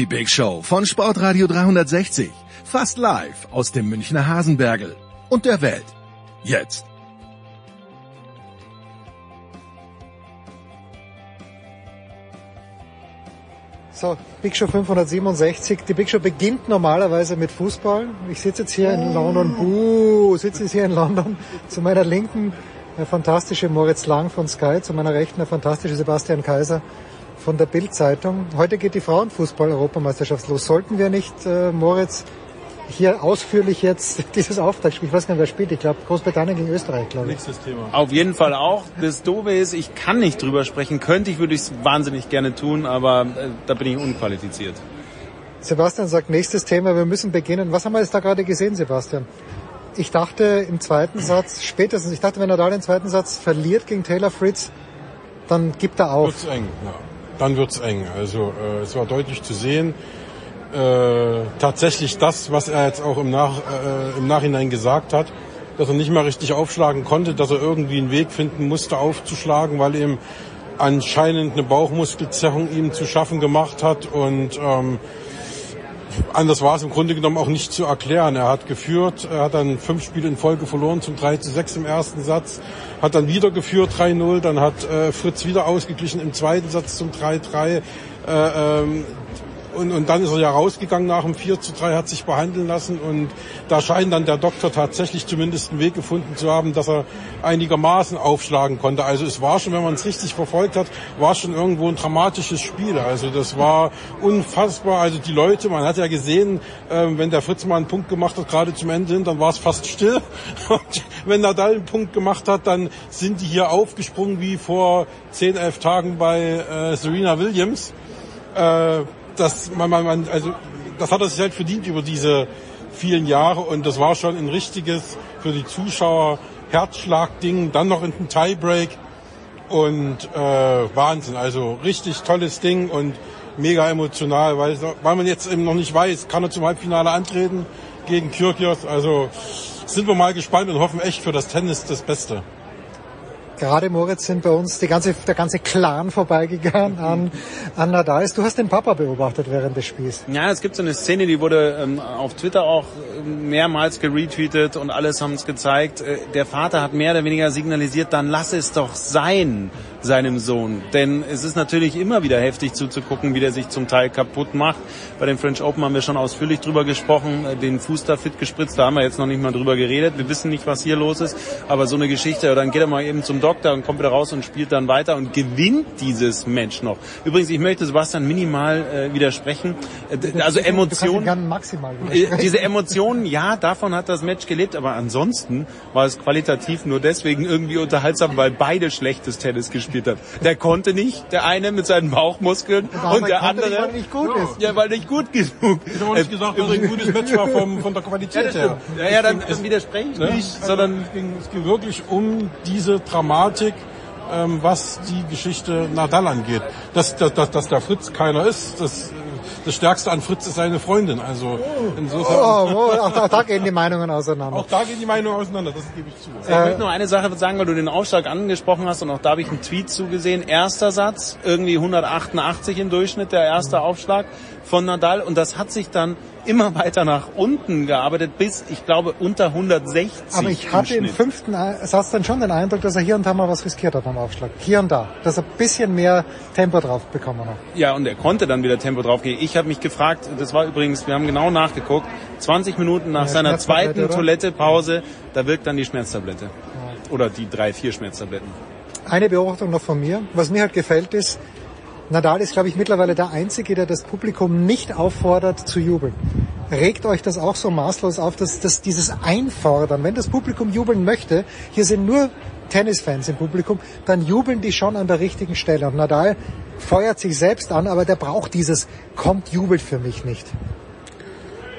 Die Big Show von Sportradio 360. Fast live aus dem Münchner Hasenbergel und der Welt. Jetzt. So, Big Show 567. Die Big Show beginnt normalerweise mit Fußball. Ich sitze jetzt hier in London. Buh, sitze jetzt hier in London. Zu meiner Linken der fantastische Moritz Lang von Sky, zu meiner Rechten der fantastische Sebastian Kaiser von der Bild-Zeitung. Heute geht die Frauenfußball-Europameisterschaft los. Sollten wir nicht, äh, Moritz, hier ausführlich jetzt dieses Auftaktspiel, ich weiß gar nicht, wer spielt, ich glaube Großbritannien gegen Österreich, glaube ich. Auf jeden Fall auch. Das Doofe ist, ich kann nicht drüber sprechen. Könnte ich, würde ich es wahnsinnig gerne tun, aber äh, da bin ich unqualifiziert. Sebastian sagt, nächstes Thema, wir müssen beginnen. Was haben wir jetzt da gerade gesehen, Sebastian? Ich dachte im zweiten Satz, spätestens, ich dachte, wenn Nadal den zweiten Satz verliert gegen Taylor Fritz, dann gibt er auf. Wird's eng, ja. Dann wird's eng. Also äh, es war deutlich zu sehen. Äh, tatsächlich das, was er jetzt auch im, Nach, äh, im Nachhinein gesagt hat, dass er nicht mal richtig aufschlagen konnte, dass er irgendwie einen Weg finden musste, aufzuschlagen, weil ihm anscheinend eine Bauchmuskelzerrung ihm zu schaffen gemacht hat und ähm, anders war es im Grunde genommen auch nicht zu erklären. Er hat geführt, er hat dann fünf Spiele in Folge verloren zum 3 zu 6 im ersten Satz, hat dann wieder geführt 3-0, dann hat äh, Fritz wieder ausgeglichen im zweiten Satz zum 3-3. Äh, ähm, und, und dann ist er ja rausgegangen nach dem 4 zu 3, hat sich behandeln lassen und da scheint dann der Doktor tatsächlich zumindest einen Weg gefunden zu haben, dass er einigermaßen aufschlagen konnte. Also es war schon, wenn man es richtig verfolgt hat, war schon irgendwo ein dramatisches Spiel. Also das war unfassbar. Also die Leute, man hat ja gesehen, äh, wenn der Fritz mal einen Punkt gemacht hat, gerade zum Ende hin, dann war es fast still. Und wenn Nadal einen Punkt gemacht hat, dann sind die hier aufgesprungen wie vor 10, 11 Tagen bei äh, Serena Williams. Äh, das, man, man, man, also, das hat er sich halt verdient über diese vielen Jahre und das war schon ein richtiges für die Zuschauer Herzschlagding, dann noch in den Tiebreak und äh, Wahnsinn, also richtig tolles Ding und mega emotional, weil, weil man jetzt eben noch nicht weiß, kann er zum Halbfinale antreten gegen Kyrgios, also sind wir mal gespannt und hoffen echt für das Tennis das Beste. Gerade Moritz sind bei uns die ganze, der ganze Clan vorbeigegangen an, an Nadals. Du hast den Papa beobachtet während des Spiels. Ja, es gibt so eine Szene, die wurde ähm, auf Twitter auch ähm, mehrmals geretweetet und alles haben es gezeigt. Äh, der Vater hat mehr oder weniger signalisiert, dann lass es doch sein, seinem Sohn. Denn es ist natürlich immer wieder heftig zuzugucken, wie der sich zum Teil kaputt macht. Bei den French Open haben wir schon ausführlich drüber gesprochen, äh, den Fuß da fit gespritzt, da haben wir jetzt noch nicht mal drüber geredet. Wir wissen nicht, was hier los ist, aber so eine Geschichte, dann geht er mal eben zum Doktor und kommt wieder raus und spielt dann weiter und gewinnt dieses Match noch. Übrigens, ich möchte Sebastian minimal äh, widersprechen. Äh, also Emotionen. maximal Äh. Diese Emotionen, ja, davon hat das Match gelebt, aber ansonsten war es qualitativ nur deswegen irgendwie unterhaltsam, weil beide schlechtes Tennis gespielt haben. Der konnte nicht, der eine mit seinen Bauchmuskeln und der konnte nicht, andere, weil er nicht gut ist. ja, weil nicht gut genug. Ich habe nicht gesagt, dass es ein gutes Match war vom, von der Qualität her. Ja, ja, dann, dann widerspreche ich Ne? nicht, sondern es ging, es ging wirklich um diese Dramatik, ähm, was die Geschichte Nadal angeht. Dass, dass, dass, dass der Fritz keiner ist, das, das Stärkste an Fritz ist seine Freundin. Also insofern, Oh, oh, auch, da, da gehen die Meinungen auseinander. auch da gehen die Meinungen auseinander, das gebe ich zu. Ich möchte nur eine Sache sagen, weil du den Aufschlag angesprochen hast und auch da habe ich einen Tweet zugesehen. Erster Satz, irgendwie 188 im Durchschnitt, der erste Aufschlag von Nadal und das hat sich dann immer weiter nach unten gearbeitet bis, ich glaube, unter 160 Aber ich hatte im Schnitt. fünften Satz dann schon den Eindruck, dass er hier und da mal was riskiert hat am Aufschlag. Hier und da. Dass er ein bisschen mehr Tempo drauf bekommen hat. Ja, und er konnte dann wieder Tempo draufgehen. Ich habe mich gefragt, das war übrigens, wir haben genau nachgeguckt, 20 Minuten nach Ja, seiner zweiten oder? Toilettepause, da wirkt dann die Schmerztablette. Oder die drei, vier Schmerztabletten. Eine Beobachtung noch von mir. Was mir halt gefällt ist, Nadal ist, glaube ich, mittlerweile der Einzige, der das Publikum nicht auffordert zu jubeln. Regt euch das auch so maßlos auf, dass, dass dieses Einfordern, wenn das Publikum jubeln möchte, hier sind nur Tennisfans im Publikum, dann jubeln die schon an der richtigen Stelle. Und Nadal feuert sich selbst an, aber der braucht dieses kommt, jubelt für mich nicht.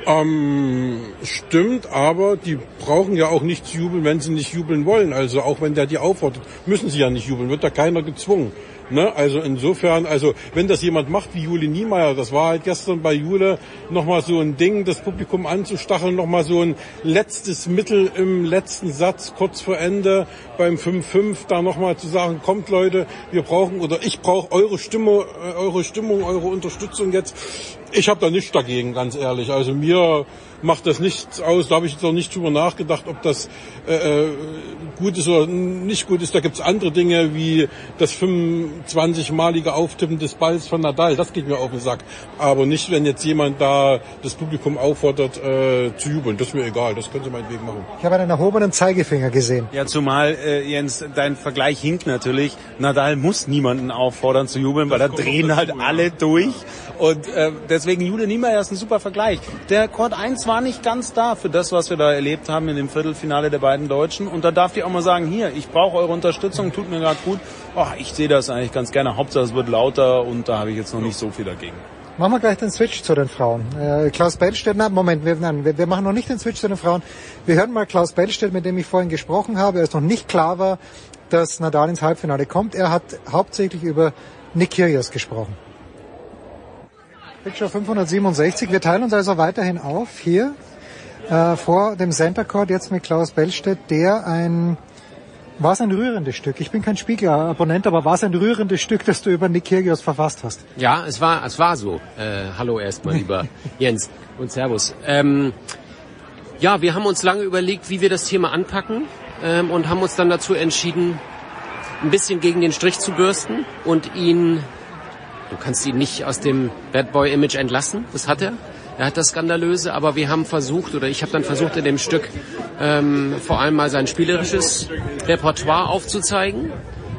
Ähm, stimmt, aber die brauchen ja auch nicht zu jubeln, wenn sie nicht jubeln wollen. Also auch wenn der die auffordert, müssen sie ja nicht jubeln, wird da keiner gezwungen. Ne? Also insofern, also wenn das jemand macht wie Jule Niemeyer, das war halt gestern bei Jule nochmal so ein Ding, das Publikum anzustacheln, nochmal so ein letztes Mittel im letzten Satz, kurz vor Ende, beim 5-5, da nochmal zu sagen, kommt Leute, wir brauchen oder ich brauche eure Stimme, äh, eure Stimmung, eure Unterstützung jetzt. Ich habe da nichts dagegen, ganz ehrlich. Also mir macht das nichts aus. Da habe ich jetzt noch nicht drüber nachgedacht, ob das äh, äh, gut ist oder nicht gut ist. Da gibt's andere Dinge wie das 25-malige Auftippen des Balls von Nadal. Das geht mir auf den Sack. Aber nicht, wenn jetzt jemand da das Publikum auffordert äh, zu jubeln. Das ist mir egal. Das können sie meinetwegen machen. Ich habe einen erhobenen Zeigefinger gesehen. Ja, zumal, äh, Jens, dein Vergleich hinkt natürlich. Nadal muss niemanden auffordern zu jubeln, weil da drehen halt alle durch. Und äh, deswegen Jule Niemeyer ist ein super Vergleich. Der Court 1 war nicht ganz da für das, was wir da erlebt haben in dem Viertelfinale der beiden Deutschen. Und da darf die auch mal sagen, hier, ich brauche eure Unterstützung, tut mir gerade gut. Oh, ich sehe das eigentlich ganz gerne. Hauptsache es wird lauter und da habe ich jetzt noch nicht so viel dagegen. Machen wir gleich den Switch zu den Frauen. Äh, Klaus Bellstedt, na Moment, wir, nein, wir, wir machen noch nicht den Switch zu den Frauen. Wir hören mal Klaus Bellstedt, mit dem ich vorhin gesprochen habe, als noch nicht klar war, dass Nadal ins Halbfinale kommt. Er hat hauptsächlich über Nick Kyrgios gesprochen. Show 567. Wir teilen uns also weiterhin auf hier äh, vor dem Center Court jetzt mit Klaus Bellstedt, der ein war es ein rührendes Stück? Ich bin kein Spiegelabonnent, aber war es ein rührendes Stück, das du über Nick Kyrgios verfasst hast? Ja, es war, es war so. Äh, hallo erstmal, lieber Jens und Servus. Ähm, ja, wir haben uns lange überlegt, wie wir das Thema anpacken ähm, und haben uns dann dazu entschieden, ein bisschen gegen den Strich zu bürsten und ihn, du kannst ihn nicht aus dem Bad Boy Image entlassen, das hat er. Er hat das Skandalöse, aber wir haben versucht, oder ich habe dann versucht in dem Stück ähm, vor allem mal sein spielerisches Repertoire aufzuzeigen,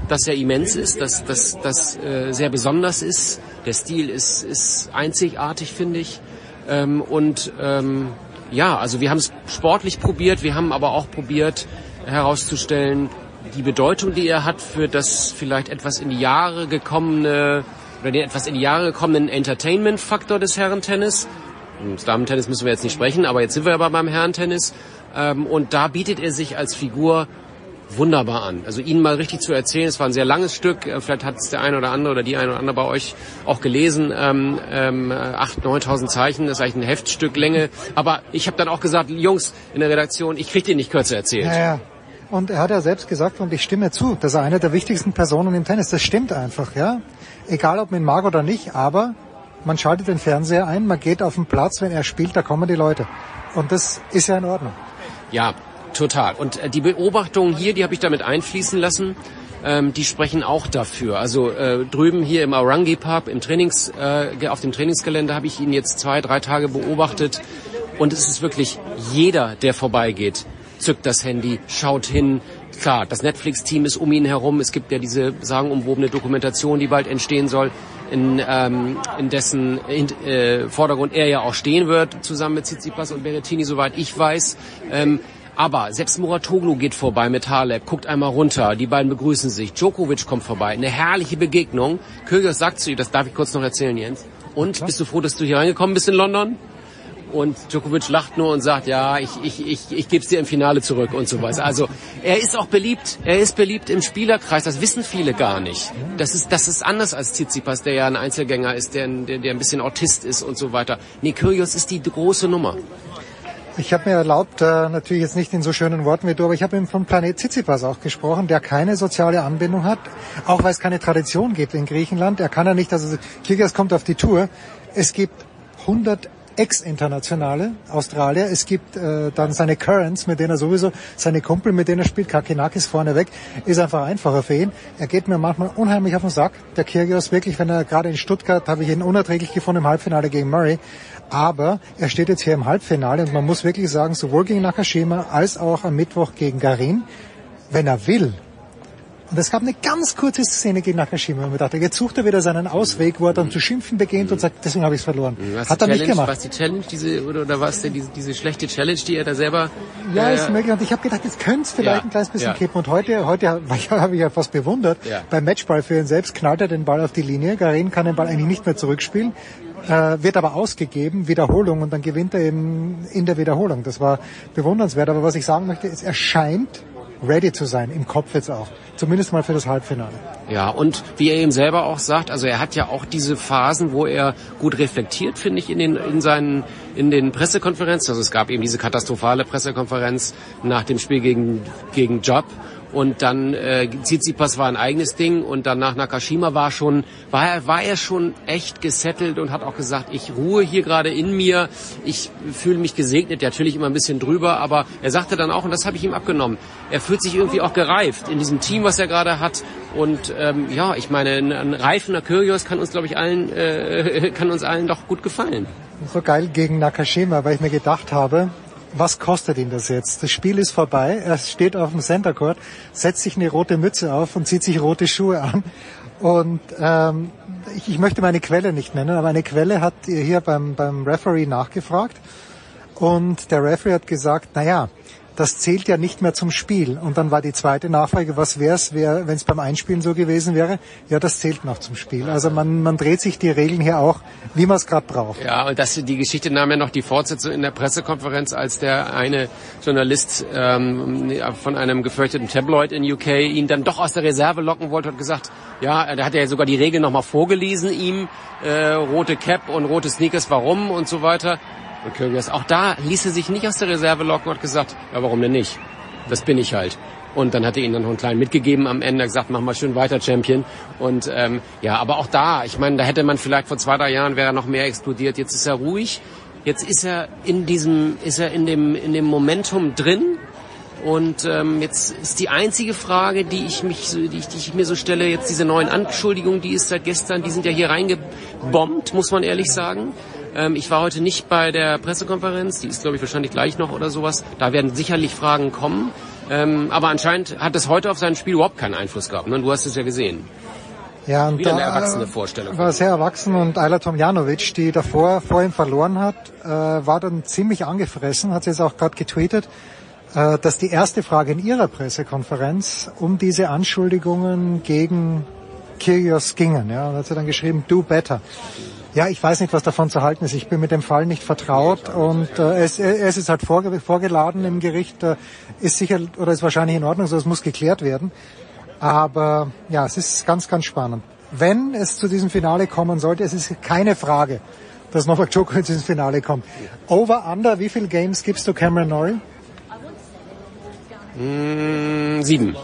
dass er immens ist, dass das dass, äh, sehr besonders ist. Der Stil ist, ist einzigartig, finde ich. Ähm, und ähm, ja, also wir haben es sportlich probiert, wir haben aber auch probiert herauszustellen, die Bedeutung, die er hat für das vielleicht etwas in die Jahre gekommene oder den etwas in die Jahre gekommenen Entertainment-Faktor des Herrentennis. Das Damen-Tennis müssen wir jetzt nicht sprechen, aber jetzt sind wir aber beim Herrentennis. Ähm, und da bietet er sich als Figur wunderbar an. Also Ihnen mal richtig zu erzählen, es war ein sehr langes Stück, äh, vielleicht hat es der eine oder andere oder die eine oder andere bei euch auch gelesen, ähm, ähm, 8.000, 9.000 Zeichen, das ist eigentlich ein Heftstück Länge. Aber ich habe dann auch gesagt, Jungs in der Redaktion, ich krieg den nicht kürzer erzählt. Ja, ja. Und er hat ja selbst gesagt, und ich stimme zu, dass er eine der wichtigsten Personen im Tennis. Das stimmt einfach, ja. Egal, ob man ihn mag oder nicht, aber man schaltet den Fernseher ein, man geht auf den Platz, wenn er spielt, da kommen die Leute. Und das ist ja in Ordnung. Ja, total. Und äh, die Beobachtungen hier, die habe ich damit einfließen lassen, ähm, die sprechen auch dafür. Also äh, drüben hier im Arangi Pub, im Trainings, äh, auf dem Trainingsgelände habe ich ihn jetzt zwei, drei Tage beobachtet. Und es ist wirklich jeder, der vorbeigeht, zückt das Handy, schaut hin. Klar, das Netflix-Team ist um ihn herum. Es gibt ja diese sagenumwobene Dokumentation, die bald entstehen soll, in, ähm, in dessen in, äh, Vordergrund er ja auch stehen wird, zusammen mit Tsitsipas und Berrettini, soweit ich weiß. Ähm, aber selbst Muratoglu geht vorbei mit Halep, guckt einmal runter, die beiden begrüßen sich. Djokovic kommt vorbei, eine herrliche Begegnung. Kyrgios sagt zu ihm, das darf ich kurz noch erzählen, Jens. Und bist du froh, dass du hier reingekommen bist in London? Und Djokovic lacht nur und sagt, ja, ich, ich, ich, ich gebe es dir im Finale zurück und sowas. Also er ist auch beliebt. Er ist beliebt im Spielerkreis. Das wissen viele gar nicht. Das ist, das ist anders als Tsitsipas, der ja ein Einzelgänger ist, der, der, der ein bisschen Autist ist und so weiter. Nee, ist die große Nummer. Ich habe mir erlaubt, äh, natürlich jetzt nicht in so schönen Worten wie du, aber ich habe eben vom Planet Tsitsipas auch gesprochen, der keine soziale Anbindung hat, auch weil es keine Tradition gibt in Griechenland. Er kann ja nicht, also Kyrgios kommt auf die Tour. Es gibt 100 Ex-Internationale Australier. Es gibt äh, dann seine Currents, mit denen er sowieso, seine Kumpel, mit denen er spielt, Kakinakis vorne weg, ist einfach einfacher für ihn. Er geht mir manchmal unheimlich auf den Sack. Der Kyrgios wirklich, wenn er gerade in Stuttgart, habe ich ihn unerträglich gefunden im Halbfinale gegen Murray. Aber er steht jetzt hier im Halbfinale und man muss wirklich sagen, sowohl gegen Nakashima als auch am Mittwoch gegen Garin, wenn er will, und es gab eine ganz kurze Szene gegen Nakashima, wo man dachte, jetzt sucht er wieder seinen Ausweg, wo er dann zu schimpfen beginnt und sagt, deswegen habe ich es verloren. Was Hat er nicht gemacht. Was die Challenge, diese, oder, oder was denn diese, diese schlechte Challenge, die er da selber... Ja, äh, ist möglich. Und ich habe gedacht, jetzt könnte es vielleicht Ja, ein kleines bisschen ja. kippen. Und heute, heute habe ich ja fast bewundert. Ja. Beim Matchball für ihn selbst knallt er den Ball auf die Linie. Garin kann den Ball eigentlich nicht mehr zurückspielen, äh, wird aber ausgegeben, Wiederholung und dann gewinnt er eben in der Wiederholung. Das war bewundernswert. Aber was ich sagen möchte, ist, er scheint ready zu sein, im Kopf jetzt auch. Zumindest mal für das Halbfinale. Ja, und wie er eben selber auch sagt, also er hat ja auch diese Phasen, wo er gut reflektiert, finde ich, in den, in seinen, in den Pressekonferenzen. Also es gab eben diese katastrophale Pressekonferenz nach dem Spiel gegen, gegen Job. Und dann äh, Tsitsipas war ein eigenes Ding und dann nach Nakashima war schon war er war er schon echt gesettelt und hat auch gesagt, ich ruhe hier gerade in mir, ich fühle mich gesegnet, natürlich immer ein bisschen drüber, aber er sagte dann auch und das habe ich ihm abgenommen. Er fühlt sich irgendwie auch gereift in diesem Team, was er gerade hat und ähm, ja, ich meine, ein, ein reifender Kyrgios kann uns glaube ich allen äh, kann uns allen doch gut gefallen. So geil gegen Nakashima, weil ich mir gedacht habe, was kostet ihn das jetzt? Das Spiel ist vorbei, er steht auf dem Center Court, setzt sich eine rote Mütze auf und zieht sich rote Schuhe an. Und ähm, ich, ich möchte meine Quelle nicht nennen, aber eine Quelle hat hier beim, beim Referee nachgefragt und der Referee hat gesagt, na ja, das zählt ja nicht mehr zum Spiel. Und dann war die zweite Nachfrage, was wäre es, wär, wenn es beim Einspielen so gewesen wäre? Ja, das zählt noch zum Spiel. Also man, man dreht sich die Regeln hier auch, wie man es gerade braucht. Ja, und das, die Geschichte nahm ja noch die Fortsetzung in der Pressekonferenz, als der eine Journalist ähm, von einem gefürchteten Tabloid in UK ihn dann doch aus der Reserve locken wollte und gesagt, ja, da hat er ja sogar die Regeln nochmal vorgelesen ihm, äh, rote Cap und rote Sneakers, warum und so weiter. Und Kyrgios, auch da ließ er sich nicht aus der Reserve locken und hat gesagt, ja, warum denn nicht? Das bin ich halt. Und dann hat er ihn dann noch einen kleinen mitgegeben am Ende, gesagt, mach mal schön weiter, Champion. Und ähm, ja, aber auch da, ich meine, da hätte man vielleicht vor zwei, drei Jahren wäre er noch mehr explodiert. Jetzt ist er ruhig. Jetzt ist er in diesem, ist er in dem, in dem Momentum drin. Und ähm, jetzt ist die einzige Frage, die ich mich, die ich, die ich mir so stelle, jetzt diese neuen Anschuldigungen, die es seit gestern, die sind ja hier reingebombt, muss man ehrlich sagen. Ähm, ich war heute nicht bei der Pressekonferenz, die ist glaube ich wahrscheinlich gleich noch oder sowas. Da werden sicherlich Fragen kommen. Ähm, aber anscheinend hat es heute auf sein Spiel überhaupt keinen Einfluss gehabt. Ne? Du hast es ja gesehen. Ja, und Wieder eine da erwachsene Vorstellung. war sehr erwachsen und Ayla Tomjanovic, die davor vor ihm verloren hat, äh, war dann ziemlich angefressen, hat sie jetzt auch gerade getweetet, äh, dass die erste Frage in ihrer Pressekonferenz um diese Anschuldigungen gegen Kyrgios gingen. Ja, und hat sie dann geschrieben, do better. Ja, ich weiß nicht, was davon zu halten ist. Ich bin mit dem Fall nicht vertraut und äh, es, es ist halt vorge vorgeladen im Gericht. Äh, ist sicher oder ist wahrscheinlich in Ordnung, so es muss geklärt werden. Aber ja, es ist ganz, ganz spannend. Wenn es zu diesem Finale kommen sollte, es ist keine Frage, dass Novak Djokovic ins Finale kommt. Over, under, wie viele Games gibst du Cameron Norrie? Mm, sieben.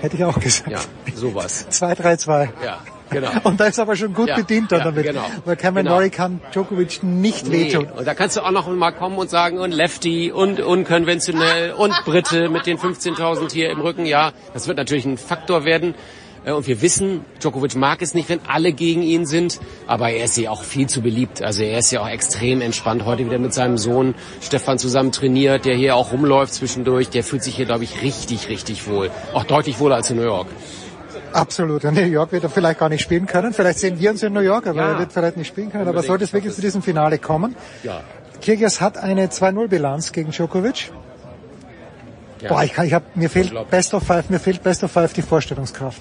Hätte ich auch gesagt. Ja, sowas. 2-3-2. Ja, genau. Und da ist aber schon gut Ja, bedient dann ja, damit. genau. Weil Cameron Genau. Norrie kann Djokovic nicht Nee, wehtun. und da kannst du auch noch mal kommen und sagen, und Lefty und unkonventionell und Brite mit den 15.000 hier im Rücken. Ja, das wird natürlich ein Faktor werden. Äh, Und wir wissen, Djokovic mag es nicht, wenn alle gegen ihn sind, aber er ist ja auch viel zu beliebt. Also er ist ja auch extrem entspannt. Heute wieder mit seinem Sohn Stefan zusammen trainiert, der hier auch rumläuft zwischendurch. Der fühlt sich hier, glaube ich, richtig, richtig wohl. Auch deutlich wohler als in New York. Absolut. In New York wird er vielleicht gar nicht spielen können. Vielleicht sehen wir uns in New York, aber Ja. er wird vielleicht nicht spielen können. Aber sollte es wirklich zu diesem Finale kommen. Ja. Kyrgios hat eine 2-0-Bilanz gegen Djokovic. ja. Boah, ich kann, ich hab, mir fehlt. Best of Five, mir fehlt Best of Five die Vorstellungskraft.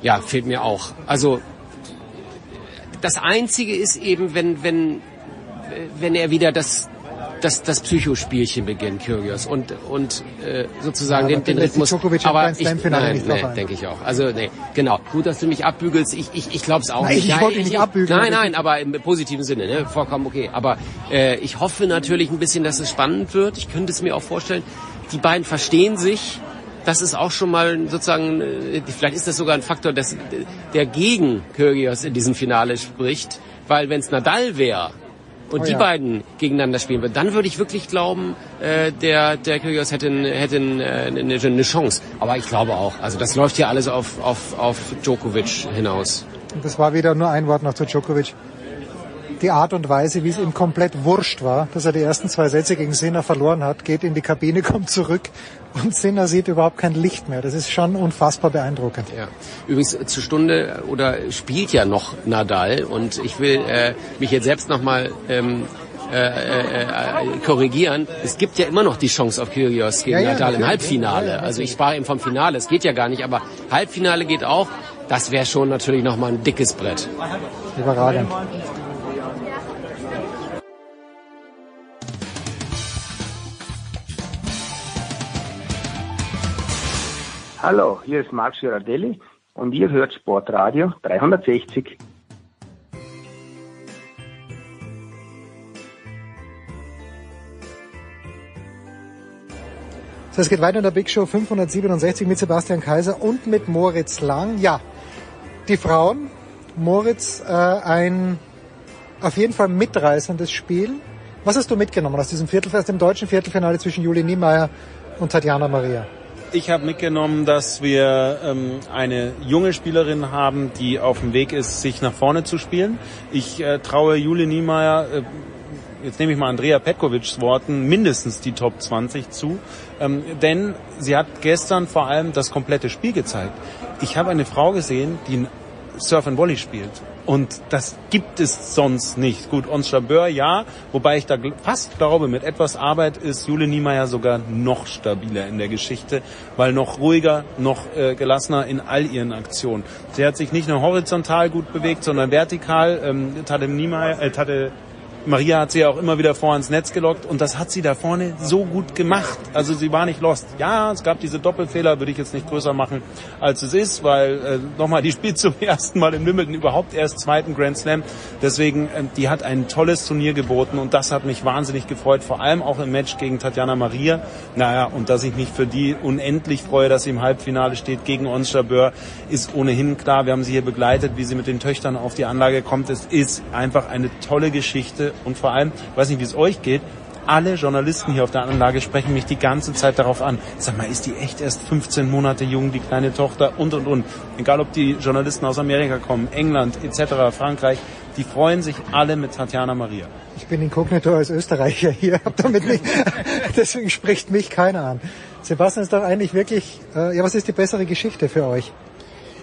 Ja, fehlt mir auch. Also das Einzige ist eben, wenn wenn wenn er wieder das das, das Psychospielchen beginnt, Kyrgios, und, und äh, sozusagen Ja, den, den Rhythmus. Djokovic aber ich, nein, nicht nee, denke ich auch. Also nee, genau. Gut, dass du mich abbügelst. Ich, ich, ich glaube es auch Nein, nicht. ich wollte nicht abbügeln. Nein, nein, aber im positiven Sinne, ne? vollkommen okay. Aber äh, ich hoffe natürlich ein bisschen, dass es spannend wird. Ich könnte es mir auch vorstellen, die beiden verstehen sich. Das ist auch schon mal sozusagen, äh, vielleicht ist das sogar ein Faktor, dass, der gegen Kyrgios in diesem Finale spricht. Weil wenn es Nadal wäre, und Oh die ja. beiden gegeneinander spielen würden, dann würde ich wirklich glauben, äh, der, der Kyrgios hätte, hätte äh, eine, eine Chance. Aber ich glaube auch. Also das läuft hier alles auf, auf, auf Djokovic hinaus. Das war wieder nur ein Wort noch zu Djokovic. Die Art und Weise, wie es ihm komplett wurscht war, dass er die ersten zwei Sätze gegen Sinner verloren hat, geht in die Kabine, kommt zurück und Sinner sieht überhaupt kein Licht mehr. Das ist schon unfassbar beeindruckend. Ja. Übrigens zur Stunde oder spielt ja noch Nadal und ich will äh, mich jetzt selbst nochmal ähm, äh, äh, äh, korrigieren. Es gibt ja immer noch die Chance auf Kyrgios gegen Ja, ja, Nadal im. Halbfinale. Ja, also ich sprach eben vom Finale, es geht ja gar nicht, aber Halbfinale geht auch. Das wäre schon natürlich nochmal ein dickes Brett. Überragend. Hallo, hier ist Marc Girardelli und ihr hört Sportradio 360. So, es geht weiter in der Big Show 567 mit Sebastian Kaiser und mit Moritz Lang. Ja, die Frauen. Moritz, äh, ein auf jeden Fall mitreißendes Spiel. Was hast du mitgenommen aus diesem Viertelfinale, aus dem deutschen Viertelfinale zwischen Julie Niemeyer und Tatjana Maria? Ich habe mitgenommen, dass wir ähm, eine junge Spielerin haben, die auf dem Weg ist, sich nach vorne zu spielen. Ich äh, traue Julie Niemeyer, äh, jetzt nehme ich mal Andrea Petkovics Worten, mindestens die Top 20 zu. Ähm, denn sie hat gestern vor allem das komplette Spiel gezeigt. Ich habe eine Frau gesehen, die Surf and Volley spielt. Und das gibt es sonst nicht. Gut, Ons Jabeur ja, wobei ich da fast glaube, mit etwas Arbeit ist Jule Niemeyer sogar noch stabiler in der Geschichte, weil noch ruhiger, noch äh, gelassener in all ihren Aktionen. Sie hat sich nicht nur horizontal gut bewegt, sondern vertikal. Ähm, Tade Niemeyer, äh, Tade Maria hat sie ja auch immer wieder vor ins Netz gelockt und das hat sie da vorne so gut gemacht. Also sie war nicht lost. Ja, es gab diese Doppelfehler, würde ich jetzt nicht größer machen, als es ist, weil äh, nochmal, die spielt zum ersten Mal in Wimbledon überhaupt erst zweiten Grand Slam. Deswegen, äh, die hat ein tolles Turnier geboten und das hat mich wahnsinnig gefreut, vor allem auch im Match gegen Tatjana Maria. Naja, und dass ich mich für die unendlich freue, dass sie im Halbfinale steht gegen Ons Jabeur, ist ohnehin klar. Wir haben sie hier begleitet, wie sie mit den Töchtern auf die Anlage kommt. Es ist einfach eine tolle Geschichte und vor allem, ich weiß nicht, wie es euch geht, alle Journalisten hier auf der Anlage sprechen mich die ganze Zeit darauf an. Sag mal, ist die echt erst 15 Monate jung, die kleine Tochter und und und. Egal ob die Journalisten aus Amerika kommen, England etc., Frankreich, die freuen sich alle mit Tatjana Maria. Ich bin inkognito als Österreicher hier, hab damit nicht, deswegen spricht mich keiner an. Sebastian ist doch eigentlich wirklich, äh, ja, was ist die bessere Geschichte für euch?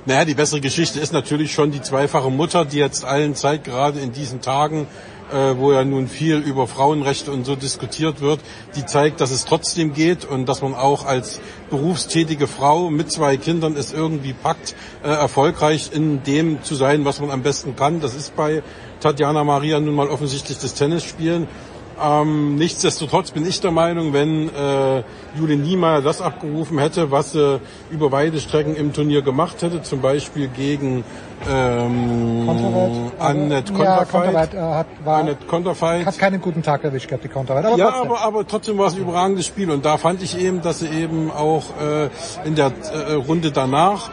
Naja, die bessere Geschichte ist natürlich schon die zweifache Mutter, die jetzt allen zeigt, gerade in diesen Tagen, äh, wo ja nun viel über Frauenrechte und so diskutiert wird, die zeigt, dass es trotzdem geht und dass man auch als berufstätige Frau mit zwei Kindern es irgendwie packt, äh, erfolgreich in dem zu sein, was man am besten kann. Das ist bei Tatjana Maria nun mal offensichtlich das Tennisspielen. Ähm, nichtsdestotrotz bin ich der Meinung, wenn äh, Jule Niemeyer das abgerufen hätte, was sie über weite Strecken im Turnier gemacht hätte, zum Beispiel gegen ähm? Annette Ja, Konterfeit. Konterweit äh, Annette Konterfeit. hat keinen guten Tag erwischt gehabt, die Konterweit. Aber Ja, trotzdem. aber, aber trotzdem war es ein überragendes Spiel. Und da fand ich eben, dass sie eben auch äh, in der äh, Runde danach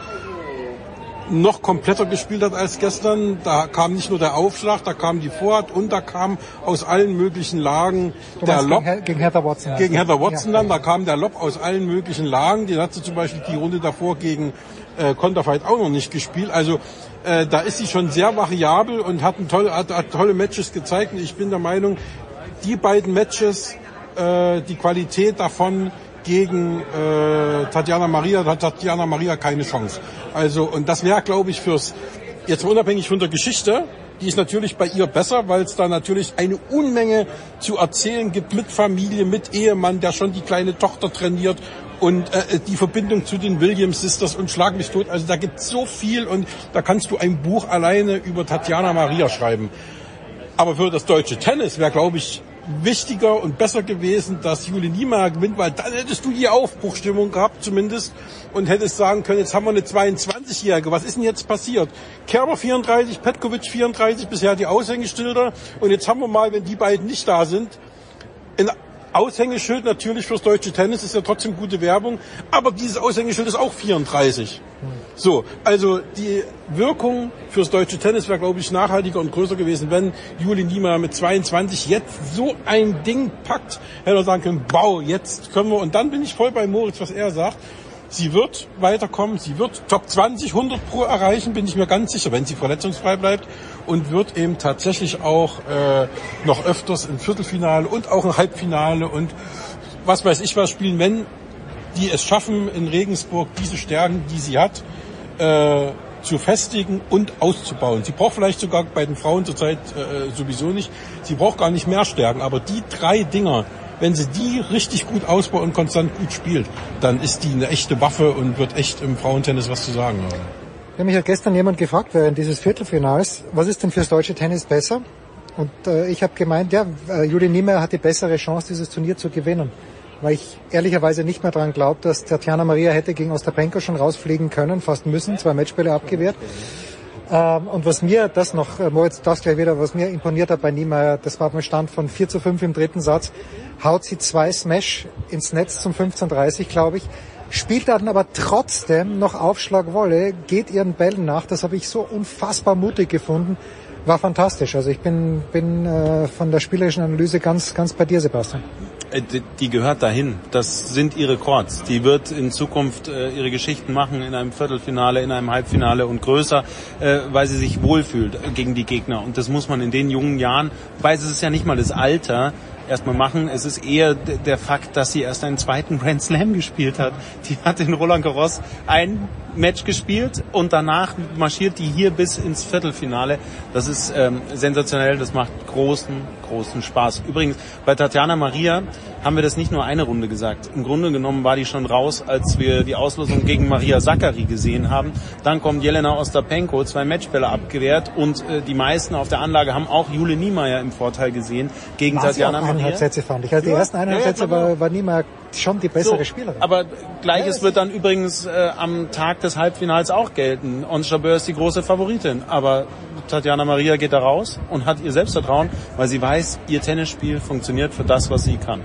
noch kompletter gespielt hat als gestern. Da kam nicht nur der Aufschlag, da kam die Vorhand und da kam aus allen möglichen Lagen du der Lob. gegen, gegen Heather Watson. Gegen. Heather Watson ja. dann, da kam der Lob aus allen möglichen Lagen. Den hat sie zum Beispiel die Runde davor gegen äh, Konterfeit auch noch nicht gespielt. Also äh, da ist sie schon sehr variabel und hat, ein tolle, hat, hat tolle Matches gezeigt. Und ich bin der Meinung, die beiden Matches, äh, die Qualität davon gegen äh, Tatjana Maria, da hat Tatjana Maria keine Chance. Also und das wäre, glaube ich, fürs jetzt unabhängig von der Geschichte, die ist natürlich bei ihr besser, weil es da natürlich eine Unmenge zu erzählen gibt mit Familie, mit Ehemann, der schon die kleine Tochter trainiert und äh, die Verbindung zu den Williams Sisters und Schlag mich tot. Also da gibt so viel und da kannst du ein Buch alleine über Tatjana Maria schreiben. Aber für das deutsche Tennis wäre, glaube ich, wichtiger und besser gewesen, dass Juli Niemeyer gewinnt, weil dann hättest du die Aufbruchstimmung gehabt zumindest und hättest sagen können, jetzt haben wir eine 22-Jährige. Was ist denn jetzt passiert? Kerber 34, Petkovic 34, bisher die Aushängeschilder. Und jetzt haben wir mal, wenn die beiden nicht da sind, ein Aushängeschild natürlich fürs deutsche Tennis ist ja trotzdem gute Werbung, aber dieses Aushängeschild ist auch 34. So, also die Wirkung fürs deutsche Tennis wäre, glaube ich, nachhaltiger und größer gewesen, wenn Juli Niemeyer mit 22 jetzt so ein Ding packt, hätte er sagen können, wow, jetzt können wir, und dann bin ich voll bei Moritz, was er sagt. Sie wird weiterkommen, sie wird Top 20, 100 pro erreichen, bin ich mir ganz sicher, wenn sie verletzungsfrei bleibt und wird eben tatsächlich auch äh, noch öfters im Viertelfinale und auch im Halbfinale und was weiß ich was spielen, wenn die es schaffen, in Regensburg diese Stärken, die sie hat, äh, zu festigen und auszubauen. Sie braucht vielleicht sogar bei den Frauen zurzeit äh, sowieso nicht. Sie braucht gar nicht mehr Stärken, aber die drei Dinger, wenn sie die richtig gut ausbaut und konstant gut spielt, dann ist die eine echte Waffe und wird echt im Frauentennis was zu sagen haben. Ja, mich hat gestern jemand gefragt während dieses Viertelfinals, was ist denn fürs deutsche Tennis besser? Und äh, ich habe gemeint, ja, äh, Juli Niemeyer hat die bessere Chance, dieses Turnier zu gewinnen. Weil ich ehrlicherweise nicht mehr daran glaube, dass Tatjana Maria hätte gegen Ostapenko schon rausfliegen können, fast müssen, zwei Matchspiele abgewehrt. Ähm, und was mir das noch, äh, Moritz, das gleich wieder, was mir imponiert hat bei Niemeyer, das war beim Stand von 4 zu 5 im dritten Satz, haut sie zwei Smash ins Netz zum 15:30, glaube ich, spielt dann aber trotzdem noch Aufschlagwolle, geht ihren Bällen nach. Das habe ich so unfassbar mutig gefunden. War fantastisch. Also ich bin, bin äh, von der spielerischen Analyse ganz, ganz bei dir, Sebastian. Äh, die- gehört dahin. Das sind ihre Chords. Die wird in Zukunft äh, ihre Geschichten machen in einem Viertelfinale, in einem Halbfinale und größer, äh, weil sie sich wohlfühlt gegen die Gegner. Und das muss man in den jungen Jahren, weil es ist ja nicht mal das Alter, erstmal machen. Es ist eher der Fakt, dass sie erst einen zweiten Grand Slam gespielt hat. Die hat in Roland Garros ein Match gespielt und danach marschiert die hier bis ins Viertelfinale. Das ist ähm, sensationell, das macht großen, großen Spaß. Übrigens, bei Tatjana Maria haben wir das nicht nur eine Runde gesagt. Im Grunde genommen war die schon raus, als wir die Auslosung gegen Maria Sakkari gesehen haben. Dann kommt Jelena Ostapenko, zwei Matchbälle abgewehrt und äh, die meisten auf der Anlage haben auch Jule Niemeyer im Vorteil gesehen gegen War Tatjana Maria. Sätze fand ich. Also die Ja, ersten eineinhalb ja, ja, Sätze war, war Niemeyer schon die bessere So, Spielerin. Aber gleiches wird dann übrigens äh, am Tag des Halbfinals auch gelten. Ons Jabeur ist die große Favoritin. Aber Tatjana Maria geht da raus und hat ihr Selbstvertrauen, weil sie weiß, ihr Tennisspiel funktioniert für das, was sie kann.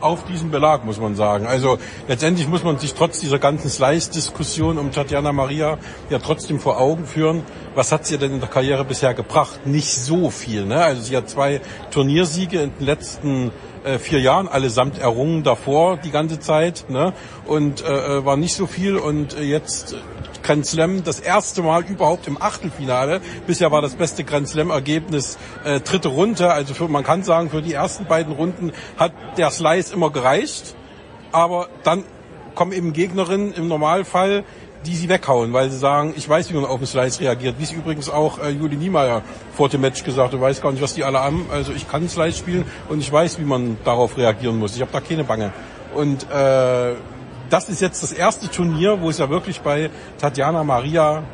auf diesem Belag, muss man sagen. Also letztendlich muss man sich trotz dieser ganzen Slice-Diskussion um Tatjana Maria ja trotzdem vor Augen führen, was hat sie denn in der Karriere bisher gebracht? Nicht so viel. Ne? Also sie hat zwei Turniersiege in den letzten äh, vier Jahren, allesamt errungen davor die ganze Zeit. Ne? Und äh, äh, war nicht so viel und äh, jetzt Grand Slam das erste Mal überhaupt im Achtelfinale. Bisher war das beste Grand Slam Ergebnis äh, dritte Runde. Also für, man kann sagen, für die ersten beiden Runden hat der Slice immer gereicht. Aber dann kommen eben Gegnerinnen im Normalfall, die sie weghauen, weil sie sagen, ich weiß, wie man auf den Slice reagiert. Wie es übrigens auch äh, Juli Niemeyer vor dem Match gesagt hat, du weißt gar nicht, was die alle haben. Also ich kann Slice spielen und ich weiß, wie man darauf reagieren muss. Ich habe da keine Bange. Und äh, das ist jetzt das erste Turnier, wo es ja wirklich bei Tatjana Maria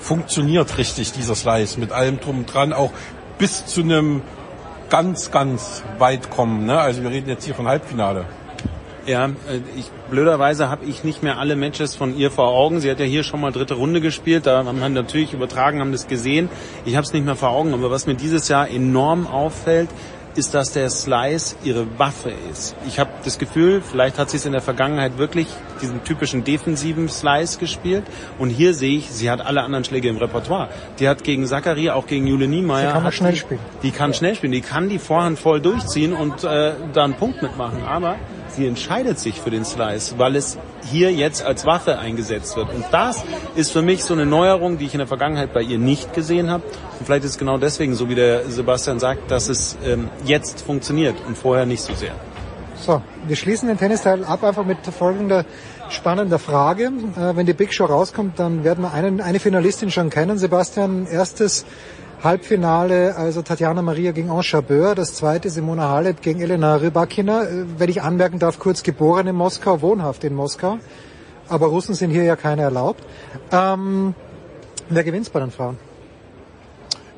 funktioniert richtig, dieser Slice, mit allem drum und dran, auch bis zu einem ganz, ganz weit kommen. Ne? Also wir reden jetzt hier von Halbfinale. Ja, äh, ich, blöderweise habe ich nicht mehr alle Matches von ihr vor Augen. Sie hat ja hier schon mal dritte Runde gespielt. Da haben wir natürlich übertragen, haben das gesehen. Ich habe es nicht mehr vor Augen. Aber was mir dieses Jahr enorm auffällt, ist, dass der Slice ihre Waffe ist. Ich habe das Gefühl, vielleicht hat sie es in der Vergangenheit wirklich diesen typischen defensiven Slice gespielt. Und hier sehe ich, sie hat alle anderen Schläge im Repertoire. Die hat gegen Zachary, auch gegen Jule Niemeyer. Sie kann schnell die, spielen. Die kann schnell spielen. Die kann die Vorhand voll durchziehen und äh, da einen Punkt mitmachen. Aber sie entscheidet sich für den Slice, weil es hier jetzt als Waffe eingesetzt wird. Und das ist für mich so eine Neuerung, die ich in der Vergangenheit bei ihr nicht gesehen habe. Und vielleicht ist es genau deswegen, so wie der Sebastian sagt, dass es ähm, jetzt funktioniert und vorher nicht so sehr. So, wir schließen den Tennisteil ab einfach mit folgender spannender Frage. Äh, wenn die Big Show rauskommt, dann werden wir einen, eine Finalistin schon kennen. Sebastian, erstes Halbfinale, also Tatjana Maria gegen Ange Jabeur, das zweite Simona Halep gegen Elena Rybakina. Äh, wenn ich anmerken darf, kurz geboren in Moskau, wohnhaft in Moskau. Aber Russen sind hier ja keine erlaubt. Ähm, wer gewinnt bei den Frauen?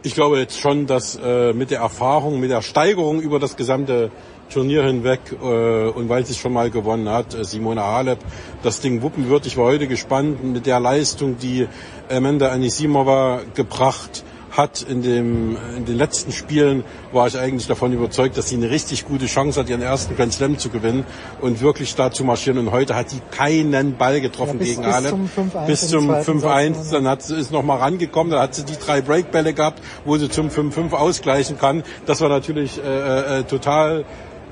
Ich glaube jetzt schon, dass äh, mit der Erfahrung, mit der Steigerung über das gesamte Turnier hinweg äh, und weil sie es schon mal gewonnen hat, äh, Simone Halep das Ding wuppen wird. Ich war heute gespannt mit der Leistung, die Amanda Anisimova gebracht hat in, dem, in den letzten Spielen, war ich eigentlich davon überzeugt, dass sie eine richtig gute Chance hat, ihren ersten Grand Slam zu gewinnen und wirklich da zu marschieren. Und heute hat sie keinen Ball getroffen Ja, bis- gegen 5-1 Bis zum zweiten 5-1. Satz. Dann hat sie, ist noch mal rangekommen. Dann hat sie die drei Breakbälle gehabt, wo sie zum 5-5 ausgleichen kann. Das war natürlich äh, äh, total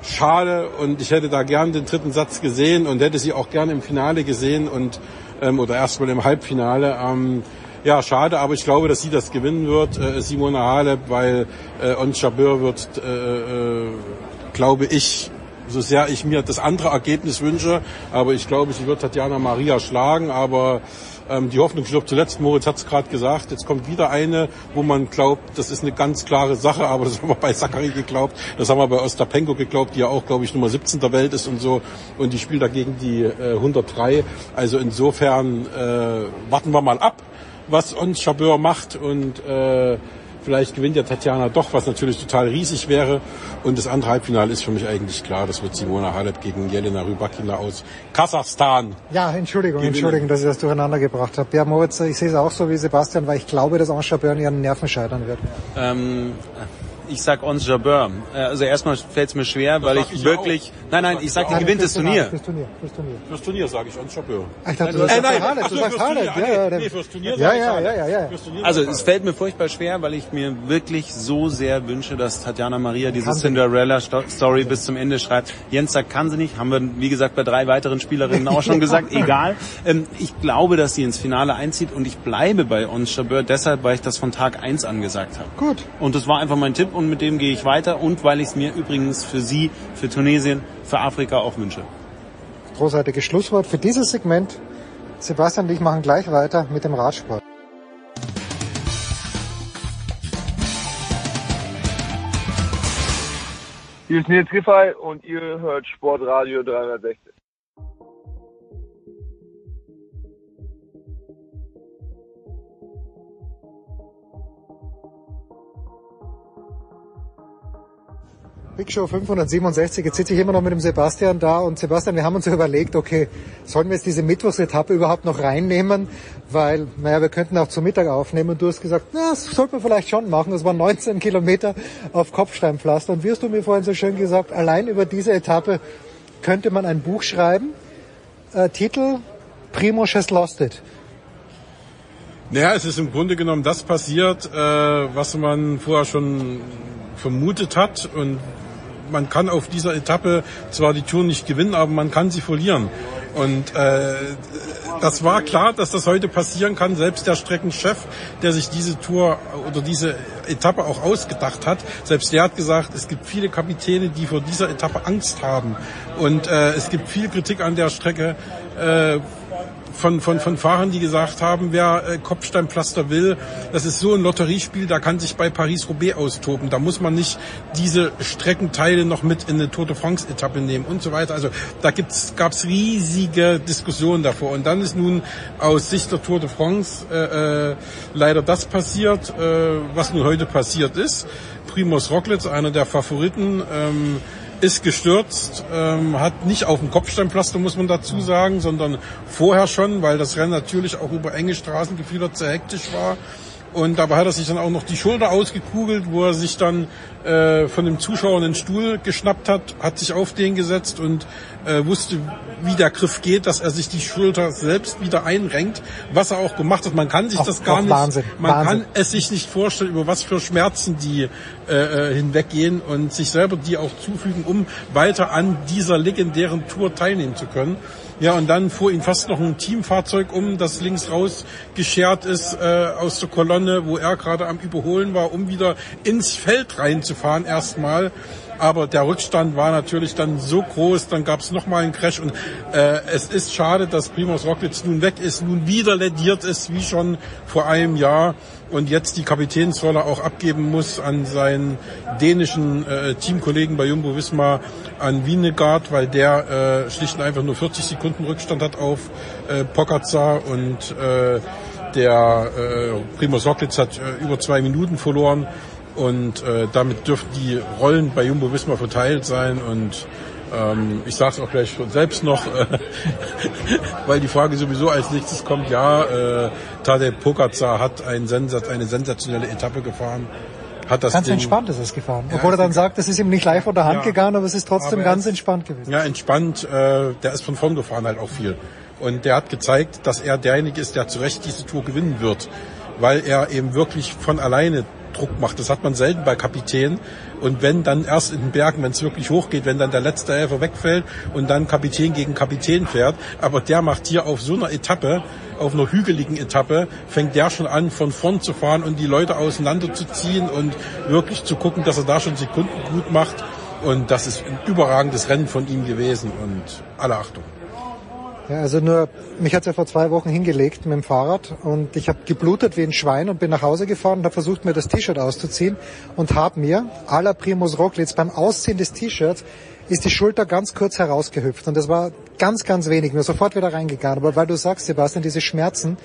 schade und ich hätte da gern den dritten Satz gesehen und hätte sie auch gern im Finale gesehen und ähm, oder erstmal im Halbfinale. Ähm, ja, schade, aber ich glaube, dass sie das gewinnen wird, äh, Simone Halep, weil äh, On Jabeur wird, äh, äh, glaube ich, so sehr ich mir das andere Ergebnis wünsche, aber ich glaube, sie wird Tatjana Maria schlagen, aber ähm, die Hoffnung stirbt zuletzt. Moritz hat es gerade gesagt. Jetzt kommt wieder eine, wo man glaubt, das ist eine ganz klare Sache, aber das haben wir bei Zachary geglaubt, das haben wir bei Ostapenko geglaubt, die ja auch, glaube ich, Nummer 17 der Welt ist und so. Und die spielt dagegen die äh, 103. Also insofern äh, warten wir mal ab, was uns Chabeur macht und äh, Vielleicht gewinnt ja Tatjana doch, was natürlich total riesig wäre. Und das andere Halbfinale ist für mich eigentlich klar. Das wird Simona Halep gegen Jelena Rybakina aus Kasachstan. Ja, Entschuldigung, Gewinnen. Entschuldigung, dass ich das durcheinander gebracht habe. Ja, Moritz, ich sehe es auch so wie Sebastian, weil ich glaube, dass Anscha Börn ihren Nerven scheitern wird. Ähm, ich sag Ons Jabeur. Äh, Also erstmal fällt es mir schwer, weil sag ich ich wirklich... auch. Nein, nein, Das ich sag die gewinnt das Turnier. Fürs Turnier, fürs Turnier. Fürs Turnier sage ich uns Chabeur. Ah, Ich dachte, du Nein, sagst ach du sagst Turnier. Halep. Ah, Ja, nee, ja, fürs Turnier ja, sag ich ja, ja, ja, ja. Also es fällt mir furchtbar schwer, weil ich mir wirklich so sehr wünsche, dass Tatjana Maria diese Cinderella-Story bis zum Ende schreibt. Jens sagt, kann sie nicht. Haben wir, wie gesagt, bei drei weiteren Spielerinnen auch schon gesagt. Egal. Ähm, ich glaube, dass sie ins Finale einzieht und ich bleibe bei Ons Jabeur deshalb, weil ich das von Tag eins angesagt habe. Gut. Und das war einfach mein Tipp und mit dem gehe ich weiter und weil ich es mir übrigens für sie, für Tunesien, für Afrika auch wünsche. Großartiges Schlusswort für dieses Segment. Sebastian und ich machen gleich weiter mit dem Radsport. Hier ist Nils Giffey und ihr hört Sportradio 360. Big Show 567, jetzt sitze ich immer noch mit dem Sebastian da. Und Sebastian, wir haben uns überlegt, okay, sollen wir jetzt diese Mittwochsetappe überhaupt noch reinnehmen, weil, naja, wir könnten auch zum Mittag aufnehmen. Und du hast gesagt, na, das sollte man vielleicht schon machen, das waren 19 Kilometer auf Kopfsteinpflaster. Und wie hast du mir vorhin so schön gesagt, allein über diese Etappe könnte man ein Buch schreiben, äh, Titel Primoz has lost it. Naja, es ist im Grunde genommen das passiert, äh, was man vorher schon vermutet hat. Und man kann auf dieser Etappe zwar die Tour nicht gewinnen, aber man kann sie verlieren. Und äh, das war klar, dass das heute passieren kann. Selbst der Streckenchef, der sich diese Tour oder diese Etappe auch ausgedacht hat, selbst der hat gesagt, es gibt viele Kapitäne, die vor dieser Etappe Angst haben. Und äh, es gibt viel Kritik an der Strecke. Äh, von, von, von Fahrern, die gesagt haben, wer äh, Kopfsteinpflaster will, das ist so ein Lotteriespiel, da kann sich bei Paris-Roubaix austoben. Da muss man nicht diese Streckenteile noch mit in eine Tour de France-Etappe nehmen und so weiter. Also da gibt's, gab's riesige Diskussionen davor. Und dann ist nun aus Sicht der Tour de France äh, äh, leider das passiert, äh, was nun heute passiert ist. Primoz Roglic, einer der Favoriten, ähm, ist gestürzt, ähm, hat nicht auf dem Kopfsteinpflaster, muss man dazu sagen, sondern vorher schon, weil das Rennen natürlich auch über enge Straßengefühle sehr hektisch war. Und dabei hat er sich dann auch noch die Schulter ausgekugelt, wo er sich dann äh, von dem Zuschauer einen Stuhl geschnappt hat, hat sich auf den gesetzt und äh, wusste, wie der Griff geht, dass er sich die Schulter selbst wieder einrenkt, was er auch gemacht hat. Man kann sich Auch- das gar nicht, Wahnsinn, man Wahnsinn. kann es sich nicht vorstellen, über was für Schmerzen die äh, äh, hinweggehen und sich selber die auch zufügen, um weiter an dieser legendären Tour teilnehmen zu können. Ja, und dann fuhr ihn fast noch ein Teamfahrzeug um, das links raus geschert ist äh, aus der Kolonne, wo er gerade am Überholen war, um wieder ins Feld reinzufahren erstmal. Aber der Rückstand war natürlich dann so groß, dann gab es nochmal einen Crash und äh, es ist schade, dass Primoz Roglic nun weg ist, nun wieder lediert ist, wie schon vor einem Jahr und jetzt die Kapitänsrolle auch abgeben muss an seinen dänischen äh, Teamkollegen bei Jumbo Visma, an Wienegard, weil der äh, schlicht und einfach nur 40 Sekunden Rückstand hat auf äh, Pogacar und äh, Der äh, Primoz Roglic hat äh, über zwei Minuten verloren und äh, damit dürften die Rollen bei Jumbo Visma verteilt sein und ähm, ich sage es auch gleich selbst noch, äh, weil die Frage sowieso als nächstes kommt, ja, äh, Tadej Pogacar hat ein Sensat, eine sensationelle Etappe gefahren. Hat das Ganz Ding, entspannt ist es gefahren. Ja, Obwohl er dann sagt, es ist ihm nicht live von der Hand Ja. gegangen, aber es ist trotzdem ganz entspannt gewesen. Ja, entspannt. Äh, der ist von vorn gefahren halt auch viel. Und der hat gezeigt, dass er derjenige ist, der zu Recht diese Tour gewinnen wird. Weil er eben wirklich von alleine Druck macht. Das hat man selten bei Kapitänen. Und wenn dann erst in den Bergen, wenn es wirklich hochgeht, wenn dann der letzte Helfer wegfällt und dann Kapitän gegen Kapitän fährt. Aber der macht hier auf so einer Etappe, auf einer hügeligen Etappe, fängt der schon an, von vorn zu fahren und die Leute auseinanderzuziehen und wirklich zu gucken, dass er da schon Sekunden gut macht. Und das ist ein überragendes Rennen von ihm gewesen und alle Achtung. Ja, also nur, mich hat's ja vor zwei Wochen hingelegt mit dem Fahrrad und ich habe geblutet wie ein Schwein und bin nach Hause gefahren und habe versucht, mir das T-Shirt auszuziehen und habe mir, à la Primus Roglic, beim Ausziehen des T-Shirts ist die Schulter ganz kurz herausgehüpft und das war ganz, ganz wenig, nur sofort wieder reingegangen. Aber weil du sagst, Sebastian, diese Schmerzen,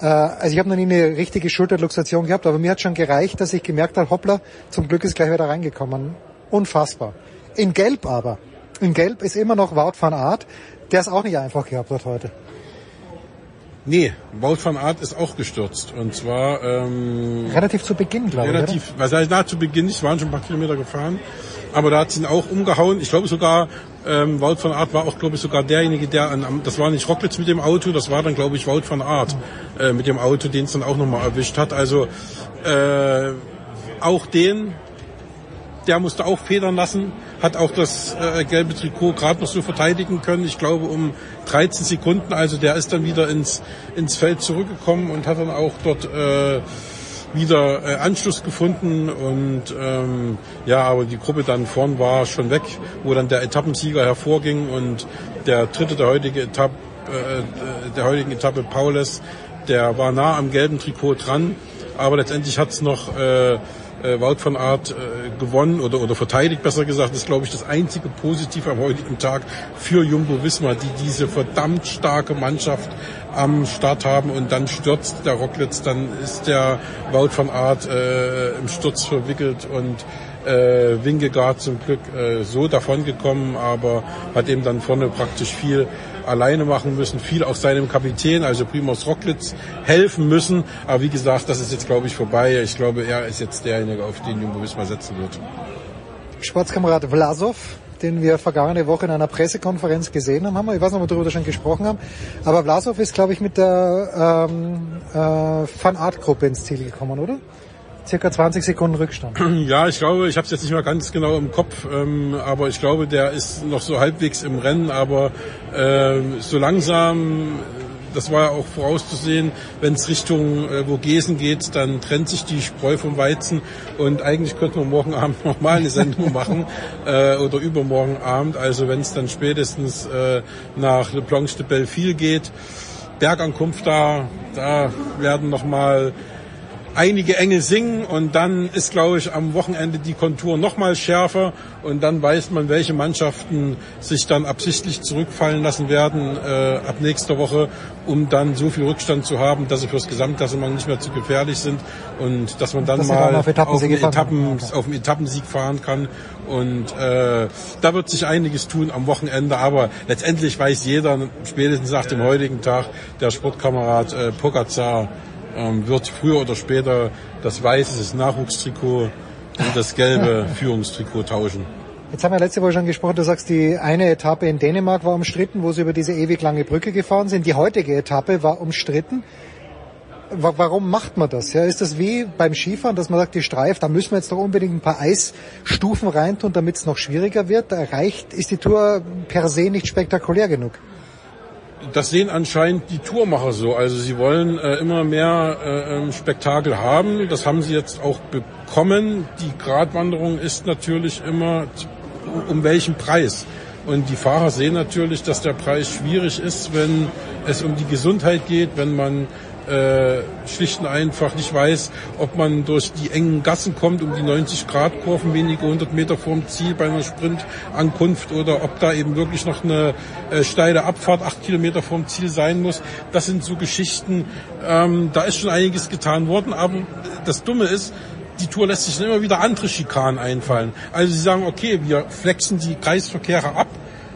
äh, also ich habe noch nie eine richtige Schulterluxation gehabt, aber mir hat schon gereicht, dass ich gemerkt habe, hoppla, zum Glück ist gleich wieder reingekommen. Unfassbar. In Gelb aber. In Gelb ist immer noch Wout van Aert, der es auch nicht einfach gehabt hat heute. Nee, Wout van Aert ist auch gestürzt. Und zwar ähm, Relativ zu Beginn, glaube ich. relativ, was heißt na, zu Beginn nicht, waren schon ein paar Kilometer gefahren. Aber da hat sie ihn auch umgehauen. Ich glaube sogar, ähm, Wout van Aert war auch, glaube ich, sogar derjenige, der an, das war nicht Rocklitz mit dem Auto, das war dann, glaube ich, Wout van Aert äh, mit dem Auto, den es dann auch nochmal erwischt hat. Also äh, auch den, der musste auch federn lassen, hat auch das äh, gelbe Trikot gerade noch so verteidigen können. Ich glaube um 13 Sekunden. Also der ist dann wieder ins, ins Feld zurückgekommen und hat dann auch dort äh, wieder äh, Anschluss gefunden und ähm, ja, aber die Gruppe dann vorn war schon weg, wo dann der Etappensieger hervorging und der dritte der heutige Etappe, äh, der heutigen Etappe Paules, der war nah am gelben Trikot dran, aber letztendlich hat's noch äh, äh, Wout van Aert äh, gewonnen oder, oder verteidigt, besser gesagt. Ist, glaube ich, das einzige Positive am heutigen Tag für Jumbo Visma, die diese verdammt starke Mannschaft am Start haben und dann stürzt der Rocklitz, dann ist der Wout van Aert äh, im Sturz verwickelt und äh, Wingegaard zum Glück äh, so davongekommen, aber hat eben dann vorne praktisch viel alleine machen müssen, viel auch seinem Kapitän, also Primoz Rocklitz, helfen müssen. Aber wie gesagt, das ist jetzt, glaube ich, vorbei. Ich glaube, er ist jetzt derjenige, auf den Jumbo Visma setzen wird. Sportskamerad Vlasov, den wir vergangene Woche in einer Pressekonferenz gesehen haben. Ich weiß nicht, ob wir darüber schon gesprochen haben. Aber Vlasov ist, glaube ich, mit der ähm, äh, Van Art Gruppe ins Ziel gekommen, oder? Circa 20 Sekunden Rückstand. Ja, ich glaube, ich habe es jetzt nicht mehr ganz genau im Kopf, ähm, aber ich glaube, der ist noch so halbwegs im Rennen, aber ähm, so langsam, das war ja auch vorauszusehen, wenn es Richtung äh, Vogesen geht, dann trennt sich die Spreu vom Weizen und eigentlich könnten wir morgen Abend nochmal eine Sendung machen äh, oder übermorgen Abend, also wenn es dann spätestens äh, nach Le Planche de Belleville geht, Bergankunft da, da werden nochmal einige Engel singen und dann ist, glaube ich, am Wochenende die Kontur noch mal schärfer und dann weiß man, welche Mannschaften sich dann absichtlich zurückfallen lassen werden äh, ab nächster Woche, um dann so viel Rückstand zu haben, dass sie fürs Gesamtklassement nicht mehr zu gefährlich sind und dass man dann Dass mal auf Etappensiege den Etappen, auf den Etappensieg fahren kann und äh, da wird sich einiges tun am Wochenende, aber letztendlich weiß jeder, spätestens nach dem heutigen Tag, der Sportkamerad äh, Pogacar ähm, wird früher oder später das weiße Nachwuchstrikot und das gelbe Führungstrikot tauschen. Jetzt haben wir letzte Woche schon gesprochen, du sagst, die eine Etappe in Dänemark war umstritten, wo sie über diese ewig lange Brücke gefahren sind. Die heutige Etappe war umstritten. Wa- Warum macht man das? Ja, ist das wie beim Skifahren, dass man sagt, die Streif, da müssen wir jetzt doch unbedingt ein paar Eisstufen reintun, damit es noch schwieriger wird? Da reicht, ist die Tour per se nicht spektakulär genug. Das sehen anscheinend die Tourmacher so. Also sie wollen äh, immer mehr äh, ähm, Spektakel haben. Das haben sie jetzt auch bekommen. Die Gratwanderung ist natürlich immer um welchen Preis. Und die Fahrer sehen natürlich, dass der Preis schwierig ist, wenn es um die Gesundheit geht, wenn man äh, schlicht und einfach nicht weiß, ob man durch die engen Gassen kommt, um die 90-Grad-Kurven wenige hundert Meter vorm Ziel bei einer Sprintankunft oder ob da eben wirklich noch eine äh, steile Abfahrt acht Kilometer vorm Ziel sein muss. Das sind so Geschichten, ähm, da ist schon einiges getan worden, aber das Dumme ist, die Tour lässt sich immer wieder andere Schikanen einfallen. Also sie sagen, okay, wir flexen die Kreisverkehre ab,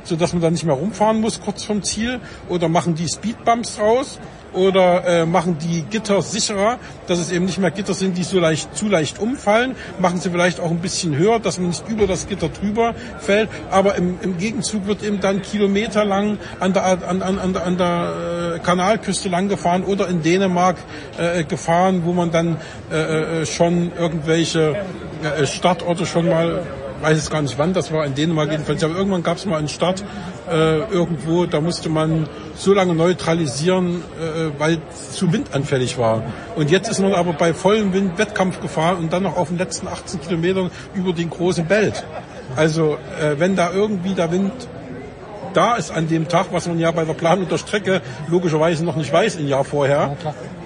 so dass man dann nicht mehr rumfahren muss kurz vom Ziel oder machen die Speedbumps raus oder äh, machen die Gitter sicherer, dass es eben nicht mehr Gitter sind, die so leicht zu leicht umfallen, machen sie vielleicht auch ein bisschen höher, dass man nicht über das Gitter drüber fällt, aber im, im Gegenzug wird eben dann kilometerlang an der an, an, an, der- an der äh, Kanalküste lang gefahren oder in Dänemark äh, gefahren, wo man dann äh, äh, schon irgendwelche äh, Startorte schon mal weiß es gar nicht wann, das war in Dänemark jedenfalls, aber irgendwann gab es mal einen Start äh, irgendwo, da musste man so lange neutralisieren, äh, weil es zu windanfällig war. Und jetzt ist man aber bei vollem Wind Wettkampf gefahren und dann noch auf den letzten 18 Kilometern über den großen Belt. Also äh, wenn da irgendwie der Wind da ist an dem Tag, was man ja bei der Planung der Strecke logischerweise noch nicht weiß ein Jahr vorher,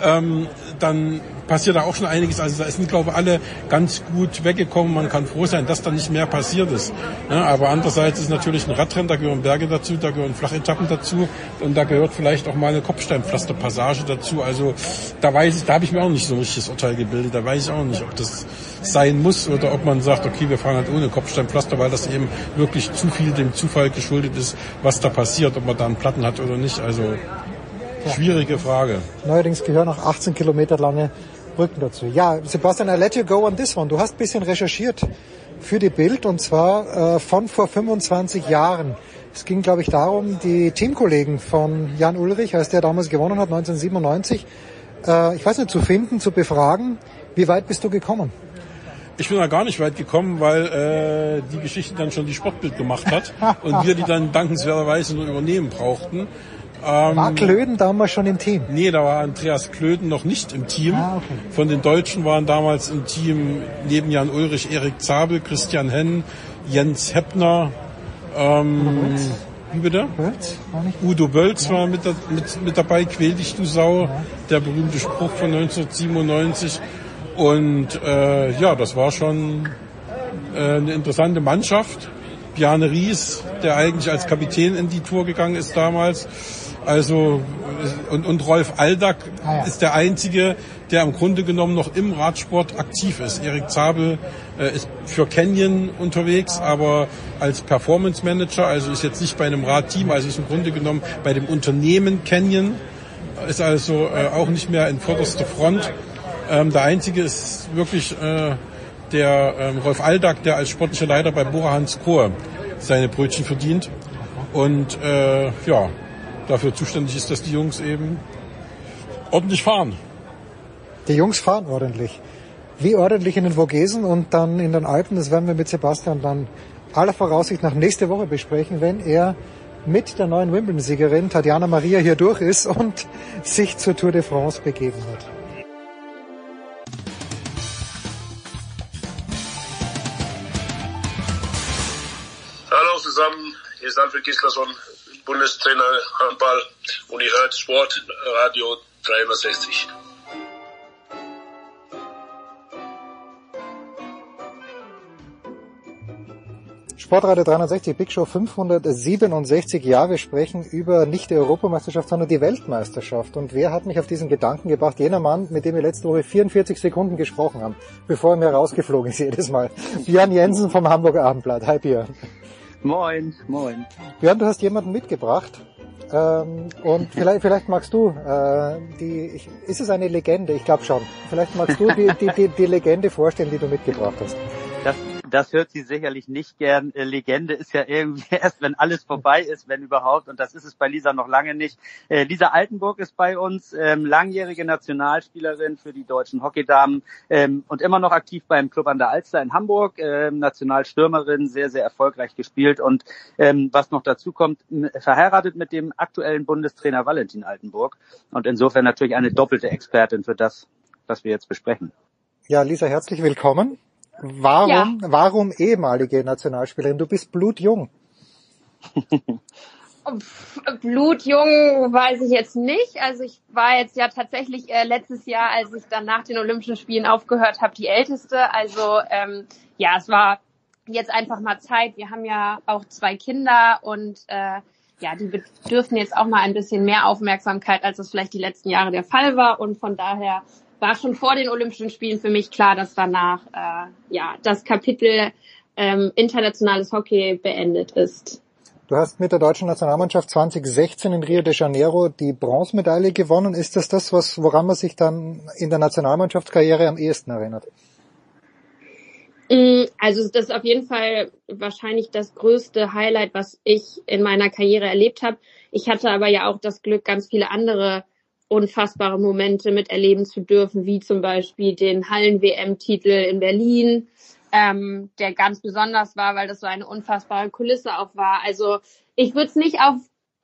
ähm, dann passiert da auch schon einiges. Also da sind, glaube ich, alle ganz gut weggekommen. Man kann froh sein, dass da nicht mehr passiert ist. Ja, aber andererseits ist natürlich ein Radrennen, da gehören Berge dazu, da gehören Flachetappen dazu und da gehört vielleicht auch mal eine Kopfsteinpflasterpassage dazu. Also da weiß ich, da habe ich mir auch nicht so ein richtiges Urteil gebildet. Da weiß ich auch nicht, ob das sein muss oder ob man sagt, okay, wir fahren halt ohne Kopfsteinpflaster, weil das eben wirklich zu viel dem Zufall geschuldet ist, was da passiert, ob man da einen Platten hat oder nicht. Also schwierige Frage. Neuerdings gehören auch 18 Kilometer lange Brücken dazu. Ja, Sebastian, I let you go on this one. Du hast ein bisschen recherchiert für die Bild und zwar äh, von vor 25 Jahren. Es ging, glaube ich, darum, die Teamkollegen von Jan Ulrich, als der damals gewonnen hat, 1997, äh, ich weiß nicht, zu finden, zu befragen. Wie weit bist du gekommen? Ich bin da gar nicht weit gekommen, weil äh, die Geschichte dann schon die Sportbild gemacht hat und wir die dann dankenswerterweise nur übernehmen brauchten. Ähm, War Klöden damals schon im Team? Nee, da war Andreas Klöden noch nicht im Team. Ah, okay. Von den Deutschen waren damals im Team neben Jan Ulrich Erik Zabel, Christian Henn, Jens Heppner, ähm, wie bitte? Bölz? Udo Bölz war mit, da- mit, mit dabei, Quäl dich du Sau, der berühmte Spruch von 1997. Und äh, ja, das war schon äh, eine interessante Mannschaft. Bjarne Ries, der eigentlich als Kapitän in die Tour gegangen ist damals. Also und, und Rolf Aldag Ah, ja. ist der einzige, der im Grunde genommen noch im Radsport aktiv ist. Erik Zabel äh, ist für Canyon unterwegs, aber als Performance Manager, also ist jetzt nicht bei einem Radteam, also ist im Grunde genommen bei dem Unternehmen Canyon, ist also äh, auch nicht mehr in vorderster Front. Ähm, der einzige ist wirklich äh, der ähm, Rolf Aldag, der als sportlicher Leiter bei Bora Hans Kohr seine Brötchen verdient. Und äh, ja, dafür zuständig ist, dass die Jungs eben ordentlich fahren. Die Jungs fahren ordentlich. Wie ordentlich in den Vogesen und dann in den Alpen, das werden wir mit Sebastian dann aller Voraussicht nach nächste Woche besprechen, wenn er mit der neuen Wimbledon-Siegerin Tatjana Maria hier durch ist und sich zur Tour de France begeben hat. Hallo zusammen, hier ist Alfred Gislason, Bundestrainer Handball und ihr hört Sportradio 360. Sportradio 360, Big Show 567 Ja, wir sprechen über nicht die Europameisterschaft, sondern die Weltmeisterschaft. Und wer hat mich auf diesen Gedanken gebracht? Jener Mann, mit dem wir letzte Woche 44 Sekunden gesprochen haben, bevor er mir rausgeflogen ist jedes Mal. Björn Jensen vom Hamburger Abendblatt. Hi Björn. Moin, moin. Björn, du hast jemanden mitgebracht. Ähm, und vielleicht, vielleicht magst du, äh, die, ich, ist es eine Legende? Ich glaube schon. Vielleicht magst du die, die, die, die Legende vorstellen, die du mitgebracht hast. Das, das hört sie sicherlich nicht gern. Äh, Legende ist ja irgendwie erst, wenn alles vorbei ist, wenn überhaupt. Und das ist es bei Lisa noch lange nicht. Äh, Lisa Altenburg ist bei uns, ähm, langjährige Nationalspielerin für die deutschen Hockeydamen ähm, und immer noch aktiv beim Club an der Alster in Hamburg. Ähm, Nationalstürmerin, sehr, sehr erfolgreich gespielt. Und was noch dazu kommt, verheiratet mit dem aktuellen Bundestrainer Valentin Altenburg. Und insofern natürlich eine doppelte Expertin für das, was wir jetzt besprechen. Ja, Lisa, herzlich willkommen. Warum, warum ehemalige Nationalspielerin? Du bist blutjung. Blutjung weiß ich jetzt nicht. Also ich war jetzt ja tatsächlich äh, letztes Jahr, als ich dann nach den Olympischen Spielen aufgehört habe, die älteste. Also ähm, ja, es war jetzt einfach mal Zeit. Wir haben ja auch zwei Kinder und äh, ja, die bedürfen jetzt auch mal ein bisschen mehr Aufmerksamkeit, als es vielleicht die letzten Jahre der Fall war. Und von daher war schon vor den Olympischen Spielen für mich klar, dass danach äh, ja das Kapitel ähm, internationales Hockey beendet ist. Du hast mit der deutschen Nationalmannschaft 2016 in Rio de Janeiro die Bronzemedaille gewonnen. Ist das das, was, woran man sich dann in der Nationalmannschaftskarriere am ehesten erinnert? Mm, Also das ist auf jeden Fall wahrscheinlich das größte Highlight, was ich in meiner Karriere erlebt habe. Ich hatte aber ja auch das Glück, ganz viele andere unfassbare Momente miterleben zu dürfen, wie zum Beispiel den Hallen-WM-Titel in Berlin, ähm, der ganz besonders war, weil das so eine unfassbare Kulisse auch war. Also ich würde es nicht auf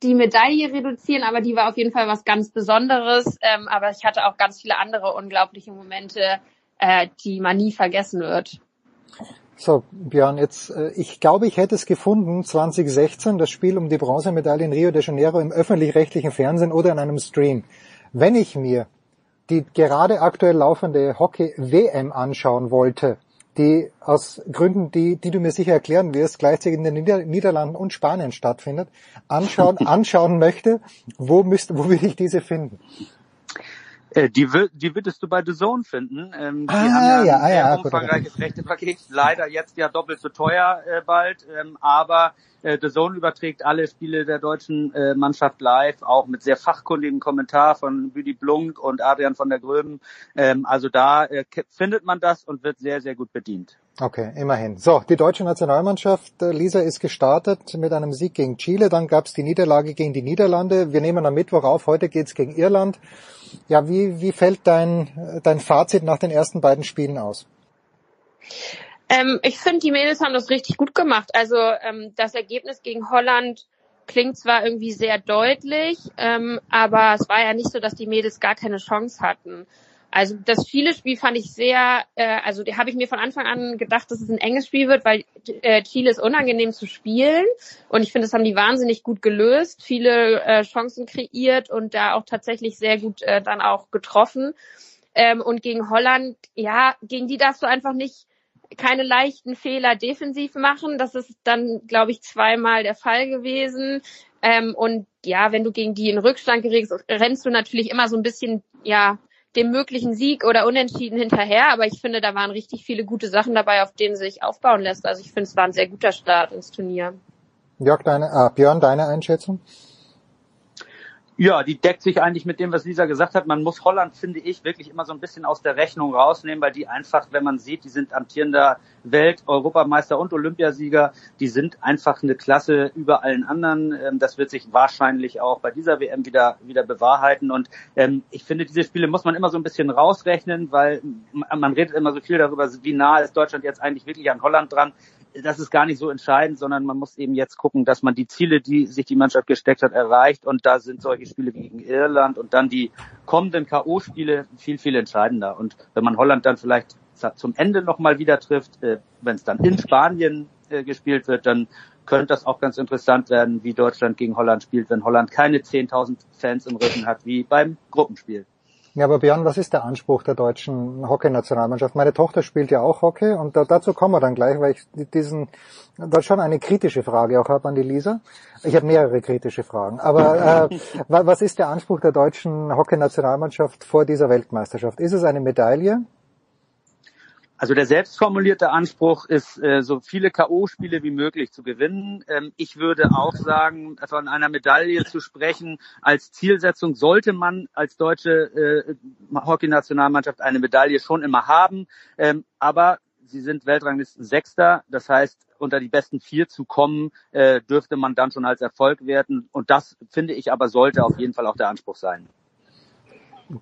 die Medaille reduzieren, aber die war auf jeden Fall was ganz Besonderes. Ähm, aber ich hatte auch ganz viele andere unglaubliche Momente, äh, die man nie vergessen wird. So, Björn, jetzt, äh, ich glaube, ich hätte es gefunden, 2016, das Spiel um die Bronzemedaille in Rio de Janeiro im öffentlich-rechtlichen Fernsehen oder in einem Stream. Wenn ich mir die gerade aktuell laufende Hockey-WM anschauen wollte, die aus Gründen, die, die du mir sicher erklären wirst, gleichzeitig in den Nieder Niederlanden und Spanien stattfindet, anschauen, anschauen möchte, wo müsste, wo würde ich diese finden? Äh, Die, wird, die würdest du bei The Zone finden. Ähm, die Ah, haben ja, ja, ein ah, sehr ja, umfangreiches Rechtepaket. Leider jetzt ja doppelt so teuer äh, bald. Ähm, aber äh, The Zone überträgt alle Spiele der deutschen äh, Mannschaft live, auch mit sehr fachkundigem Kommentar von Büdi Blunk und Adrian von der Gröben. Ähm, also da äh, findet man das und wird sehr, sehr gut bedient. Okay, immerhin. So, die deutsche Nationalmannschaft, äh, Lisa, ist gestartet mit einem Sieg gegen Chile, dann gab es die Niederlage gegen die Niederlande. Wir nehmen am Mittwoch auf, heute geht's gegen Irland. Ja, wie, wie fällt dein, äh, dein Fazit nach den ersten beiden Spielen aus? Ähm, ich finde, die Mädels haben das richtig gut gemacht. Also ähm, das Ergebnis gegen Holland klingt zwar irgendwie sehr deutlich, ähm, aber es war ja nicht so, dass die Mädels gar keine Chance hatten. Also das Chile-Spiel fand ich sehr, äh, also habe ich mir von Anfang an gedacht, dass es ein enges Spiel wird, weil äh, Chile ist unangenehm zu spielen und ich finde, das haben die wahnsinnig gut gelöst, viele äh, Chancen kreiert und da auch tatsächlich sehr gut äh, dann auch getroffen. Ähm, und gegen Holland, ja, gegen die darfst du einfach nicht keine leichten Fehler defensiv machen. Das ist dann, glaube ich, zweimal der Fall gewesen. Ähm, und ja, wenn du gegen die in Rückstand gerätst, rennst du natürlich immer so ein bisschen, ja, dem möglichen Sieg oder Unentschieden hinterher. Aber ich finde, da waren richtig viele gute Sachen dabei, auf denen sich aufbauen lässt. Also ich finde, es war ein sehr guter Start ins Turnier. Jörg, deine, ah, Björn, deine Einschätzung? Ja, die deckt sich eigentlich mit dem, was Lisa gesagt hat. Man muss Holland, finde ich, wirklich immer so ein bisschen aus der Rechnung rausnehmen, weil die einfach, wenn man sieht, die sind amtierender Welt-, Europameister und Olympiasieger, die sind einfach eine Klasse über allen anderen. Ähm, Das wird sich wahrscheinlich auch bei dieser WM wieder, wieder bewahrheiten. Und ähm, ich finde, diese Spiele muss man immer so ein bisschen rausrechnen, weil man man redet immer so viel darüber, wie nah ist Deutschland jetzt eigentlich wirklich an Holland dran das ist gar nicht so entscheidend, sondern man muss eben jetzt gucken, dass man die Ziele, die sich die Mannschaft gesteckt hat, erreicht. Und da sind solche Spiele gegen Irland und dann die kommenden K.O.-Spiele viel, viel entscheidender. Und wenn man Holland dann vielleicht zum Ende nochmal wieder trifft, äh, wenn es dann in Spanien äh, gespielt wird, dann könnte das auch ganz interessant werden, wie Deutschland gegen Holland spielt, wenn Holland keine 10.000 Fans im Rücken hat, wie beim Gruppenspiel. Ja, aber Björn, was ist der Anspruch der deutschen Hockeynationalmannschaft? Meine Tochter spielt ja auch Hockey und da, dazu kommen wir dann gleich, weil ich diesen, ist schon eine kritische Frage auch habe an die Lisa. Ich habe mehrere kritische Fragen. Aber äh, wa- was ist der Anspruch der deutschen Hockeynationalmannschaft vor dieser Weltmeisterschaft? Ist es eine Medaille? Also der selbstformulierte Anspruch ist, äh, so viele K.O.-Spiele wie möglich zu gewinnen. Ähm, ich würde auch sagen, von einer Medaille zu sprechen als Zielsetzung sollte man als deutsche äh, Hockeynationalmannschaft eine Medaille schon immer haben. Ähm, aber sie sind Weltranglisten Sechster, das heißt unter die besten vier zu kommen, äh, dürfte man dann schon als Erfolg werten. Und das finde ich aber sollte auf jeden Fall auch der Anspruch sein.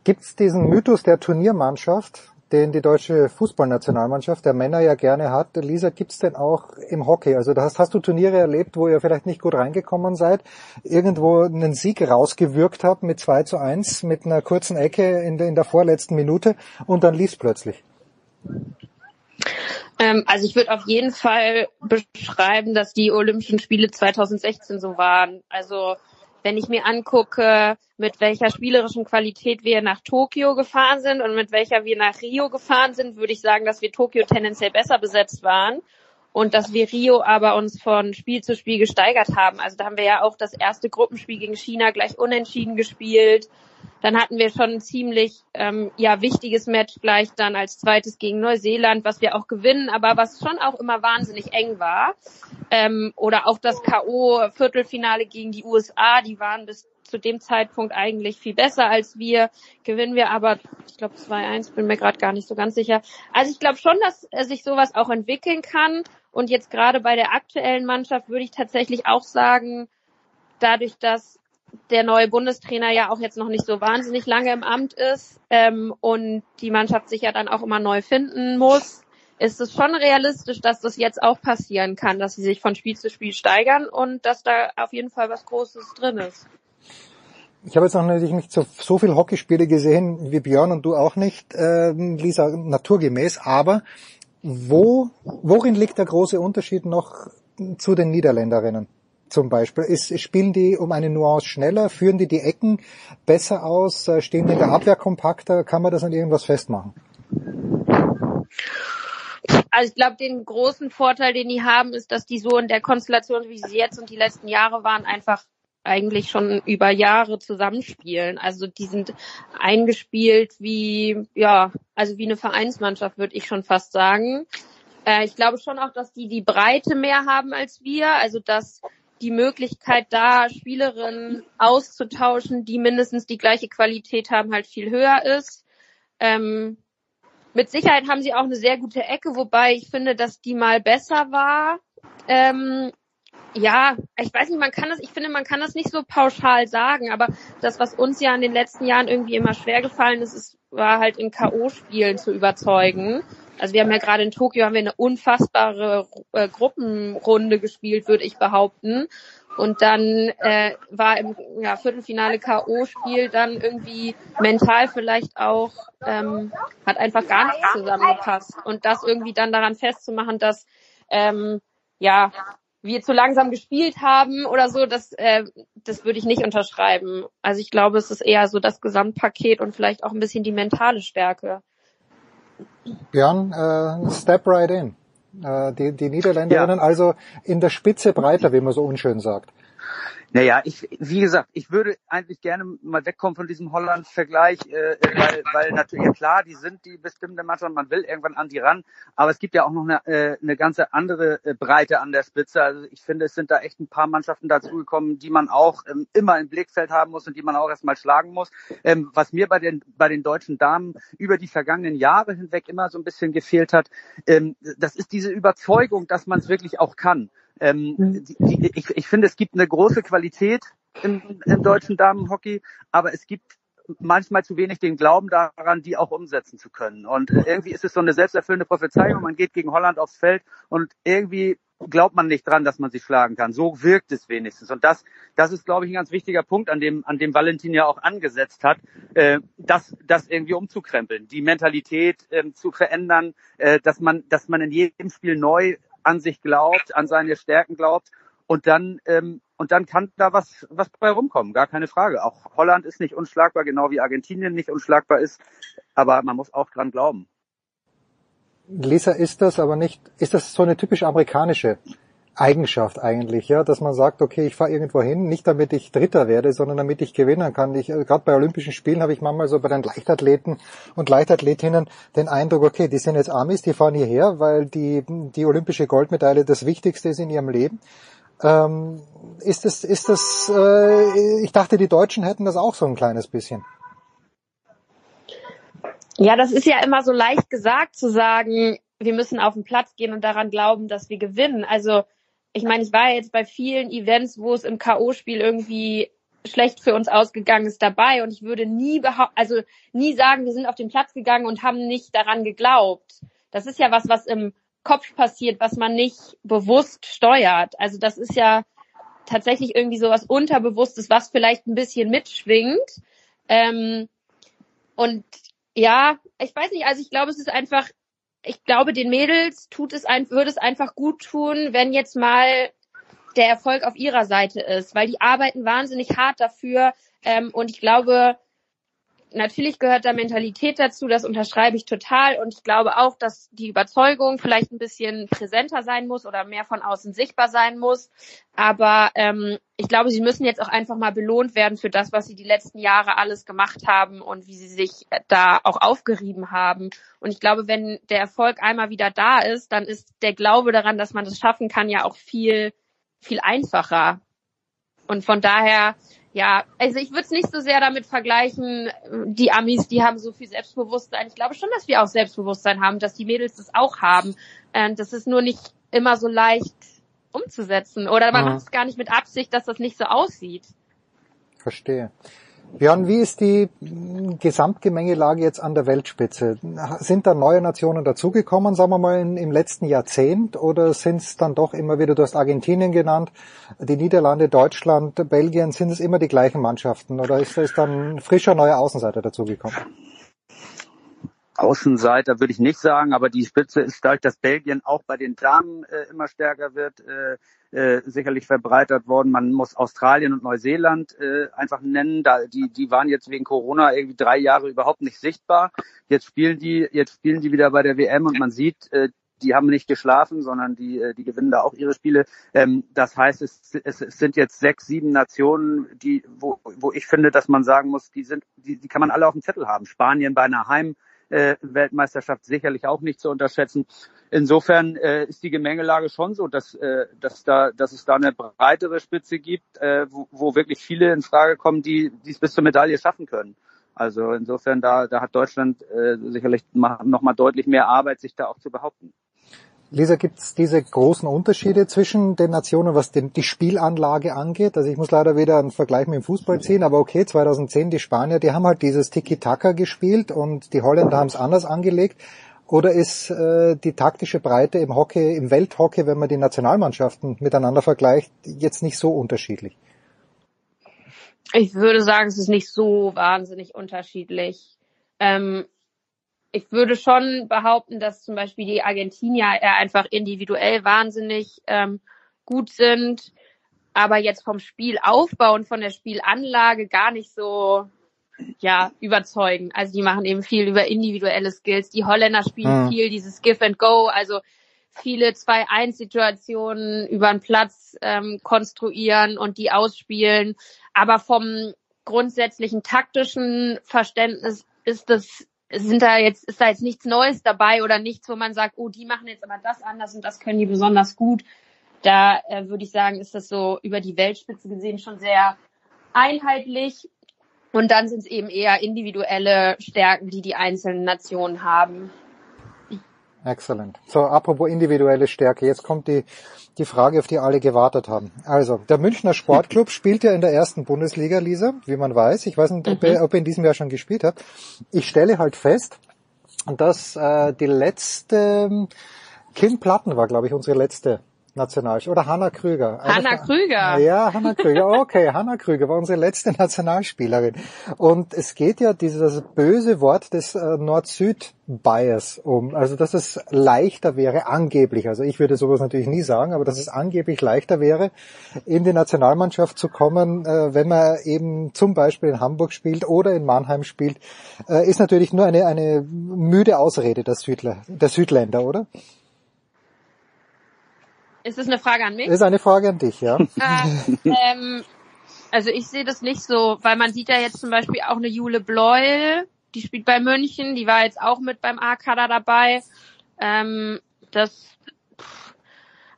Gibt es diesen Mythos der Turniermannschaft, den die deutsche Fußballnationalmannschaft der Männer ja gerne hat? Lisa, gibt's denn auch im Hockey? Also hast, hast du Turniere erlebt, wo ihr vielleicht nicht gut reingekommen seid, irgendwo einen Sieg rausgewirkt habt mit 2 zu 1, mit einer kurzen Ecke in der, in der vorletzten Minute und dann lief's plötzlich. Ähm, also ich würde auf jeden Fall beschreiben, dass die Olympischen Spiele 2016 so waren. Also wenn ich mir angucke, mit welcher spielerischen Qualität wir nach Tokio gefahren sind und mit welcher wir nach Rio gefahren sind, würde ich sagen, dass wir Tokio tendenziell besser besetzt waren und dass wir Rio aber uns von Spiel zu Spiel gesteigert haben. Also da haben wir ja auch das erste Gruppenspiel gegen China gleich unentschieden gespielt. Dann hatten wir schon ein ziemlich ähm, ja wichtiges Match gleich dann als zweites gegen Neuseeland, was wir auch gewinnen, aber was schon auch immer wahnsinnig eng war. Ähm, oder auch das KO Viertelfinale gegen die USA, die waren bis zu dem Zeitpunkt eigentlich viel besser als wir. Gewinnen wir aber, ich glaube 2-1, bin mir gerade gar nicht so ganz sicher. Also ich glaube schon, dass äh, sich sowas auch entwickeln kann. Und jetzt gerade bei der aktuellen Mannschaft würde ich tatsächlich auch sagen, dadurch, dass der neue Bundestrainer ja auch jetzt noch nicht so wahnsinnig lange im Amt ist ähm, und die Mannschaft sich ja dann auch immer neu finden muss, ist es schon realistisch, dass das jetzt auch passieren kann, dass sie sich von Spiel zu Spiel steigern und dass da auf jeden Fall was Großes drin ist. Ich habe jetzt noch natürlich nicht so, so viel Hockeyspiele gesehen wie Björn und du auch nicht, äh, Lisa, naturgemäß, aber wo, worin liegt der große Unterschied noch zu den Niederländerinnen? Zum Beispiel. Ist, spielen die um eine Nuance schneller? Führen die die Ecken besser aus? Äh, Stehen die in der Abwehr kompakter? Kann man das an irgendwas festmachen? Also ich glaube, den großen Vorteil, den die haben, ist, dass die so in der Konstellation, wie sie jetzt und die letzten Jahre waren, einfach eigentlich schon über Jahre zusammenspielen. Also die sind eingespielt wie, ja, also wie eine Vereinsmannschaft, würde ich schon fast sagen. Äh, ich glaube schon auch, dass die die Breite mehr haben als wir. Also dass die Möglichkeit da, Spielerinnen auszutauschen, die mindestens die gleiche Qualität haben, halt viel höher ist. Ähm, mit Sicherheit haben sie auch eine sehr gute Ecke, wobei ich finde, dass die mal besser war. Ähm, ja, ich weiß nicht, man kann das, ich finde, man kann das nicht so pauschal sagen, aber das, was uns ja in den letzten Jahren irgendwie immer schwer gefallen ist, ist war halt in K.O.-Spielen zu überzeugen. Also wir haben ja gerade in Tokio haben wir eine unfassbare äh, Gruppenrunde gespielt, würde ich behaupten. Und dann äh, war im ja, Viertelfinale K.O.-Spiel dann irgendwie mental vielleicht auch, ähm, hat einfach gar nicht zusammengepasst. Und das irgendwie dann daran festzumachen, dass ähm, ja, wir zu langsam gespielt haben oder so, das, äh, das würde ich nicht unterschreiben. Also ich glaube, es ist eher so das Gesamtpaket und vielleicht auch ein bisschen die mentale Stärke. Björn, äh, step right in. Äh, die, die Niederländerinnen ja. also in der Spitze breiter, wie man so unschön sagt. Naja, ich, wie gesagt, ich würde eigentlich gerne mal wegkommen von diesem Holland-Vergleich, äh, weil, weil natürlich, ja klar, die sind die bestimmte Mannschaft, man will irgendwann an die ran, aber es gibt ja auch noch eine, äh, eine ganze andere äh, Breite an der Spitze. Also ich finde, es sind da echt ein paar Mannschaften dazugekommen, die man auch ähm, immer im Blickfeld haben muss und die man auch erstmal schlagen muss. Ähm, was mir bei den, bei den deutschen Damen über die vergangenen Jahre hinweg immer so ein bisschen gefehlt hat, ähm, das ist diese Überzeugung, dass man es wirklich auch kann. Ähm, die, die, ich, ich finde, es gibt eine große Qualität im, im deutschen Damenhockey, aber es gibt manchmal zu wenig den Glauben daran, die auch umsetzen zu können. Und irgendwie ist es so eine selbsterfüllende Prophezeiung. Man geht gegen Holland aufs Feld und irgendwie glaubt man nicht dran, dass man sie schlagen kann. So wirkt es wenigstens. Und das, das ist, glaube ich, ein ganz wichtiger Punkt, an dem, an dem Valentin ja auch angesetzt hat, äh, das, das irgendwie umzukrempeln, die Mentalität äh, zu verändern, äh, dass man, dass man in jedem Spiel neu an sich glaubt, an seine Stärken glaubt und dann ähm, und dann kann da was was bei rumkommen, gar keine Frage. Auch Holland ist nicht unschlagbar, genau wie Argentinien nicht unschlagbar ist, aber man muss auch dran glauben. Lisa, ist das aber nicht, ist das so eine typisch amerikanische Eigenschaft eigentlich, ja, dass man sagt, okay, ich fahre irgendwo hin, nicht damit ich Dritter werde, sondern damit ich gewinnen kann. Ich, äh, gerade bei Olympischen Spielen habe ich manchmal so bei den Leichtathleten und Leichtathletinnen den Eindruck, okay, die sind jetzt Amis, die fahren hierher, weil die, die olympische Goldmedaille das Wichtigste ist in ihrem Leben. Ähm, ist das, ist das, äh, ich dachte, die Deutschen hätten das auch so ein kleines bisschen. Ja, das ist ja immer so leicht gesagt zu sagen, wir müssen auf den Platz gehen und daran glauben, dass wir gewinnen. Also ich meine, ich war jetzt bei vielen Events, wo es im K.O.-Spiel irgendwie schlecht für uns ausgegangen ist dabei und ich würde nie behaupten, also nie sagen, wir sind auf den Platz gegangen und haben nicht daran geglaubt. Das ist ja was, was im Kopf passiert, was man nicht bewusst steuert. Also das ist ja tatsächlich irgendwie so was Unterbewusstes, was vielleicht ein bisschen mitschwingt. Ähm, und ja, ich weiß nicht, also ich glaube, es ist einfach ich glaube, den Mädels tut es ein, würde es einfach gut tun, wenn jetzt mal der Erfolg auf ihrer Seite ist, weil die arbeiten wahnsinnig hart dafür. Ähm, und ich glaube, natürlich gehört da Mentalität dazu, das unterschreibe ich total. Und ich glaube auch, dass die Überzeugung vielleicht ein bisschen präsenter sein muss oder mehr von außen sichtbar sein muss. Aber ähm, ich glaube, sie müssen jetzt auch einfach mal belohnt werden für das, was sie die letzten Jahre alles gemacht haben und wie sie sich da auch aufgerieben haben. Und ich glaube, wenn der Erfolg einmal wieder da ist, dann ist der Glaube daran, dass man das schaffen kann, ja auch viel, viel einfacher. Und von daher ja, also ich würde es nicht so sehr damit vergleichen, die Amis, die haben so viel Selbstbewusstsein. Ich glaube schon, dass wir auch Selbstbewusstsein haben, dass die Mädels das auch haben. Ähm, das ist nur nicht immer so leicht umzusetzen. Oder man Mhm. macht es gar nicht mit Absicht, dass das nicht so aussieht. Verstehe. Björn, wie ist die Gesamtgemengelage jetzt an der Weltspitze? Sind da neue Nationen dazugekommen, sagen wir mal, in, im letzten Jahrzehnt? Oder sind es dann doch immer wieder, du hast Argentinien genannt, die Niederlande, Deutschland, Belgien, sind es immer die gleichen Mannschaften? Oder ist, ist dann frischer neuer Außenseiter dazugekommen? Außenseiter würde ich nicht sagen, aber die Spitze ist dadurch, dass Belgien auch bei den Damen äh, immer stärker wird, äh, äh, sicherlich verbreitert worden. Man muss Australien und Neuseeland äh, einfach nennen. Da, die, die waren jetzt wegen Corona irgendwie drei Jahre überhaupt nicht sichtbar. Jetzt spielen die, jetzt spielen die wieder bei der WM und man sieht, äh, die haben nicht geschlafen, sondern die, äh, die gewinnen da auch ihre Spiele. Ähm, das heißt, es, es, es sind jetzt sechs, sieben Nationen, die, wo, wo ich finde, dass man sagen muss, die sind, die, die kann man alle auf dem Zettel haben. Spanien bei einer Heim äh, Weltmeisterschaft sicherlich auch nicht zu unterschätzen. Insofern äh, ist die Gemengelage schon so, dass, äh, dass, da, dass es da eine breitere Spitze gibt, äh, wo, wo wirklich viele in Frage kommen, die es bis zur Medaille schaffen können. Also insofern, da, da hat Deutschland äh, sicherlich noch mal deutlich mehr Arbeit, sich da auch zu behaupten. Lisa, gibt es diese großen Unterschiede zwischen den Nationen, was den, die Spielanlage angeht? Also ich muss leider wieder einen Vergleich mit dem Fußball ziehen, aber okay, 2010 die Spanier, die haben halt dieses Tiki-Taka gespielt und die Holländer haben es anders angelegt. Oder ist äh, die taktische Breite im Hockey, im Welthockey, wenn man die Nationalmannschaften miteinander vergleicht, jetzt nicht so unterschiedlich? Ich würde sagen, es ist nicht so wahnsinnig unterschiedlich. Ähm, ich würde schon behaupten, dass zum Beispiel die Argentinier eher einfach individuell wahnsinnig ähm, gut sind, aber jetzt vom Spielaufbau und von der Spielanlage gar nicht so ja überzeugen. Also die machen eben viel über individuelle Skills. Die Holländer spielen Mhm. viel dieses Give and Go, also viele 2-1-Situationen über den Platz ähm, konstruieren und die ausspielen. Aber vom grundsätzlichen taktischen Verständnis ist das sind da jetzt ist da jetzt nichts Neues dabei oder nichts, wo man sagt, oh, die machen jetzt aber das anders und das können die besonders gut. Da äh, würde ich sagen, ist das so über die Weltspitze gesehen schon sehr einheitlich. Und dann sind es eben eher individuelle Stärken, die die einzelnen Nationen haben. Excellent. So, apropos individuelle Stärke, jetzt kommt die, die Frage, auf die alle gewartet haben. Also, der Münchner Sportclub spielt ja in der ersten Bundesliga, Lisa, wie man weiß. Ich weiß nicht, ob, er, ob er in diesem Jahr schon gespielt hat. Ich stelle halt fest, dass äh, die letzte, Kim Platten war, glaube ich, unsere letzte Nationalspielerin. Oder Hanna Krüger. Hanna Krüger. Ja, Hanna Krüger. Okay, Hanna Krüger war unsere letzte Nationalspielerin. Und es geht ja dieses böse Wort des äh, Nord-Süd-Bias um. Also, dass es leichter wäre, angeblich, also ich würde sowas natürlich nie sagen, aber dass es angeblich leichter wäre, in die Nationalmannschaft zu kommen, äh, wenn man eben zum Beispiel in Hamburg spielt oder in Mannheim spielt, äh, ist natürlich nur eine, eine müde Ausrede der, Südler, der Südländer, oder? Ist das eine Frage an mich? Ist eine Frage an dich, ja. Ah, ähm, also ich sehe das nicht so, weil man sieht ja jetzt zum Beispiel auch eine Jule Bleuel, die spielt bei München, die war jetzt auch mit beim A-Kader dabei. Ähm, das,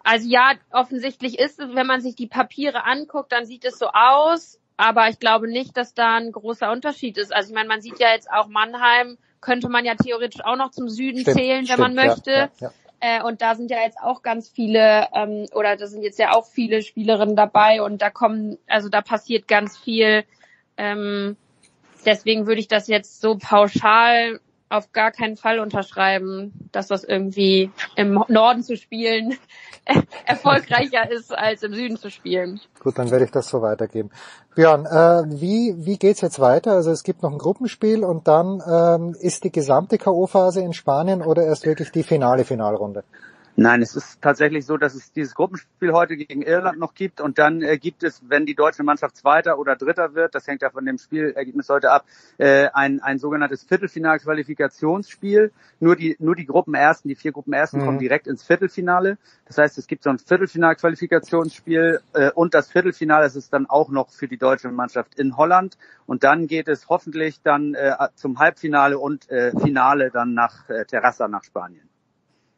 also ja, offensichtlich ist es, wenn man sich die Papiere anguckt, dann sieht es so aus, aber ich glaube nicht, dass da ein großer Unterschied ist. Also ich meine, man sieht ja jetzt auch Mannheim, könnte man ja theoretisch auch noch zum Süden Stimmt, zählen, wenn stimmt, man ja, möchte. ja, ja. Äh, und da sind ja jetzt auch ganz viele, ähm, oder da sind jetzt ja auch viele Spielerinnen dabei und da kommen, also da passiert ganz viel. Ähm, deswegen würde ich das jetzt so pauschal auf gar keinen Fall unterschreiben, dass das irgendwie im Norden zu spielen erfolgreicher ist, als im Süden zu spielen. Gut, dann werde ich das so weitergeben. Björn, äh, wie, wie geht's jetzt weiter? Also es gibt noch ein Gruppenspiel und dann ähm, ist die gesamte K.O.-Phase in Spanien oder erst wirklich die finale Finalrunde? Nein, es ist tatsächlich so, dass es dieses Gruppenspiel heute gegen Irland noch gibt und dann äh, gibt es, wenn die deutsche Mannschaft Zweiter oder Dritter wird, das hängt ja von dem Spielergebnis heute ab, äh, ein, ein sogenanntes Viertelfinal-Qualifikationsspiel. Nur die, nur die Gruppenersten, die vier Gruppenersten Mhm. kommen direkt ins Viertelfinale. Das heißt, es gibt so ein Viertelfinal-Qualifikationsspiel äh, und das Viertelfinale das ist dann auch noch für die deutsche Mannschaft in Holland. Und dann geht es hoffentlich dann äh, zum Halbfinale und äh, Finale dann nach äh, Terrassa nach Spanien.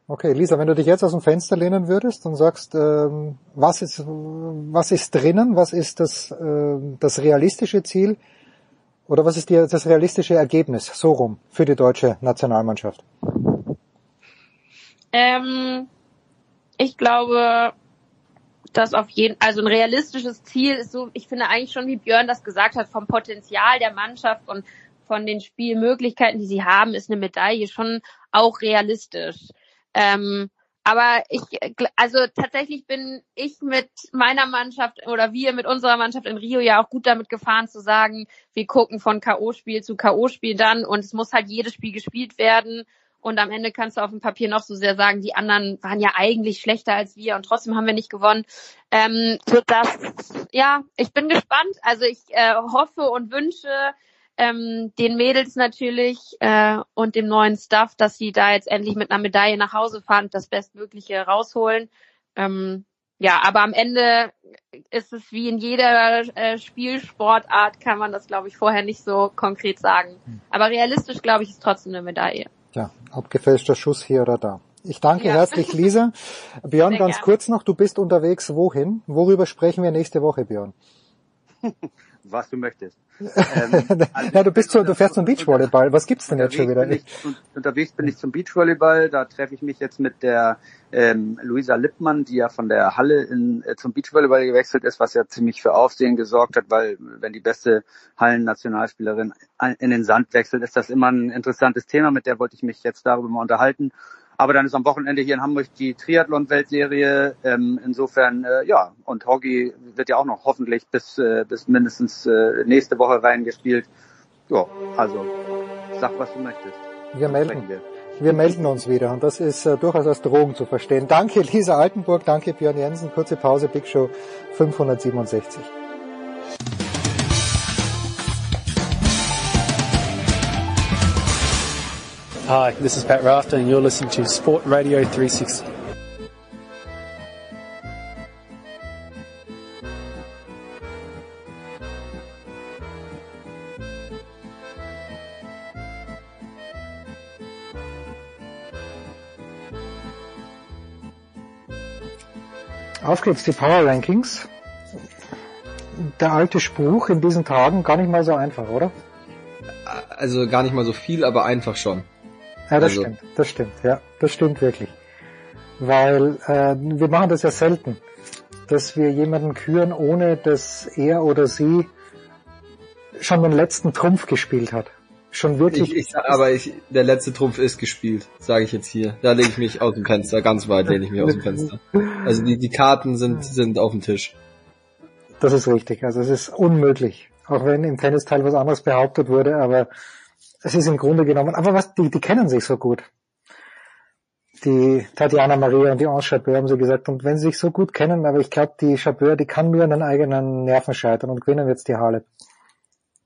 Okay, Lisa, wenn du dich jetzt aus dem Fenster lehnen würdest und sagst, ähm, was ist was ist drinnen, was ist das ähm, das realistische Ziel oder was ist die, das realistische Ergebnis so rum für die deutsche Nationalmannschaft? Ähm, ich glaube, dass auf jeden, also ein realistisches Ziel ist so, ich finde eigentlich schon, wie Björn das gesagt hat, vom Potenzial der Mannschaft und von den Spielmöglichkeiten, die sie haben, ist eine Medaille schon auch realistisch. Ähm, aber ich, also tatsächlich bin ich mit meiner Mannschaft oder wir mit unserer Mannschaft in Rio ja auch gut damit gefahren zu sagen, wir gucken von K.O.-Spiel zu K.O.-Spiel dann und es muss halt jedes Spiel gespielt werden. Und am Ende kannst du auf dem Papier noch so sehr sagen, die anderen waren ja eigentlich schlechter als wir und trotzdem haben wir nicht gewonnen. Ähm, so das, ja, ich bin gespannt. Also ich äh, hoffe und wünsche ähm, den Mädels natürlich äh, und dem neuen Staff, dass sie da jetzt endlich mit einer Medaille nach Hause fahren, und das Bestmögliche rausholen. Ähm, ja, aber am Ende ist es wie in jeder äh, Spielsportart, kann man das, glaube ich, vorher nicht so konkret sagen. Aber realistisch, glaube ich, ist trotzdem eine Medaille. Ja, abgefälschter Schuss hier oder da. Ich danke Ja. herzlich, Lisa. Björn, Sehr ganz gerne. kurz noch, du bist unterwegs wohin? Worüber sprechen wir nächste Woche, Björn? Was du möchtest. Ähm, ja, du bist so, du fährst zum Beachvolleyball. Was gibt's denn jetzt schon wieder? Bin unterwegs bin ich zum Beachvolleyball. Da treffe ich mich jetzt mit der ähm, Luisa Lippmann, die ja von der Halle in, äh, zum Beachvolleyball gewechselt ist, was ja ziemlich für Aufsehen gesorgt hat, weil wenn die beste Hallennationalspielerin in den Sand wechselt, ist das immer ein interessantes Thema. Mit der wollte ich mich jetzt darüber mal unterhalten. Aber dann ist am Wochenende hier in Hamburg die Triathlon-Weltserie. Ähm, insofern, äh, ja, und Hockey wird ja auch noch hoffentlich bis, äh, bis mindestens äh, nächste Woche reingespielt. Ja, also sag, was du möchtest. Wir melden. Wir. Wir melden uns wieder und das ist äh, durchaus als Drogen zu verstehen. Danke Lisa Altenburg, danke Björn Jensen. Kurze Pause, Big Show 567. Hi, this is Pat Rafter, and you're listening to Sport Radio 360. Auf geht's, die Power Rankings. Der alte Spruch in diesen Tagen gar nicht mal so einfach, oder? Also gar nicht mal so viel, aber einfach schon. Ja, das Also- stimmt, das stimmt, ja, das stimmt wirklich. Weil äh, wir machen das ja selten, dass wir jemanden küren, ohne dass er oder sie schon den letzten Trumpf gespielt hat. Schon wirklich. Ich, ich, sag- aber ich, der letzte Trumpf ist gespielt, sage ich jetzt hier. Da lege ich mich aus dem Fenster, ganz weit lehne ich mich aus dem Fenster. Also die, die Karten sind, sind auf dem Tisch. Das ist richtig. Also es ist unmöglich. Auch wenn im Tennisteil was anderes behauptet wurde, aber es ist im Grunde genommen, aber was, die, die kennen sich so gut. Die Tatjana Maria und die Ange Chabeur haben sie gesagt, und wenn sie sich so gut kennen, aber ich glaube, die Chabeur, die kann nur an den eigenen Nerven scheitern und gewinnen wird's die Halep.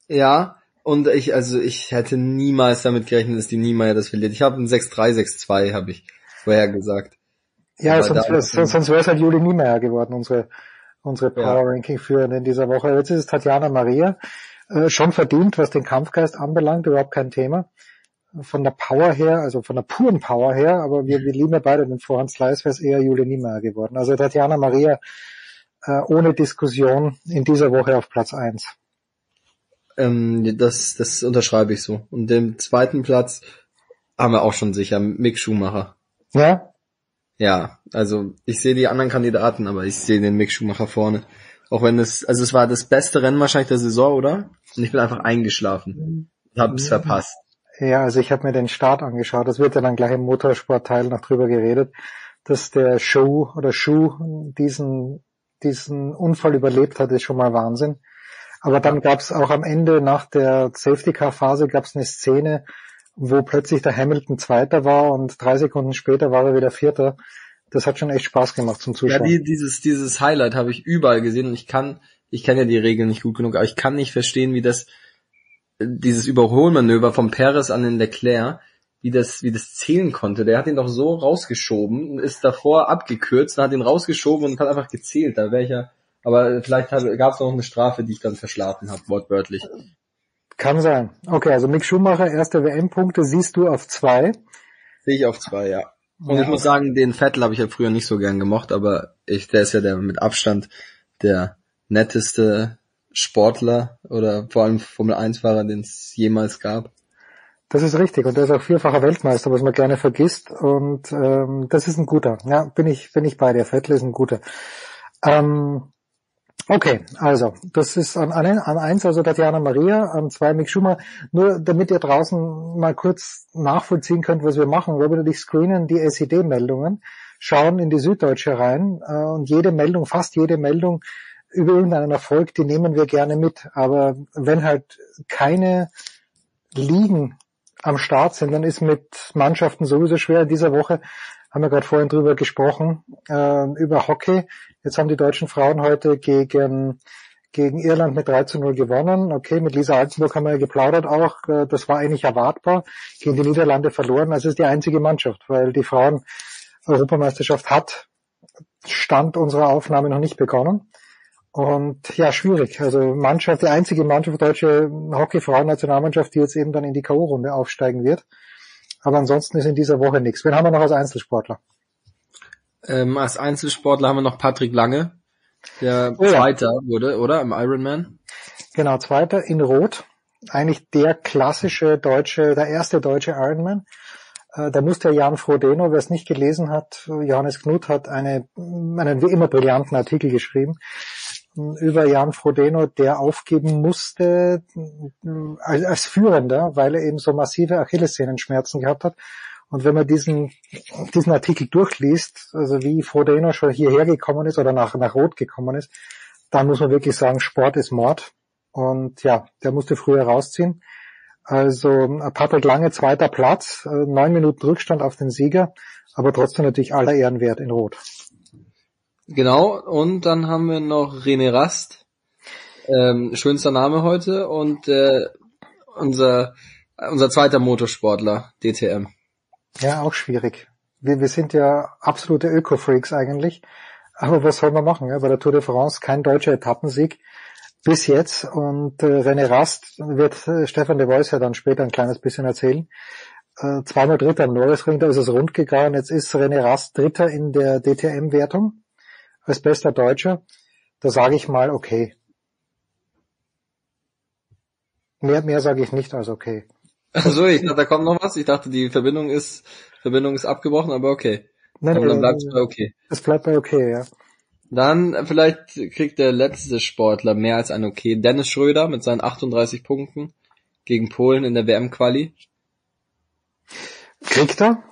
Ja, und ich, also ich hätte niemals damit gerechnet, dass die Niemeyer das verliert. Ich habe ein 6-3, 6-2, habe ich vorher gesagt. Ja, Aber sonst wär's, sonst wäre es halt Juli Niemeyer geworden, unsere, unsere Power Ranking Führende in dieser Woche. Jetzt ist es Tatjana Maria, äh, schon verdient, was den Kampfgeist anbelangt, überhaupt kein Thema. Von der Power her, also von der puren Power her, aber wir, wir lieben ja beide den Vorhand Slice, wäre es eher Juli Niemeyer geworden. Also Tatjana Maria äh, ohne Diskussion in dieser Woche auf Platz eins. Ähm, das, das unterschreibe ich so. Und den zweiten Platz haben wir auch schon sicher, Mick Schumacher. Ja? Ja, also ich sehe die anderen Kandidaten, aber ich sehe den Mick Schumacher vorne. Auch wenn es, also es war das beste Rennen wahrscheinlich der Saison, oder? Und ich bin einfach eingeschlafen. Hab's verpasst. Ja, also ich habe mir den Start angeschaut. Das wird ja dann gleich im Motorsportteil noch drüber geredet, dass der Show oder Schuh diesen, diesen Unfall überlebt hat, ist schon mal Wahnsinn. Aber dann gab's auch am Ende nach der Safety Car Phase gab's eine Szene, wo plötzlich der Hamilton Zweiter war und drei Sekunden später war er wieder Vierter. Das hat schon echt Spaß gemacht zum Ja, Zuschauen. die, dieses, dieses Highlight habe ich überall gesehen und ich kann, ich kenne ja die Regeln nicht gut genug, aber ich kann nicht verstehen, wie das, dieses Überholmanöver von Perez an den Leclerc, wie das, wie das zählen konnte. Der hat ihn doch so rausgeschoben und ist davor abgekürzt, hat ihn rausgeschoben und hat einfach gezählt. Da wäre ich ja, aber vielleicht gab es noch eine Strafe, die ich dann verschlafen habe, wortwörtlich. Kann sein. Okay, also Mick Schumacher, erste WM-Punkte, siehst du auf zwei. Sehe ich auf zwei, ja. Und Ja. ich muss sagen, den Vettel habe ich ja früher nicht so gern gemocht, aber ich, der ist ja der mit Abstand der netteste Sportler oder vor allem Formel 1 Fahrer, den es jemals gab. Das ist richtig und er ist auch vierfacher Weltmeister, was man gerne vergisst und ähm, das ist ein guter. Ja, bin ich bin ich bei dir. Vettel ist ein guter. Ähm, okay, also das ist an, an, an eins also Tatjana Maria, an zwei Mick Schumacher. Nur damit ihr draußen mal kurz nachvollziehen könnt, was wir machen. Robert und ich screenen die SED-Meldungen, schauen in die Süddeutsche rein äh, und jede Meldung, fast jede Meldung über irgendeinen Erfolg, die nehmen wir gerne mit. Aber wenn halt keine Ligen am Start sind, dann ist mit Mannschaften sowieso schwer. In dieser Woche haben wir gerade vorhin drüber gesprochen, äh, über Hockey. Jetzt haben die deutschen Frauen heute gegen, gegen Irland mit 3 zu 0 gewonnen. Okay, mit Lisa Altenburg haben wir ja geplaudert auch. Äh, das war eigentlich erwartbar. Gegen die Niederlande verloren. Es ist die einzige Mannschaft, weil die Frauen Europameisterschaft hat Stand unserer Aufnahme noch nicht begonnen. Und ja, schwierig. Also Mannschaft, die einzige Mannschaft, deutsche Hockey-Frauen-Nationalmannschaft, die jetzt eben dann in die K.O.-Runde aufsteigen wird. Aber ansonsten ist in dieser Woche nichts. Wen haben wir noch als Einzelsportler? Ähm, als Einzelsportler haben wir noch Patrick Lange, der Oh ja. Zweiter wurde, oder? Im Ironman. Genau, zweiter in Rot. Eigentlich der klassische deutsche, der erste deutsche Ironman. Äh, Da musste Jan Frodeno, wer es nicht gelesen hat, Johannes Knut hat eine, einen wie immer brillanten Artikel geschrieben äh, über Jan Frodeno, der aufgeben musste äh, als, als Führender, weil er eben so massive Achillessehnenschmerzen gehabt hat. Und wenn man diesen, diesen Artikel durchliest, also wie Frodeno schon hierher gekommen ist oder nach, nach Rot gekommen ist, dann muss man wirklich sagen, Sport ist Mord. Und ja, der musste früher rausziehen. Also Patrick Lange, zweiter Platz, äh, neun Minuten Rückstand auf den Sieger, aber trotzdem natürlich aller Ehren wert in Rot. Genau, und dann haben wir noch René Rast, ähm, schönster Name heute, und äh, unser, unser zweiter Motorsportler, DTM. Ja, auch schwierig. Wir, wir sind ja absolute Öko-Freaks eigentlich. Aber was soll man machen? Ja? Bei der Tour de France kein deutscher Etappensieg bis jetzt. Und äh, René Rast wird äh, Stefan de Vois ja dann später ein kleines bisschen erzählen. Äh, zweimal Dritter am Norrisring, da ist es rund gegangen. Jetzt ist René Rast Dritter in der DTM-Wertung als bester Deutscher. Da sage ich mal okay. Mehr, mehr sage ich nicht als okay. Also ich dachte, da kommt noch was. Ich dachte, die Verbindung ist, Verbindung ist abgebrochen, aber okay. Nein, aber dann bleibt es bei okay. Es bleibt bei okay, ja. Dann äh, vielleicht kriegt der letzte Sportler mehr als ein okay. Dennis Schröder mit seinen 38 Punkten gegen Polen in der WM-Quali. Kriegt er,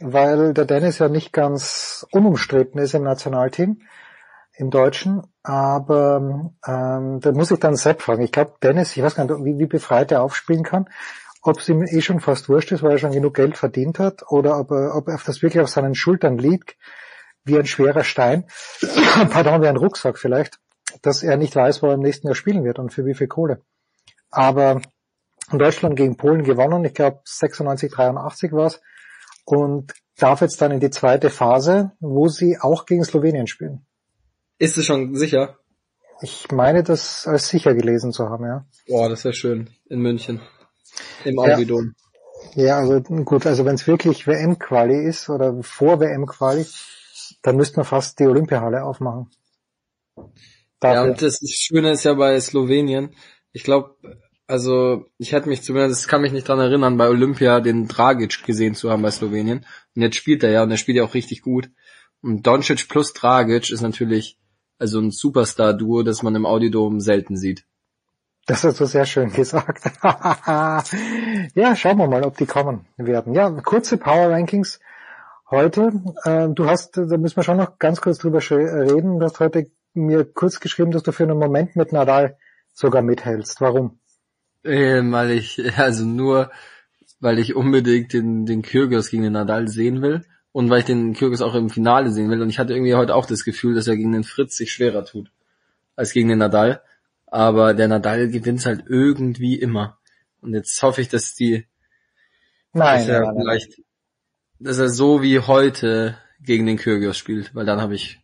weil der Dennis ja nicht ganz unumstritten ist im Nationalteam, im Deutschen. Aber ähm, da muss ich dann Sepp fragen. Ich glaube, Dennis, ich weiß gar nicht, wie, wie befreit er aufspielen kann. Ob es ihm eh schon fast wurscht ist, weil er schon genug Geld verdient hat, oder ob, er, ob er das wirklich auf seinen Schultern liegt, wie ein schwerer Stein, pardon, wie ein Rucksack vielleicht, dass er nicht weiß, wo er im nächsten Jahr spielen wird und für wie viel Kohle. Aber Deutschland gegen Polen gewonnen, ich glaube 96, 83 war's und darf jetzt dann in die zweite Phase, wo sie auch gegen Slowenien spielen. Ist es schon sicher? Ich meine, das als sicher gelesen zu haben, ja. Boah, das wäre schön. In München. Im Ja. Audidom. Ja, also gut, also wenn es wirklich WM-Quali ist oder vor WM-Quali, dann müsste man fast die Olympiahalle aufmachen. Ja, Dafür. und das Schöne ist ja bei Slowenien, ich glaube, also ich hätte mich zumindest, kann mich nicht dran erinnern, bei Olympia den Dragic gesehen zu haben bei Slowenien. Und jetzt spielt er ja und er spielt ja auch richtig gut. Und Doncic plus Dragic ist natürlich also ein Superstar-Duo, das man im Audidom selten sieht. Das hast du sehr schön gesagt. ja, schauen wir mal, ob die kommen werden. Ja, kurze Power Rankings heute. Äh, du hast, da müssen wir schon noch ganz kurz drüber sch- reden. Du hast heute mir kurz geschrieben, dass du für einen Moment mit Nadal sogar mithältst. Warum? Ähm, weil ich, also nur, weil ich unbedingt den, den Kyrgios gegen den Nadal sehen will und weil ich den Kyrgios auch im Finale sehen will. Und ich hatte irgendwie heute auch das Gefühl, dass er gegen den Fritz sich schwerer tut als gegen den Nadal. Aber der Nadal gewinnt halt irgendwie immer. Und jetzt hoffe ich, dass die, Nein, dass er nein, nein, nein. vielleicht, dass er so wie heute gegen den Kyrgios spielt, weil dann habe ich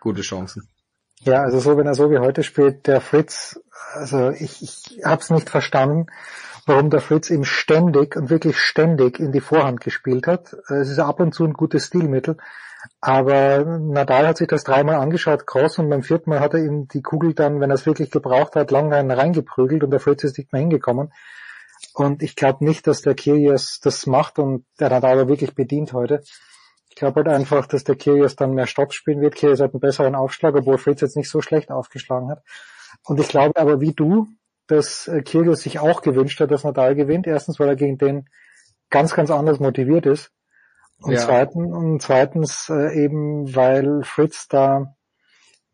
gute Chancen. Ja, also so, wenn er so wie heute spielt, der Fritz, also ich, ich habe es nicht verstanden, warum der Fritz ihm ständig und wirklich ständig in die Vorhand gespielt hat. Es ist ab und zu ein gutes Stilmittel, aber Nadal hat sich das dreimal angeschaut, Cross, und beim vierten Mal hat er ihm die Kugel dann, wenn er es wirklich gebraucht hat, lang rein- reingeprügelt und der Fritz ist nicht mehr hingekommen. Und ich glaube nicht, dass der Kyrgios das macht und der Nadal war wirklich bedient heute. Ich glaube halt einfach, dass der Kyrgios dann mehr Stopp spielen wird. Kyrgios hat einen besseren Aufschlag, obwohl Fritz jetzt nicht so schlecht aufgeschlagen hat. Und ich glaube aber wie du, dass äh, Kyrgios sich auch gewünscht hat, dass Nadal gewinnt. Erstens, weil er gegen den ganz, ganz anders motiviert ist. Und Ja. zweitens, und zweitens äh, eben, weil Fritz da,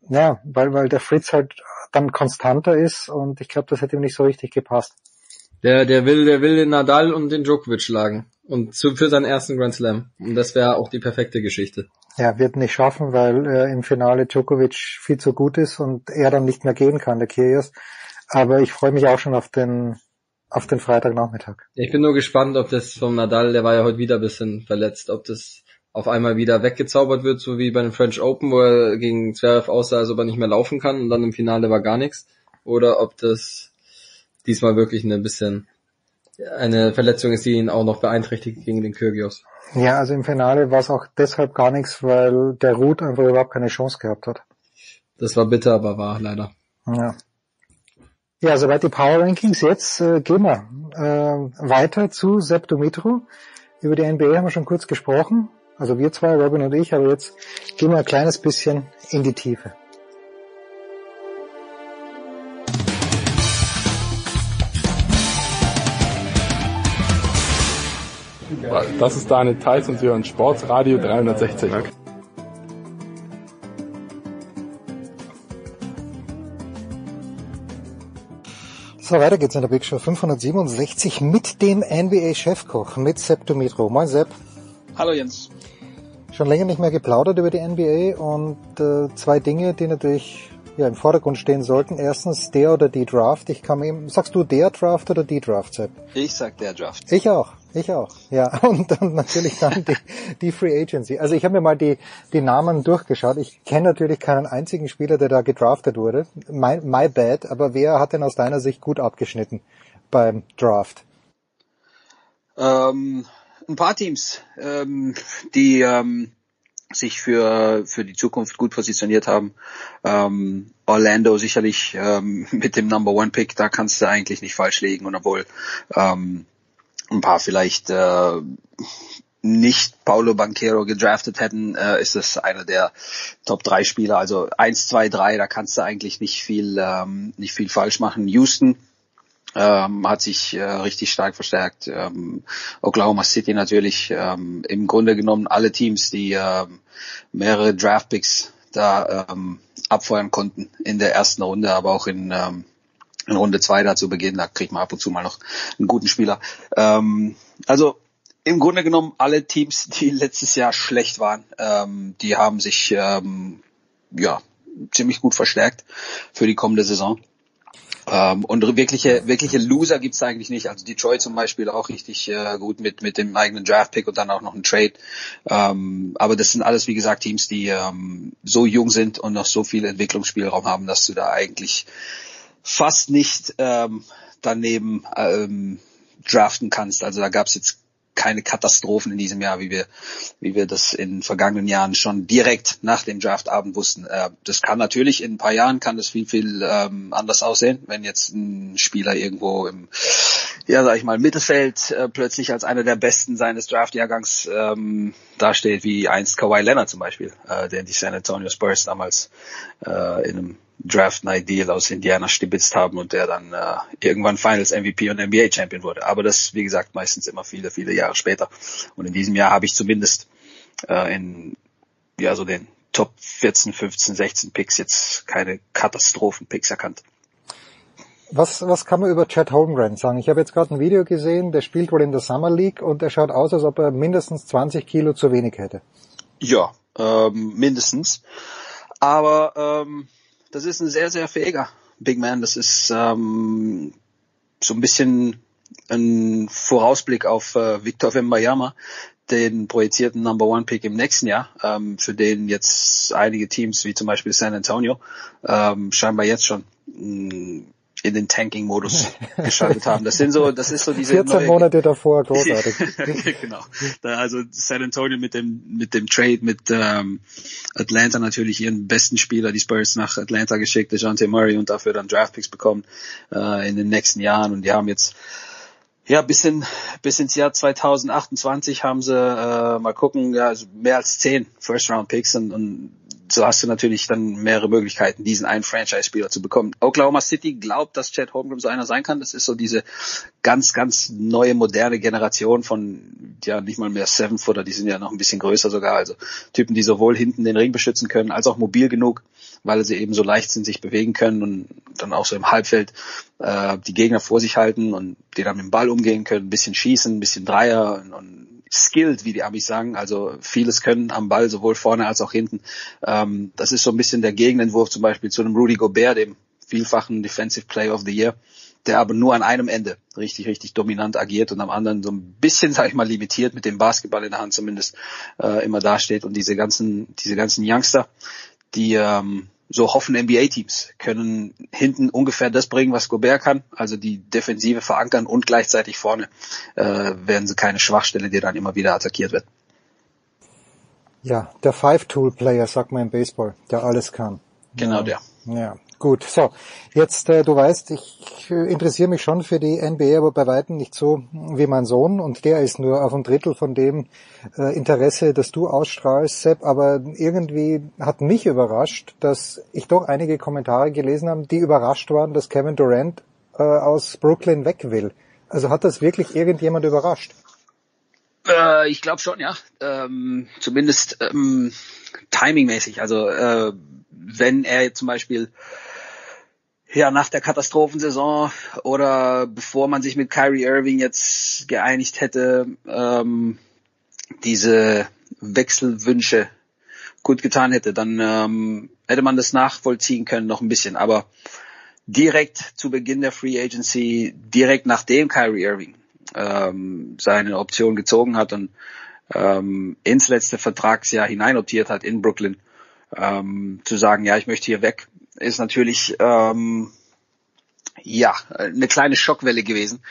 ja, weil, weil der Fritz halt dann konstanter ist und ich glaube, das hätte ihm nicht so richtig gepasst. Der, der will, der will den Nadal und den Djokovic schlagen. Und zu, für seinen ersten Grand Slam. Und das wäre auch die perfekte Geschichte. Ja, wird nicht schaffen, weil äh, im Finale Djokovic viel zu gut ist und er dann nicht mehr gehen kann, der Kyrgios. Aber ich freue mich auch schon auf den auf den Freitagnachmittag. Ich bin nur gespannt, ob das vom Nadal, der war ja heute wieder ein bisschen verletzt, ob das auf einmal wieder weggezaubert wird, so wie bei den French Open, wo er gegen Zverev aussah, als ob er nicht mehr laufen kann und dann im Finale war gar nichts. Oder ob das diesmal wirklich eine bisschen eine Verletzung ist, die ihn auch noch beeinträchtigt gegen den Kyrgios. Ja, also im Finale war es auch deshalb gar nichts, weil der Ruth einfach überhaupt keine Chance gehabt hat. Das war bitter, aber war leider. Ja. Ja, soweit die Power Rankings. Jetzt äh, gehen wir äh, weiter zu Sepp Dumitru. Über die NBA haben wir schon kurz gesprochen. Also wir zwei, Robin und ich, aber jetzt gehen wir ein kleines bisschen in die Tiefe. Das ist Daniel Theiss und Sie hören Sportsradio 360. So, weiter geht's in der Big Show 567 mit dem NBA-Chefkoch, mit Sepp Dumitru. Moin Sepp. Hallo Jens. Schon länger nicht mehr geplaudert über die NBA und äh, zwei Dinge, die natürlich ja, im Vordergrund stehen sollten. Erstens der oder die Draft. Ich kann eben, sagst du der Draft oder die Draft, Sepp? Ich sag der Draft. Ich auch, ich auch. Ja, und dann natürlich dann die, die Free Agency. Also ich habe mir mal die, die Namen durchgeschaut. Ich kenne natürlich keinen einzigen Spieler, der da gedraftet wurde. My, my bad, aber wer hat denn aus deiner Sicht gut abgeschnitten beim Draft? Ähm, ein paar Teams, ähm, die ähm, sich für für die Zukunft gut positioniert haben. Ähm, Orlando sicherlich ähm, mit dem Number One Pick, da kannst du eigentlich nicht falsch liegen und obwohl ähm, ein paar vielleicht äh, nicht Paulo Banquero gedraftet hätten, äh, ist es einer der Top 3 Spieler. Also 1, 2, 3, da kannst du eigentlich nicht viel, ähm, nicht viel falsch machen. Houston ähm, hat sich äh, richtig stark verstärkt. Ähm, Oklahoma City natürlich. Ähm, Im Grunde genommen alle Teams, die ähm, mehrere Draftpicks da ähm, abfeuern konnten in der ersten Runde, aber auch in, ähm, in Runde zwei da zu Beginn, da kriegt man ab und zu mal noch einen guten Spieler. Ähm, also im Grunde genommen alle Teams, die letztes Jahr schlecht waren, ähm, die haben sich ähm, ja ziemlich gut verstärkt für die kommende Saison. Ähm, und wirkliche, wirkliche Loser gibt's eigentlich nicht. Also Detroit zum Beispiel auch richtig äh, gut mit, mit dem eigenen Draftpick und dann auch noch ein Trade. Ähm, aber das sind alles, wie gesagt, Teams, die ähm, so jung sind und noch so viel Entwicklungsspielraum haben, dass du da eigentlich fast nicht ähm, daneben ähm, draften kannst. Also da gab's jetzt keine Katastrophen in diesem Jahr, wie wir, wie wir das in vergangenen Jahren schon direkt nach dem Draftabend wussten. Äh, das kann natürlich in ein paar Jahren kann das viel, viel ähm, anders aussehen, wenn jetzt ein Spieler irgendwo im, ja, sag ich mal, Mittelfeld äh, plötzlich als einer der Besten seines Draftjahrgangs ähm, dasteht, wie einst Kawhi Leonard zum Beispiel, äh, der die San Antonio Spurs damals äh, in einem Draft Night Deal aus Indiana stibitzt haben und der dann äh, irgendwann Finals MVP und NBA Champion wurde. Aber das, wie gesagt, meistens immer viele, viele Jahre später. Und in diesem Jahr habe ich zumindest äh, in ja so den Top 14, 15, 16 Picks jetzt keine Katastrophen-Picks erkannt. Was, was kann man über Chad Holmgren sagen? Ich habe jetzt gerade ein Video gesehen, der spielt wohl in der Summer League und er schaut aus, als ob er mindestens 20 Kilo zu wenig hätte. Ja, ähm, mindestens. Aber ähm, das ist ein sehr, sehr fähiger Big Man. Das ist ähm, so ein bisschen ein Vorausblick auf äh, Victor Wembanyama, den projizierten Number One Pick im nächsten Jahr, ähm, für den jetzt einige Teams wie zum Beispiel San Antonio ähm, scheinbar jetzt schon mh, in den Tanking-Modus geschaltet haben. Das sind so, das ist so diese 14 neue, Monate davor, großartig. genau. Also San Antonio mit dem mit dem Trade mit ähm, Atlanta natürlich ihren besten Spieler, die Spurs nach Atlanta geschickt, DeJounte Murray und dafür dann Draftpicks bekommen äh, in den nächsten Jahren und die haben jetzt ja, bis, in, bis ins Jahr 2028 haben sie, äh, mal gucken, ja, also mehr als zehn First-Round-Picks und, und so hast du natürlich dann mehrere Möglichkeiten, diesen einen Franchise-Spieler zu bekommen. Oklahoma City glaubt, dass Chad Holmgren so einer sein kann. Das ist so diese ganz, ganz neue, moderne Generation von, ja, nicht mal mehr Seven-Footer, die sind ja noch ein bisschen größer sogar. Also Typen, die sowohl hinten den Ring beschützen können, als auch mobil genug, weil sie eben so leicht sind, sich bewegen können und dann auch so im Halbfeld äh, die Gegner vor sich halten und die dann mit dem Ball umgehen können, ein bisschen schießen, ein bisschen Dreier und, und skilled, wie die Amis sagen, also vieles können am Ball, sowohl vorne als auch hinten. Ähm, das ist so ein bisschen der Gegenentwurf zum Beispiel zu einem Rudy Gobert, dem vielfachen Defensive Player of the Year, der aber nur an einem Ende richtig, richtig dominant agiert und am anderen so ein bisschen, sag ich mal, limitiert mit dem Basketball in der Hand zumindest äh, immer dasteht. Und diese ganzen, diese ganzen Youngster, die ähm, so hoffen NBA-Teams, können hinten ungefähr das bringen, was Gobert kann, also die Defensive verankern und gleichzeitig vorne äh, werden sie keine Schwachstelle, die dann immer wieder attackiert wird. Ja, der Five-Tool-Player, sagt man im Baseball, der alles kann. Genau der. Ja, gut. So, jetzt, äh, du weißt, ich äh, interessiere mich schon für die NBA, aber bei weitem nicht so wie mein Sohn und der ist nur auf ein Drittel von dem äh, Interesse, das du ausstrahlst, Sepp, aber irgendwie hat mich überrascht, dass ich doch einige Kommentare gelesen habe, die überrascht waren, dass Kevin Durant äh, aus Brooklyn weg will. Also hat das wirklich irgendjemand überrascht? Äh, ich glaube schon, ja. Ähm, zumindest ähm, timingmäßig. Also äh, wenn er zum Beispiel ja nach der Katastrophensaison oder bevor man sich mit Kyrie Irving jetzt geeinigt hätte, ähm, diese Wechselwünsche gut getan hätte, dann ähm, hätte man das nachvollziehen können noch ein bisschen. Aber direkt zu Beginn der Free Agency, direkt nachdem Kyrie Irving ähm, seine Option gezogen hat und ähm, ins letzte Vertragsjahr hineinoptiert hat in Brooklyn, ähm, zu sagen, ja, ich möchte hier weg, ist natürlich ähm, ja eine kleine Schockwelle gewesen,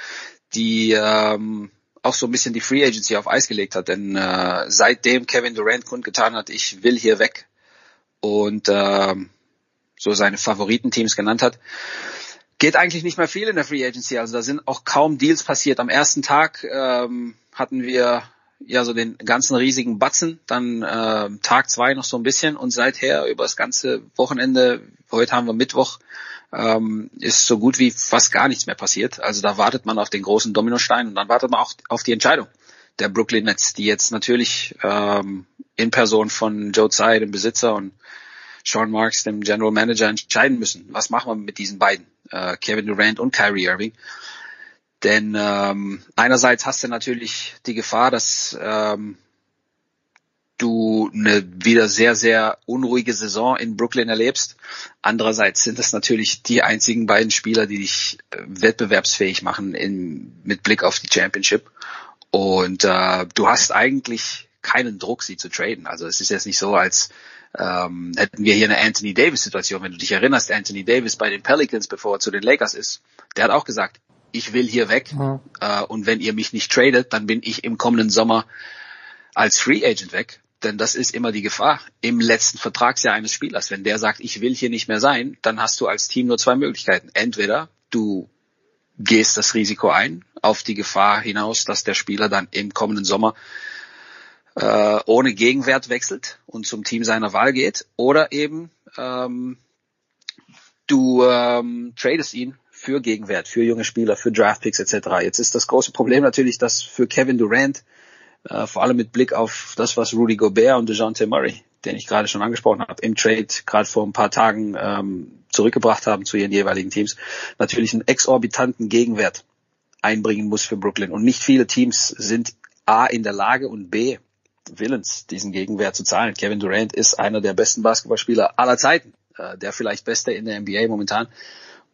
die ähm, auch so ein bisschen die Free Agency auf Eis gelegt hat. Denn äh, seitdem Kevin Durant kundgetan hat, ich will hier weg und ähm, so seine Favoritenteams genannt hat, geht eigentlich nicht mehr viel in der Free Agency. Also da sind auch kaum Deals passiert. Am ersten Tag ähm, hatten wir ja so den ganzen riesigen Batzen, dann äh, Tag zwei noch so ein bisschen und seither über das ganze Wochenende, heute haben wir Mittwoch, ähm, ist so gut wie fast gar nichts mehr passiert. Also da wartet man auf den großen Dominostein und dann wartet man auch auf die Entscheidung der Brooklyn Nets, die jetzt natürlich ähm, in Person von Joe Tsai, dem Besitzer, und Sean Marks, dem General Manager, entscheiden müssen. Was machen wir mit diesen beiden, äh, Kevin Durant und Kyrie Irving? Denn ähm, einerseits hast du natürlich die Gefahr, dass ähm, du eine wieder sehr, sehr unruhige Saison in Brooklyn erlebst. Andererseits sind es natürlich die einzigen beiden Spieler, die dich äh, wettbewerbsfähig machen in, mit Blick auf die Championship. Und äh, du hast eigentlich keinen Druck, sie zu traden. Also es ist jetzt nicht so, als ähm, hätten wir hier eine Anthony Davis-Situation. Wenn du dich erinnerst, Anthony Davis bei den Pelicans, bevor er zu den Lakers ist, der hat auch gesagt, ich will hier weg Mhm. äh, und wenn ihr mich nicht tradet, dann bin ich im kommenden Sommer als Free Agent weg. Denn das ist immer die Gefahr im letzten Vertragsjahr eines Spielers. Wenn der sagt, ich will hier nicht mehr sein, dann hast du als Team nur zwei Möglichkeiten. Entweder du gehst das Risiko ein, auf die Gefahr hinaus, dass der Spieler dann im kommenden Sommer äh, ohne Gegenwert wechselt und zum Team seiner Wahl geht, oder eben ähm, du ähm, tradest ihn für Gegenwert, für junge Spieler, für Draftpicks etc. Jetzt ist das große Problem natürlich, dass für Kevin Durant, äh, vor allem mit Blick auf das, was Rudy Gobert und DeJounte Murray, den ich gerade schon angesprochen habe, im Trade gerade vor ein paar Tagen ähm, zurückgebracht haben zu ihren jeweiligen Teams, natürlich einen exorbitanten Gegenwert einbringen muss für Brooklyn. Und nicht viele Teams sind A in der Lage und B willens, diesen Gegenwert zu zahlen. Kevin Durant ist einer der besten Basketballspieler aller Zeiten, äh, der vielleicht beste in der NBA momentan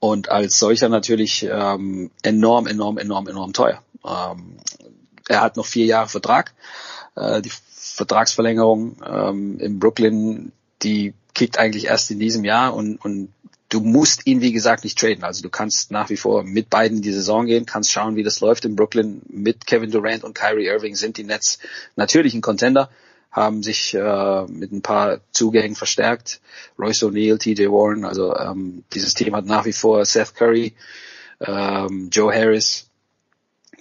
und als solcher natürlich ähm, enorm, enorm, enorm, enorm teuer. Ähm, er hat noch vier Jahre Vertrag. Äh, die Vertragsverlängerung ähm, in Brooklyn, die kickt eigentlich erst in diesem Jahr und, und du musst ihn, wie gesagt, nicht traden. Also du kannst nach wie vor mit beiden in die Saison gehen, kannst schauen, wie das läuft in Brooklyn. Mit Kevin Durant und Kyrie Irving sind die Nets natürlich ein Contender, haben sich äh, mit ein paar Zugängen verstärkt. Royce O'Neal, TJ Warren, also ähm, dieses Team hat nach wie vor Seth Curry, ähm, Joe Harris.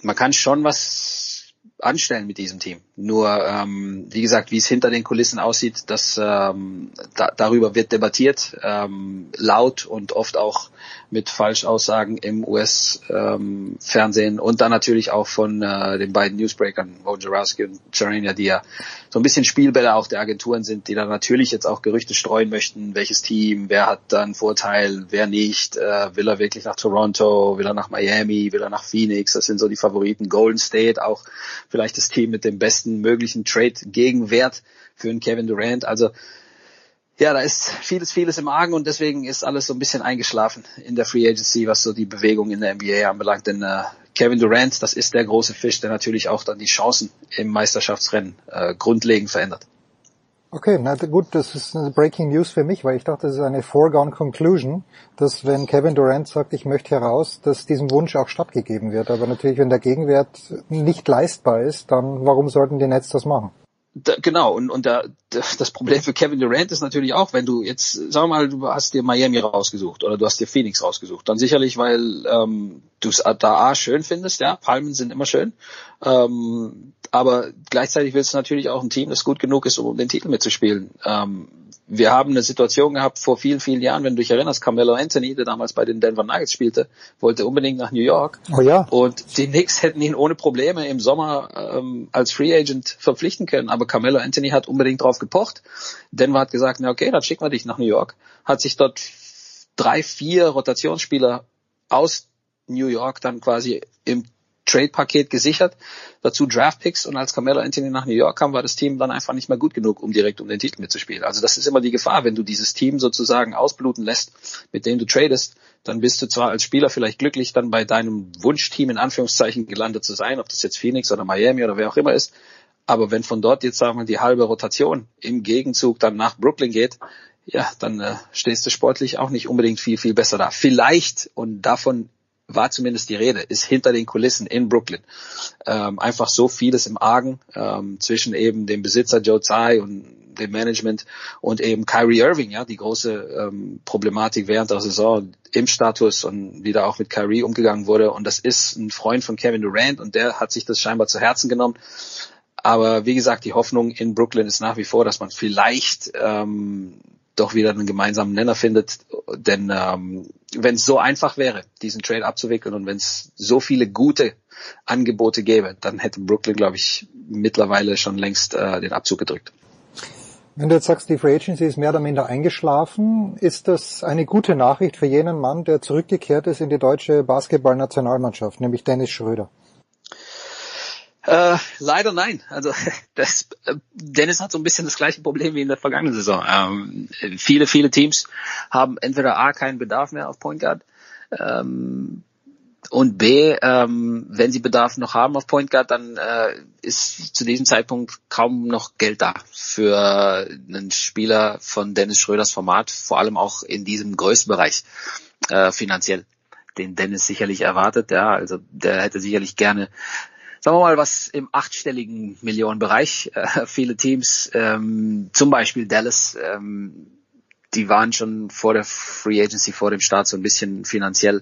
Man kann schon was anstellen mit diesem Team. Nur, ähm, wie gesagt, wie es hinter den Kulissen aussieht, das ähm, da, darüber wird debattiert, ähm, laut und oft auch mit Falschaussagen im US-Fernsehen und dann natürlich auch von äh, den beiden Newsbreakern, Wojnarowski und Charania, die ja so ein bisschen Spielbälle auch der Agenturen sind, die dann natürlich jetzt auch Gerüchte streuen möchten, welches Team, wer hat dann Vorteil, wer nicht, äh, will er wirklich nach Toronto, will er nach Miami, will er nach Phoenix, das sind so die Favoriten, Golden State auch vielleicht das Team mit dem besten möglichen Trade-Gegenwert für einen Kevin Durant, also ja, da ist vieles, vieles im Argen und deswegen ist alles so ein bisschen eingeschlafen in der Free Agency, was so die Bewegung in der NBA anbelangt. Denn äh, Kevin Durant, das ist der große Fisch, der natürlich auch dann die Chancen im Meisterschaftsrennen äh, grundlegend verändert. Okay, na gut, das ist eine Breaking News für mich, weil ich dachte, das ist eine foregone conclusion, dass wenn Kevin Durant sagt, ich möchte heraus, dass diesem Wunsch auch stattgegeben wird. Aber natürlich, wenn der Gegenwert nicht leistbar ist, dann warum sollten die Nets das machen? Da, genau, und, und da, das Problem für Kevin Durant ist natürlich auch, wenn du jetzt, sag mal, du hast dir Miami rausgesucht oder du hast dir Phoenix rausgesucht, dann sicherlich, weil ähm, du es da A schön findest, ja, Palmen sind immer schön, ähm, aber gleichzeitig willst du natürlich auch ein Team, das gut genug ist, um den Titel mitzuspielen. Ähm, wir haben eine Situation gehabt vor vielen, vielen Jahren, wenn du dich erinnerst, Carmelo Anthony, der damals bei den Denver Nuggets spielte, wollte unbedingt nach New York. Oh ja. Und die Knicks hätten ihn ohne Probleme im Sommer ähm, als Free Agent verpflichten können. Aber Carmelo Anthony hat unbedingt drauf gepocht. Denver hat gesagt, na okay, dann schicken wir dich nach New York. Hat sich dort drei, vier Rotationsspieler aus New York dann quasi im Trade-Paket gesichert, dazu Draft-Picks und als Carmelo Anthony nach New York kam, war das Team dann einfach nicht mehr gut genug, um direkt um den Titel mitzuspielen. Also das ist immer die Gefahr, wenn du dieses Team sozusagen ausbluten lässt, mit dem du tradest, dann bist du zwar als Spieler vielleicht glücklich, dann bei deinem Wunschteam in Anführungszeichen gelandet zu sein, ob das jetzt Phoenix oder Miami oder wer auch immer ist, aber wenn von dort jetzt sagen wir die halbe Rotation im Gegenzug dann nach Brooklyn geht, ja, dann äh, stehst du sportlich auch nicht unbedingt viel, viel besser da. Vielleicht, und davon war zumindest die Rede, ist hinter den Kulissen in Brooklyn ähm, einfach so vieles im Argen ähm, zwischen eben dem Besitzer Joe Tsai und dem Management und eben Kyrie Irving, ja, die große ähm, Problematik während der Saison im Status und wie da auch mit Kyrie umgegangen wurde. Und das ist ein Freund von Kevin Durant und der hat sich das scheinbar zu Herzen genommen. Aber wie gesagt, die Hoffnung in Brooklyn ist nach wie vor, dass man vielleicht ähm, doch wieder einen gemeinsamen Nenner findet. Denn ähm, wenn es so einfach wäre, diesen Trade abzuwickeln und wenn es so viele gute Angebote gäbe, dann hätte Brooklyn, glaube ich, mittlerweile schon längst äh, den Abzug gedrückt. Wenn du jetzt sagst, die Free Agency ist mehr oder minder eingeschlafen, ist das eine gute Nachricht für jenen Mann, der zurückgekehrt ist in die deutsche Basketballnationalmannschaft, nämlich Dennis Schröder? Äh, leider nein. Also das, äh, Dennis hat so ein bisschen das gleiche Problem wie in der vergangenen Saison. Ähm, viele, viele Teams haben entweder A keinen Bedarf mehr auf Point Guard ähm, und B, ähm, wenn sie Bedarf noch haben auf Point Guard, dann äh, ist zu diesem Zeitpunkt kaum noch Geld da für einen Spieler von Dennis Schröders Format, vor allem auch in diesem Größenbereich äh, finanziell den Dennis sicherlich erwartet. Ja, also der hätte sicherlich gerne sagen wir mal, was im achtstelligen Millionenbereich. Äh, viele Teams, ähm, zum Beispiel Dallas, ähm, die waren schon vor der Free Agency, vor dem Start so ein bisschen finanziell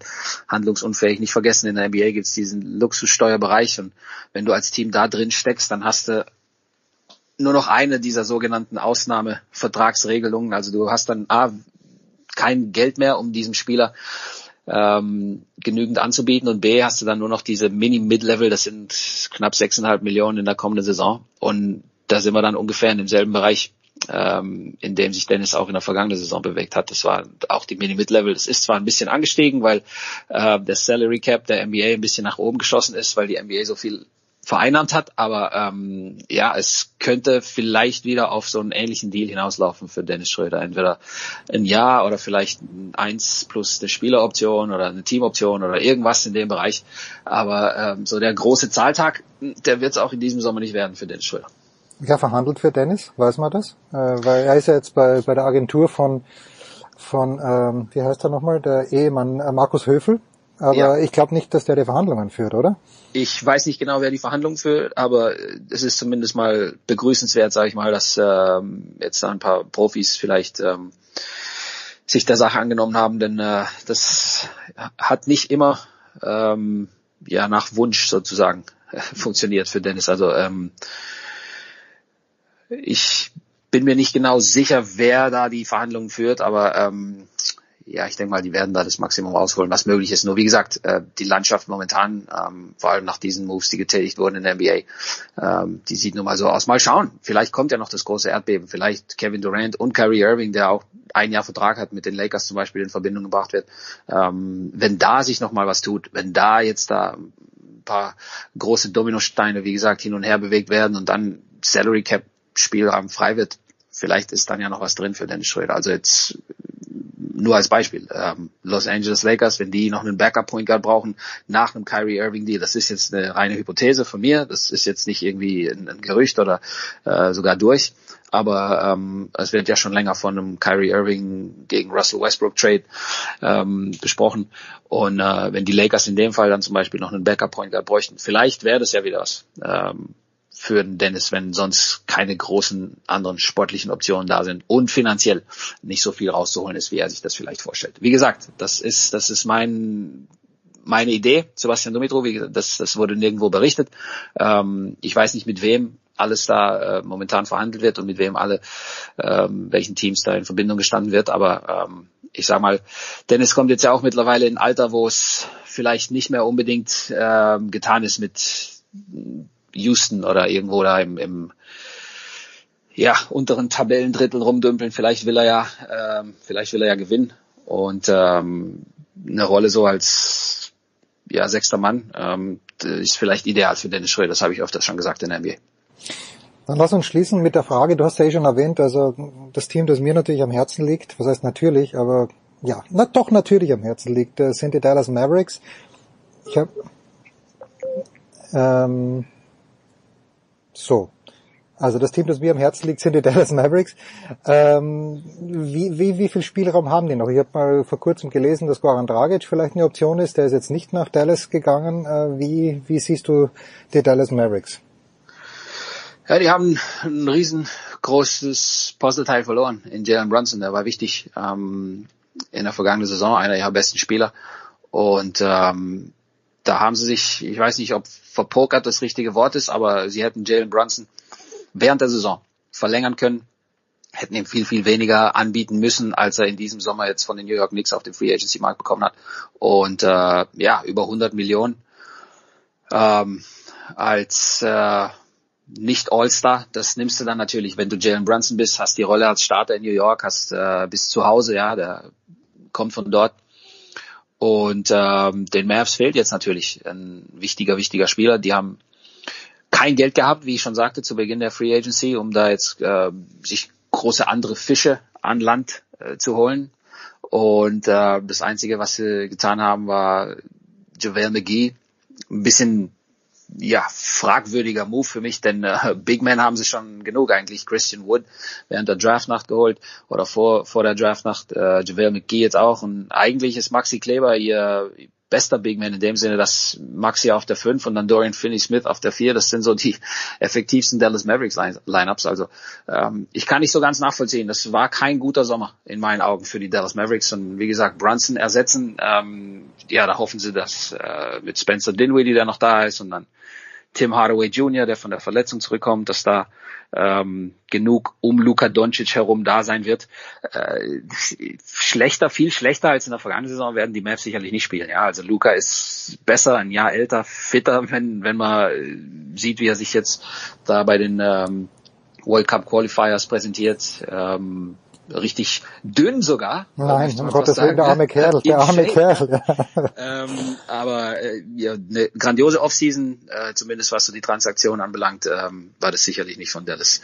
handlungsunfähig. Nicht vergessen, in der NBA gibt es diesen Luxussteuerbereich und wenn du als Team da drin steckst, dann hast du nur noch eine dieser sogenannten Ausnahmevertragsregelungen. Also du hast dann A, kein Geld mehr, um diesem Spieler ähm, genügend anzubieten und B hast du dann nur noch diese Mini-Mid-Level, das sind knapp 6,5 Millionen in der kommenden Saison und da sind wir dann ungefähr in demselben Bereich, ähm, in dem sich Dennis auch in der vergangenen Saison bewegt hat. Das war auch die Mini-Mid-Level. Das ist zwar ein bisschen angestiegen, weil äh, der Salary Cap der NBA ein bisschen nach oben geschossen ist, weil die NBA so viel vereinnahmt hat, aber ähm, ja, es könnte vielleicht wieder auf so einen ähnlichen Deal hinauslaufen für Dennis Schröder. Entweder ein Jahr oder vielleicht ein eins plus eine Spieleroption oder eine Teamoption oder irgendwas in dem Bereich. Aber ähm, so der große Zahltag, der wird es auch in diesem Sommer nicht werden für Dennis Schröder. Wer verhandelt für Dennis? Weiß man das? Äh, weil er ist ja jetzt bei, bei der Agentur von, von ähm, wie heißt er nochmal, der Ehemann äh, Markus Höfel. Aber Ja. ich glaube nicht, dass der die Verhandlungen führt, oder? Ich weiß nicht genau, wer die Verhandlungen führt, aber es ist zumindest mal begrüßenswert, sage ich mal, dass ähm, jetzt da ein paar Profis vielleicht ähm, sich der Sache angenommen haben, denn äh, das hat nicht immer ähm, ja nach Wunsch sozusagen funktioniert für Dennis. Also ähm, ich bin mir nicht genau sicher, wer da die Verhandlungen führt, aber ähm, ja, ich denke mal, die werden da das Maximum rausholen, was möglich ist. Nur wie gesagt, äh, die Landschaft momentan, ähm, vor allem nach diesen Moves, die getätigt wurden in der NBA, ähm, die sieht nun mal so aus. Mal schauen, vielleicht kommt ja noch das große Erdbeben. Vielleicht Kevin Durant und Kyrie Irving, der auch ein Jahr Vertrag hat mit den Lakers zum Beispiel in Verbindung gebracht wird. Ähm, wenn da sich noch mal was tut, wenn da jetzt da ein paar große Dominosteine, wie gesagt, hin und her bewegt werden und dann Salary Cap Spielraum frei wird, vielleicht ist dann ja noch was drin für Dennis Schröder. Also jetzt nur als Beispiel, ähm, Los Angeles Lakers, wenn die noch einen Backup Point Guard brauchen nach einem Kyrie Irving Deal, das ist jetzt eine reine Hypothese von mir, das ist jetzt nicht irgendwie ein, ein Gerücht oder äh, sogar durch, aber ähm, es wird ja schon länger von einem Kyrie Irving gegen Russell Westbrook Trade ähm, besprochen und äh, wenn die Lakers in dem Fall dann zum Beispiel noch einen Backup Point Guard bräuchten, vielleicht wäre das ja wieder was. Ähm, für den Dennis, wenn sonst keine großen anderen sportlichen Optionen da sind und finanziell nicht so viel rauszuholen ist, wie er sich das vielleicht vorstellt. Wie gesagt, das ist, das ist mein, meine Idee, Sebastian Dumitro, wie gesagt, das, das wurde nirgendwo berichtet. Ähm, ich weiß nicht, mit wem alles da äh, momentan verhandelt wird und mit wem alle, ähm, welchen Teams da in Verbindung gestanden wird, aber ähm, ich sag mal, Dennis kommt jetzt ja auch mittlerweile in ein Alter, wo es vielleicht nicht mehr unbedingt ähm, getan ist mit Houston oder irgendwo da im, im ja, unteren Tabellendrittel rumdümpeln. Vielleicht will er ja, ähm, vielleicht will er ja gewinnen. Und ähm, eine Rolle so als ja, sechster Mann ähm, ist vielleicht ideal für Dennis Schröder. Das habe ich öfters schon gesagt in der NBA. Dann lass uns schließen mit der Frage, du hast ja eh schon erwähnt, also das Team, das mir natürlich am Herzen liegt, was heißt natürlich, aber ja, na doch natürlich am Herzen liegt, äh, sind die Dallas Mavericks. Ich habe ähm, so. Also das Team, das mir am Herzen liegt, sind die Dallas Mavericks. Ähm, wie, wie, wie viel Spielraum haben die noch? Ich habe mal vor kurzem gelesen, dass Goran Dragic vielleicht eine Option ist. Der ist jetzt nicht nach Dallas gegangen. Äh, wie, wie siehst du die Dallas Mavericks? Ja, die haben ein riesengroßes Puzzleteil verloren in Jalen Brunson. Der war wichtig ähm, in der vergangenen Saison, einer ihrer besten Spieler. Und ähm, da haben sie sich, ich weiß nicht, ob verpokert das richtige Wort ist, aber sie hätten Jalen Brunson während der Saison verlängern können, hätten ihm viel, viel weniger anbieten müssen, als er in diesem Sommer jetzt von den New York Knicks auf dem Free Agency Markt bekommen hat. Und äh, ja, über 100 Millionen ähm, als äh, nicht All-Star, das nimmst du dann natürlich, wenn du Jalen Brunson bist, hast die Rolle als Starter in New York, hast äh, bis zu Hause, ja, der kommt von dort. Und ähm, den Mavs fehlt jetzt natürlich ein wichtiger, wichtiger Spieler. Die haben kein Geld gehabt, wie ich schon sagte, zu Beginn der Free Agency, um da jetzt äh, sich große andere Fische an Land äh, zu holen. Und äh, das Einzige, was sie getan haben, war JaVale McGee. Ein bisschen ja, fragwürdiger Move für mich, denn äh, Big Men haben sie schon genug eigentlich. Christian Wood während der Draftnacht geholt oder vor, vor der Draftnacht äh, JaVale McGee jetzt auch. Und eigentlich ist Maxi Kleber ihr bester Big Man in dem Sinne, dass Maxi auf der 5 und dann Dorian Finney-Smith auf der 4, das sind so die effektivsten Dallas Mavericks Lineups. Also ähm, ich kann nicht so ganz nachvollziehen. Das war kein guter Sommer in meinen Augen für die Dallas Mavericks. Und wie gesagt, Brunson ersetzen, ähm, ja, da hoffen sie, dass äh, mit Spencer Dinwiddie, der noch da ist, und dann Tim Hardaway Jr., der von der Verletzung zurückkommt, dass da ähm, genug um Luka Doncic herum da sein wird. Äh, schlechter, viel schlechter als in der vergangenen Saison werden die Mavs sicherlich nicht spielen. Ja, also Luka ist besser, ein Jahr älter, fitter, wenn wenn man äh, sieht, wie er sich jetzt da bei den ähm, World Cup Qualifiers präsentiert. Ähm, richtig dünn sogar. Nein, möchte um Gottes Willen, der arme Kerl, der arme Shape, Kerl. ähm, aber äh, ja, eine grandiose Offseason, äh, zumindest was so die Transaktion anbelangt, ähm, war das sicherlich nicht von Dallas.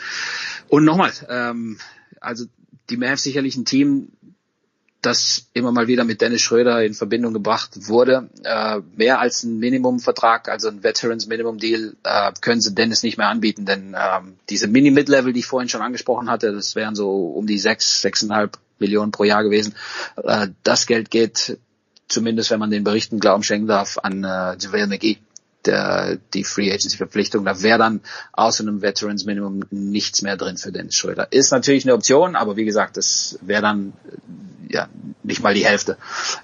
Und nochmal, ähm, also die Mavs sicherlich ein Team, das immer mal wieder mit Dennis Schröder in Verbindung gebracht wurde. Äh, mehr als ein Minimumvertrag, also ein Veterans Minimum Deal, äh, können sie Dennis nicht mehr anbieten, denn ähm, diese Mini-Mid-Level, die ich vorhin schon angesprochen hatte, das wären so um die sechs, sechseinhalb Millionen pro Jahr gewesen. Äh, das Geld geht zumindest, wenn man den Berichten Glauben schenken darf, an äh, JaVale McGee der, die Free Agency Verpflichtung. Da wäre dann außer einem Veterans Minimum nichts mehr drin für Dennis Schröder. Ist natürlich eine Option, aber wie gesagt, das wäre dann ja nicht mal die Hälfte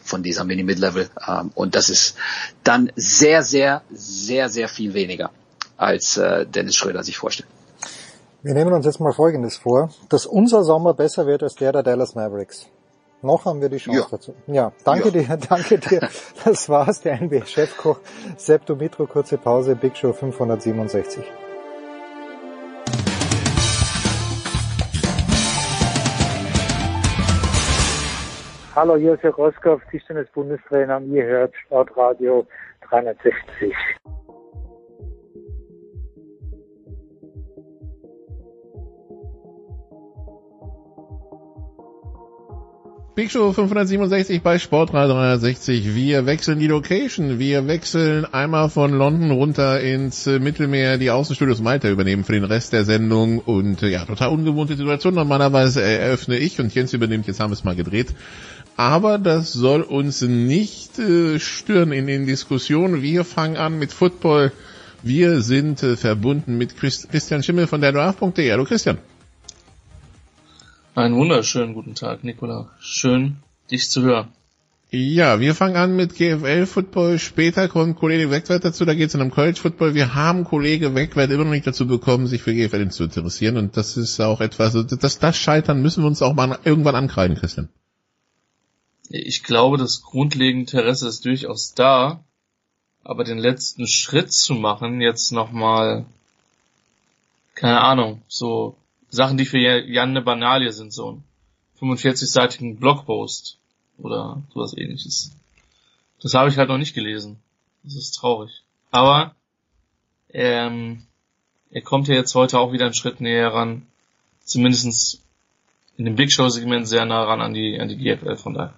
von dieser Mini Mid Level. Ähm, und das ist dann sehr, sehr, sehr, sehr viel weniger als äh, Dennis Schröder sich vorstellt. Wir nehmen uns jetzt mal Folgendes vor, dass unser Sommer besser wird als der der Dallas Mavericks. Noch haben wir die Chance Ja. dazu. Ja, danke dir, danke dir. Das war's, der NBA-Chefkoch Sepp Dumitro, kurze Pause, Big Show 567. Hallo, hier ist Herr Roskow, Tischtennis-Bundestrainer. und Ihr hört Sportradio 360. Big Show 567 bei Sportradio 360. Wir wechseln die Location. Wir wechseln einmal von London runter ins äh, Mittelmeer. Die Außenstudios Malta übernehmen für den Rest der Sendung. Und äh, ja, total ungewohnte Situation. Normalerweise eröffne ich und Jens übernimmt. Jetzt haben wir es mal gedreht. Aber das soll uns nicht äh, stören in den Diskussionen. Wir fangen an mit Football. Wir sind äh, verbunden mit Christ Christian Schimmel von der Draft.de. Hallo Christian. Einen wunderschönen guten Tag, Nikola. Schön, dich zu hören. Ja, wir fangen an mit GFL Football. Später kommt Kollege Wegwert dazu. Da geht es dann um College Football. Wir haben Kollege Wegwert immer noch nicht dazu bekommen, sich für GFL zu interessieren. Und das ist auch etwas, das, das Scheitern müssen wir uns auch mal irgendwann ankreiden, Christian. Ich glaube, das grundlegende Interesse ist durchaus da, aber den letzten Schritt zu machen, jetzt nochmal, keine Ahnung, so Sachen, die für Jan eine Banalie sind, so ein 45-seitigen Blogpost oder sowas ähnliches. Das habe ich halt noch nicht gelesen. Das ist traurig. Aber ähm, er kommt ja jetzt heute auch wieder einen Schritt näher ran, zumindestens in dem Big Show Segment sehr nah ran an die an die GFL von daher.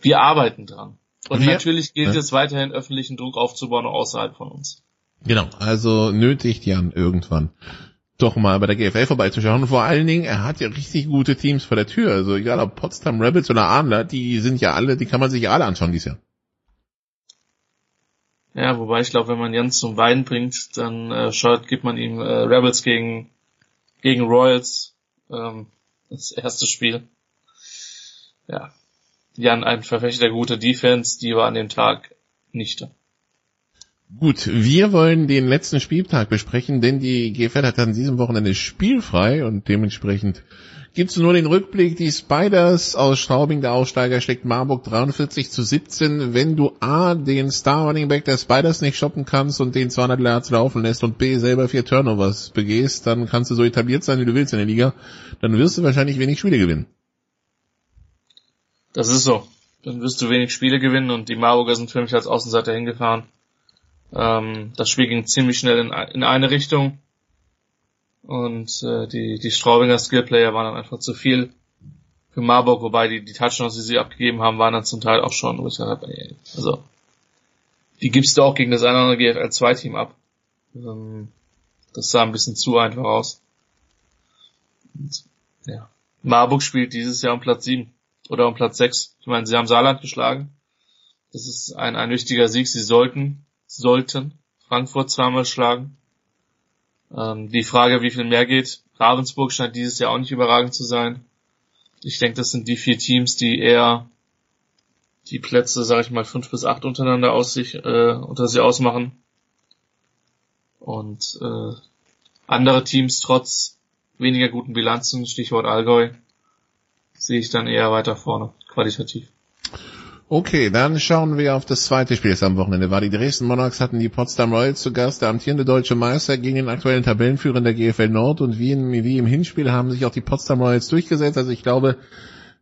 Wir arbeiten dran. Und Wir- natürlich gilt Ja. es weiterhin öffentlichen Druck aufzubauen, außerhalb von uns. Genau, also nötigt Jan irgendwann doch mal bei der GFL vorbeizuschauen. Und vor allen Dingen, er hat ja richtig gute Teams vor der Tür. Also egal ob Potsdam Rebels oder Adler, die sind ja alle, die kann man sich ja alle anschauen dieses Jahr. Ja, wobei ich glaube, wenn man Jans zum Weinen bringt, dann äh, schaut, gibt man ihm äh, Rebels gegen gegen Royals ähm, das erste Spiel. Ja, Jan ein Verfechter guter Defense, die war an dem Tag nicht da. Gut, wir wollen den letzten Spieltag besprechen, denn die GFL hat an diesem Wochenende spielfrei und dementsprechend gibt's nur den Rückblick. Die Spiders aus Straubing, der Aussteiger, schlägt Marburg 43 zu 17. Wenn du A, den Star Running Back der Spiders nicht stoppen kannst und den 200 Yards laufen lässt und B, selber vier Turnovers begehst, dann kannst du so etabliert sein, wie du willst in der Liga. Dann wirst du wahrscheinlich wenig Spiele gewinnen. Das ist so. Dann wirst du wenig Spiele gewinnen und die Marburger sind für mich als Außenseiter hingefahren. Ähm, das Spiel ging ziemlich schnell in, in eine Richtung und äh, die, die Straubinger Skillplayer waren dann einfach zu viel für Marburg, wobei die, die Touchdowns, die sie abgegeben haben, waren dann zum Teil auch schon, wo ich gesagt habe, also die gibst du auch gegen das eine oder andere GFL 2 Team ab. Ähm, das sah ein bisschen zu einfach aus. Und, ja. Marburg spielt dieses Jahr um Platz 7 oder um Platz 6. Ich meine, sie haben Saarland geschlagen. Das ist ein, ein wichtiger Sieg. Sie sollten, sollten Frankfurt zweimal schlagen. Ähm, die Frage, wie viel mehr geht. Ravensburg scheint dieses Jahr auch nicht überragend zu sein. Ich denke, das sind die vier Teams, die eher die Plätze, sage ich mal, fünf bis acht untereinander aus sich, äh, unter sie ausmachen. Und äh, andere Teams trotz weniger guten Bilanzen, Stichwort Allgäu, sehe ich dann eher weiter vorne, qualitativ. Okay, dann schauen wir auf das zweite Spiel, das am Wochenende war. Die Dresden Monarchs hatten die Potsdam Royals zu Gast, der amtierende deutsche Meister gegen den aktuellen Tabellenführer der GFL Nord und wie, in, wie im Hinspiel haben sich auch die Potsdam Royals durchgesetzt. Also ich glaube,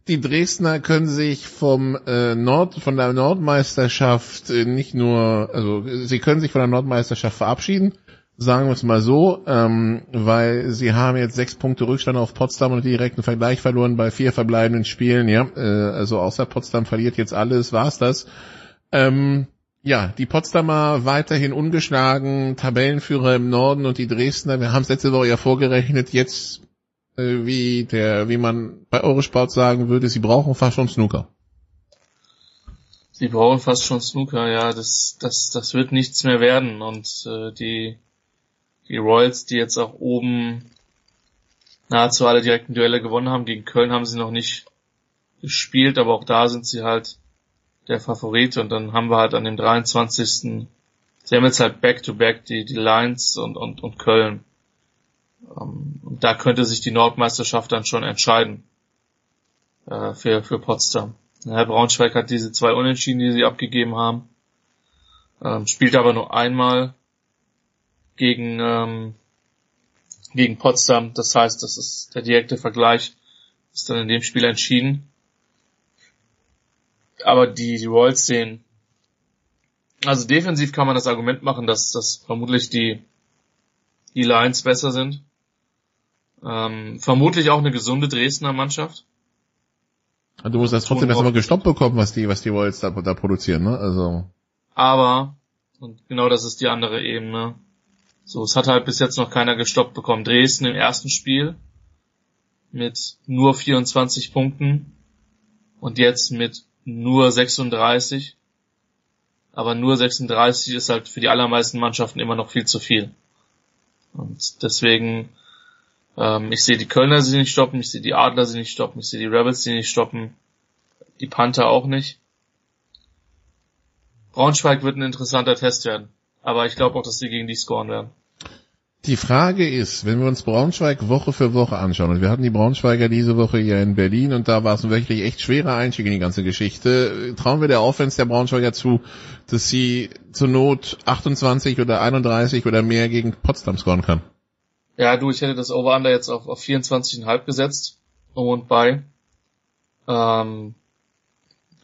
die Dresdner können sich vom äh, Nord, von der Nordmeisterschaft äh, nicht nur, also sie können sich von der Nordmeisterschaft verabschieden, sagen wir es mal so, ähm, weil sie haben jetzt sechs Punkte Rückstand auf Potsdam und direkten Vergleich verloren bei vier verbleibenden Spielen, ja, äh, also außer Potsdam verliert jetzt alles, war's das. Ähm, ja, die Potsdamer weiterhin ungeschlagen, Tabellenführer im Norden und die Dresdner, wir haben es letzte Woche ja vorgerechnet, jetzt äh, wie der, wie man bei Eurosport sagen würde, sie brauchen fast schon Snooker. Sie brauchen fast schon Snooker, ja, das, das, das wird nichts mehr werden und äh, die die Royals, die jetzt auch oben nahezu alle direkten Duelle gewonnen haben. Gegen Köln haben sie noch nicht gespielt, aber auch da sind sie halt der Favorit und dann haben wir halt an dem 23. Sie haben jetzt halt Back-to-Back die, die Lions und, und, und Köln. Ähm, und da könnte sich die Nordmeisterschaft dann schon entscheiden äh, für, für Potsdam. Herr Braunschweig hat diese zwei Unentschieden, die sie abgegeben haben, ähm, spielt aber nur einmal gegen, ähm, gegen Potsdam. Das heißt, das ist der direkte Vergleich, ist dann in dem Spiel entschieden. Aber die, die Royals sehen, also defensiv kann man das Argument machen, dass, dass vermutlich die, die Lions besser sind. Ähm, vermutlich auch eine gesunde Dresdner Mannschaft. Du musst das trotzdem erstmal gestoppt bekommen, was die, was die Royals da, da produzieren, ne? Also. Aber, und genau das ist die andere Ebene, so, es hat halt bis jetzt noch keiner gestoppt bekommen. Dresden im ersten Spiel mit nur 24 Punkten und jetzt mit nur 36. Aber nur 36 ist halt für die allermeisten Mannschaften immer noch viel zu viel. Und deswegen, ähm, ich sehe die Kölner sie nicht stoppen, ich sehe die Adler sie nicht stoppen, ich sehe die Rebels sie nicht stoppen, die Panther auch nicht. Braunschweig wird ein interessanter Test werden. Aber ich glaube auch, dass sie gegen die scoren werden. Die Frage ist, wenn wir uns Braunschweig Woche für Woche anschauen, und wir hatten die Braunschweiger diese Woche hier in Berlin und da war es ein wirklich echt schwerer Einstieg in die ganze Geschichte, trauen wir der Offense der Braunschweiger zu, dass sie zur Not 28 oder 31 oder mehr gegen Potsdam scoren kann? Ja, du, ich hätte das Over-Under jetzt auf, auf 24,5 gesetzt, und bei. Ähm,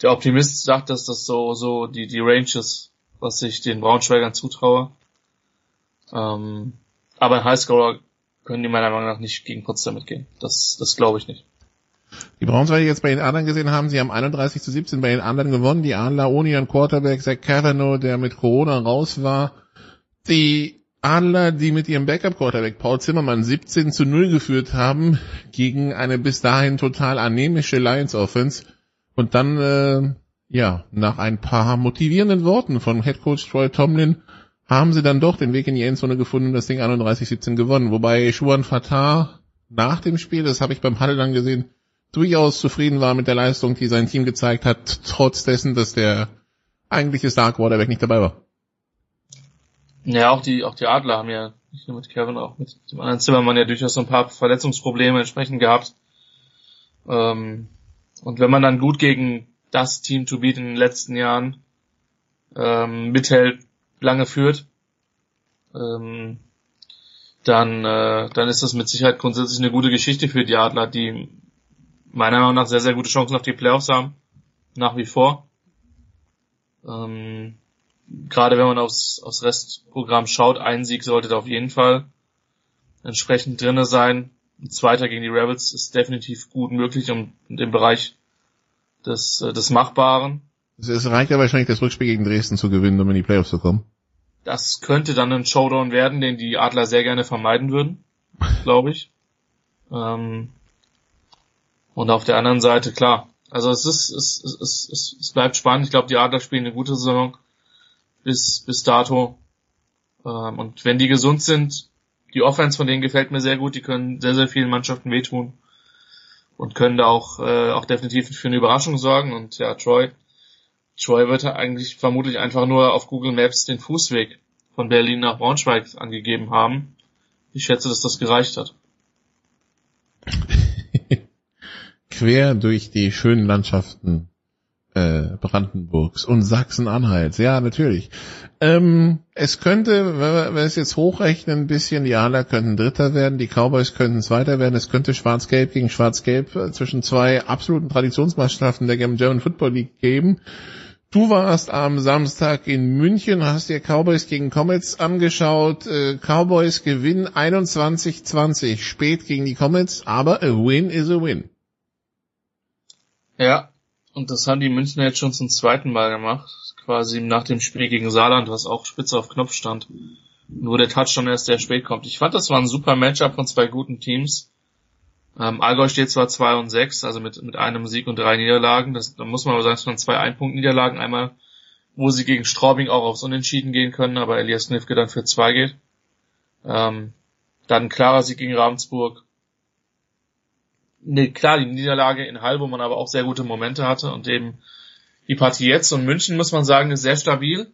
der Optimist sagt, dass das so, so die, die Range ist, was ich den Braunschweigern zutraue. Ähm, aber ein Highscorer können die meiner Meinung nach nicht gegen Potsdam mitgehen. Das, das glaube ich nicht. Die Braunschweiger jetzt bei den anderen gesehen haben, sie haben 31 zu 17 bei den anderen gewonnen. Die Adler ohne ihren Quarterback Zach Cavanaugh, der mit Corona raus war. Die Adler, die mit ihrem Backup-Quarterback Paul Zimmermann 17 zu 0 geführt haben gegen eine bis dahin total anemische Lions-Offense. Und dann, äh, ja, nach ein paar motivierenden Worten von Headcoach Troy Tomlin haben sie dann doch den Weg in die Endzone gefunden und das Ding 31-17 gewonnen. Wobei Schuan Fatah nach dem Spiel, das habe ich beim Huddle dann gesehen, durchaus zufrieden war mit der Leistung, die sein Team gezeigt hat, trotz dessen, dass der eigentliche Star Quarterback nicht dabei war. Ja, auch die, auch die Adler haben ja nicht nur mit Kevin, auch mit dem anderen Zimmermann ja durchaus so ein paar Verletzungsprobleme entsprechend gehabt. Ähm, und wenn man dann gut gegen das Team to beat in den letzten Jahren ähm, mithält, lange führt, ähm, dann, äh, dann ist das mit Sicherheit grundsätzlich eine gute Geschichte für die Adler, die meiner Meinung nach sehr, sehr gute Chancen auf die Playoffs haben. Nach wie vor. Ähm, gerade wenn man aufs, aufs Restprogramm schaut, ein Sieg sollte da auf jeden Fall entsprechend drinne sein. Ein zweiter gegen die Rebels ist definitiv gut möglich und im Bereich des, äh, des Machbaren. Es reicht ja wahrscheinlich, das Rückspiel gegen Dresden zu gewinnen, um in die Playoffs zu kommen. Das könnte dann ein Showdown werden, den die Adler sehr gerne vermeiden würden, glaube ich. Ähm, und auf der anderen Seite, klar. Also es ist, es, es, es, es bleibt spannend. Ich glaube, die Adler spielen eine gute Saison bis, bis dato. Ähm, und wenn die gesund sind, die Offense von denen gefällt mir sehr gut. Die können sehr, sehr vielen Mannschaften wehtun und können da auch, äh, auch definitiv für eine Überraschung sorgen. Und ja, Troy, Troy wird eigentlich vermutlich einfach nur auf Google Maps den Fußweg von Berlin nach Braunschweig angegeben haben. Ich schätze, dass das gereicht hat. Quer durch die schönen Landschaften äh, Brandenburgs und Sachsen-Anhalts. Ja, natürlich. Ähm, es könnte, wenn wir, wenn wir es jetzt hochrechnen, ein bisschen, die Adler könnten Dritter werden, die Cowboys könnten Zweiter werden, es könnte Schwarz-Gelb gegen Schwarz-Gelb äh, zwischen zwei absoluten Traditionsmannschaften der German Football League geben. Du warst am Samstag in München, hast dir Cowboys gegen Comets angeschaut. Äh, Cowboys gewinnen 21-20, spät gegen die Comets, aber a win is a win. Ja, und das haben die Münchner jetzt schon zum zweiten Mal gemacht. Quasi nach dem Spiel gegen Saarland, was auch spitze auf Knopf stand. Nur der Touchdown erst sehr spät kommt. Ich fand, das war ein super Matchup von zwei guten Teams. Ähm, Allgäu steht zwar 2 und 6, also mit, mit einem Sieg und drei Niederlagen. Das, da muss man aber sagen, es waren zwei Ein-Punkt-Niederlagen. Einmal, wo sie gegen Straubing auch aufs Unentschieden gehen können, aber Elias Knifke dann für zwei geht. Ähm, dann ein klarer Sieg gegen Ravensburg. Nee, klar, die Niederlage in Hall, wo man aber auch sehr gute Momente hatte und eben die Partie jetzt und München, muss man sagen, ist sehr stabil.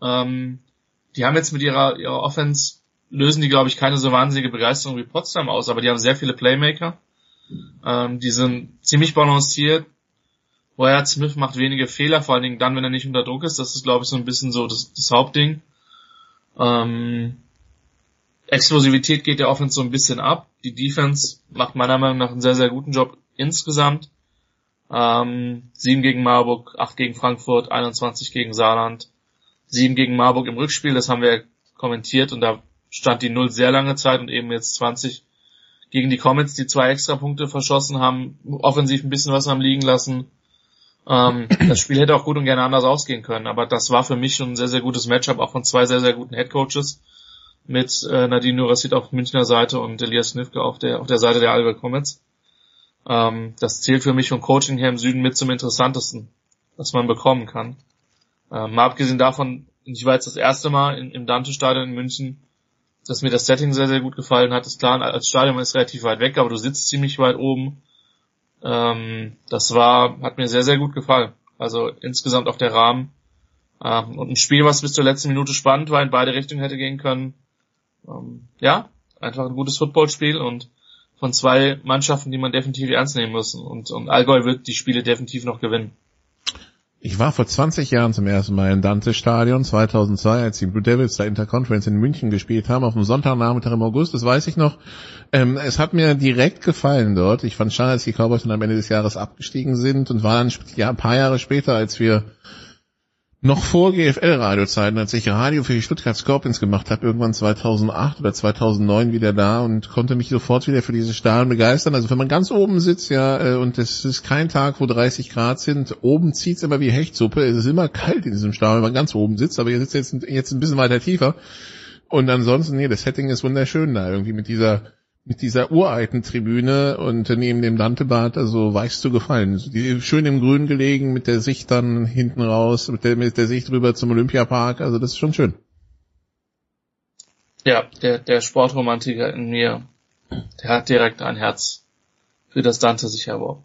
Ähm, die haben jetzt mit ihrer, ihrer Offense, lösen die, glaube ich, keine so wahnsinnige Begeisterung wie Potsdam aus, aber die haben sehr viele Playmaker. Ähm, die sind ziemlich balanciert. Wyatt Smith macht wenige Fehler, vor allen Dingen dann, wenn er nicht unter Druck ist. Das ist, glaube ich, so ein bisschen so das, das Hauptding. Ähm, Explosivität geht der Offense so ein bisschen ab. Die Defense macht meiner Meinung nach einen sehr, sehr guten Job insgesamt. Ähm, 7 gegen Marburg, 8 gegen Frankfurt, 21 gegen Saarland, 7 gegen Marburg im Rückspiel, das haben wir kommentiert und da stand die Null sehr lange Zeit und eben jetzt 20 gegen die Comets, die zwei Extrapunkte verschossen haben, offensiv ein bisschen was haben liegen lassen. Ähm, das Spiel hätte auch gut und gerne anders ausgehen können, aber das war für mich schon ein sehr, sehr gutes Matchup, auch von zwei sehr, sehr guten Headcoaches mit äh, Nadine Nurasid auf Münchner Seite und Elias Snifke auf der, auf der Seite der Albert Comets. Ähm, das zählt für mich vom Coaching her im Süden mit zum interessantesten, was man bekommen kann. Ähm, mal abgesehen davon, ich war jetzt das erste Mal in, im Dante-Stadion in München, dass mir das Setting sehr, sehr gut gefallen hat. Ist klar, als Stadion ist relativ weit weg, aber du sitzt ziemlich weit oben. Ähm, das war, hat mir sehr, sehr gut gefallen. Also insgesamt auch der Rahmen. Ähm, und ein Spiel, was bis zur letzten Minute spannend war, in beide Richtungen hätte gehen können. Ähm, ja, einfach ein gutes Footballspiel und von zwei Mannschaften, die man definitiv ernst nehmen muss. Und, und Allgäu wird die Spiele definitiv noch gewinnen. Ich war vor 20 Jahren zum ersten Mal im Dante-Stadion, 2002, als die Blue Devils da Interconference in München gespielt haben, auf dem Sonntagnachmittag im August, das weiß ich noch. Ähm, es hat mir direkt gefallen dort. Ich fand schade, dass die Cowboys dann am Ende des Jahres abgestiegen sind und war dann ein paar Jahre später, als wir noch vor GFL-Radiozeiten, als ich Radio für die Stuttgart Scorpions gemacht habe, irgendwann 2008 oder 2009 wieder da und konnte mich sofort wieder für diese Stahlen begeistern. Also wenn man ganz oben sitzt, ja, äh, und es ist kein Tag, wo 30 Grad sind, oben zieht's immer wie Hechtsuppe. Es ist immer kalt in diesem Stadion, wenn man ganz oben sitzt, aber ihr sitzt jetzt, jetzt ein bisschen weiter tiefer. Und ansonsten, nee, das Setting ist wunderschön da, irgendwie mit dieser mit dieser uralten Tribüne und neben dem Dantebad, also weichst du gefallen. Die schön im Grün gelegen, mit der Sicht dann hinten raus, mit der, mit der Sicht rüber zum Olympiapark, also das ist schon schön. Ja, der, der Sportromantiker in mir, der hat direkt ein Herz für das Dante sich erworben.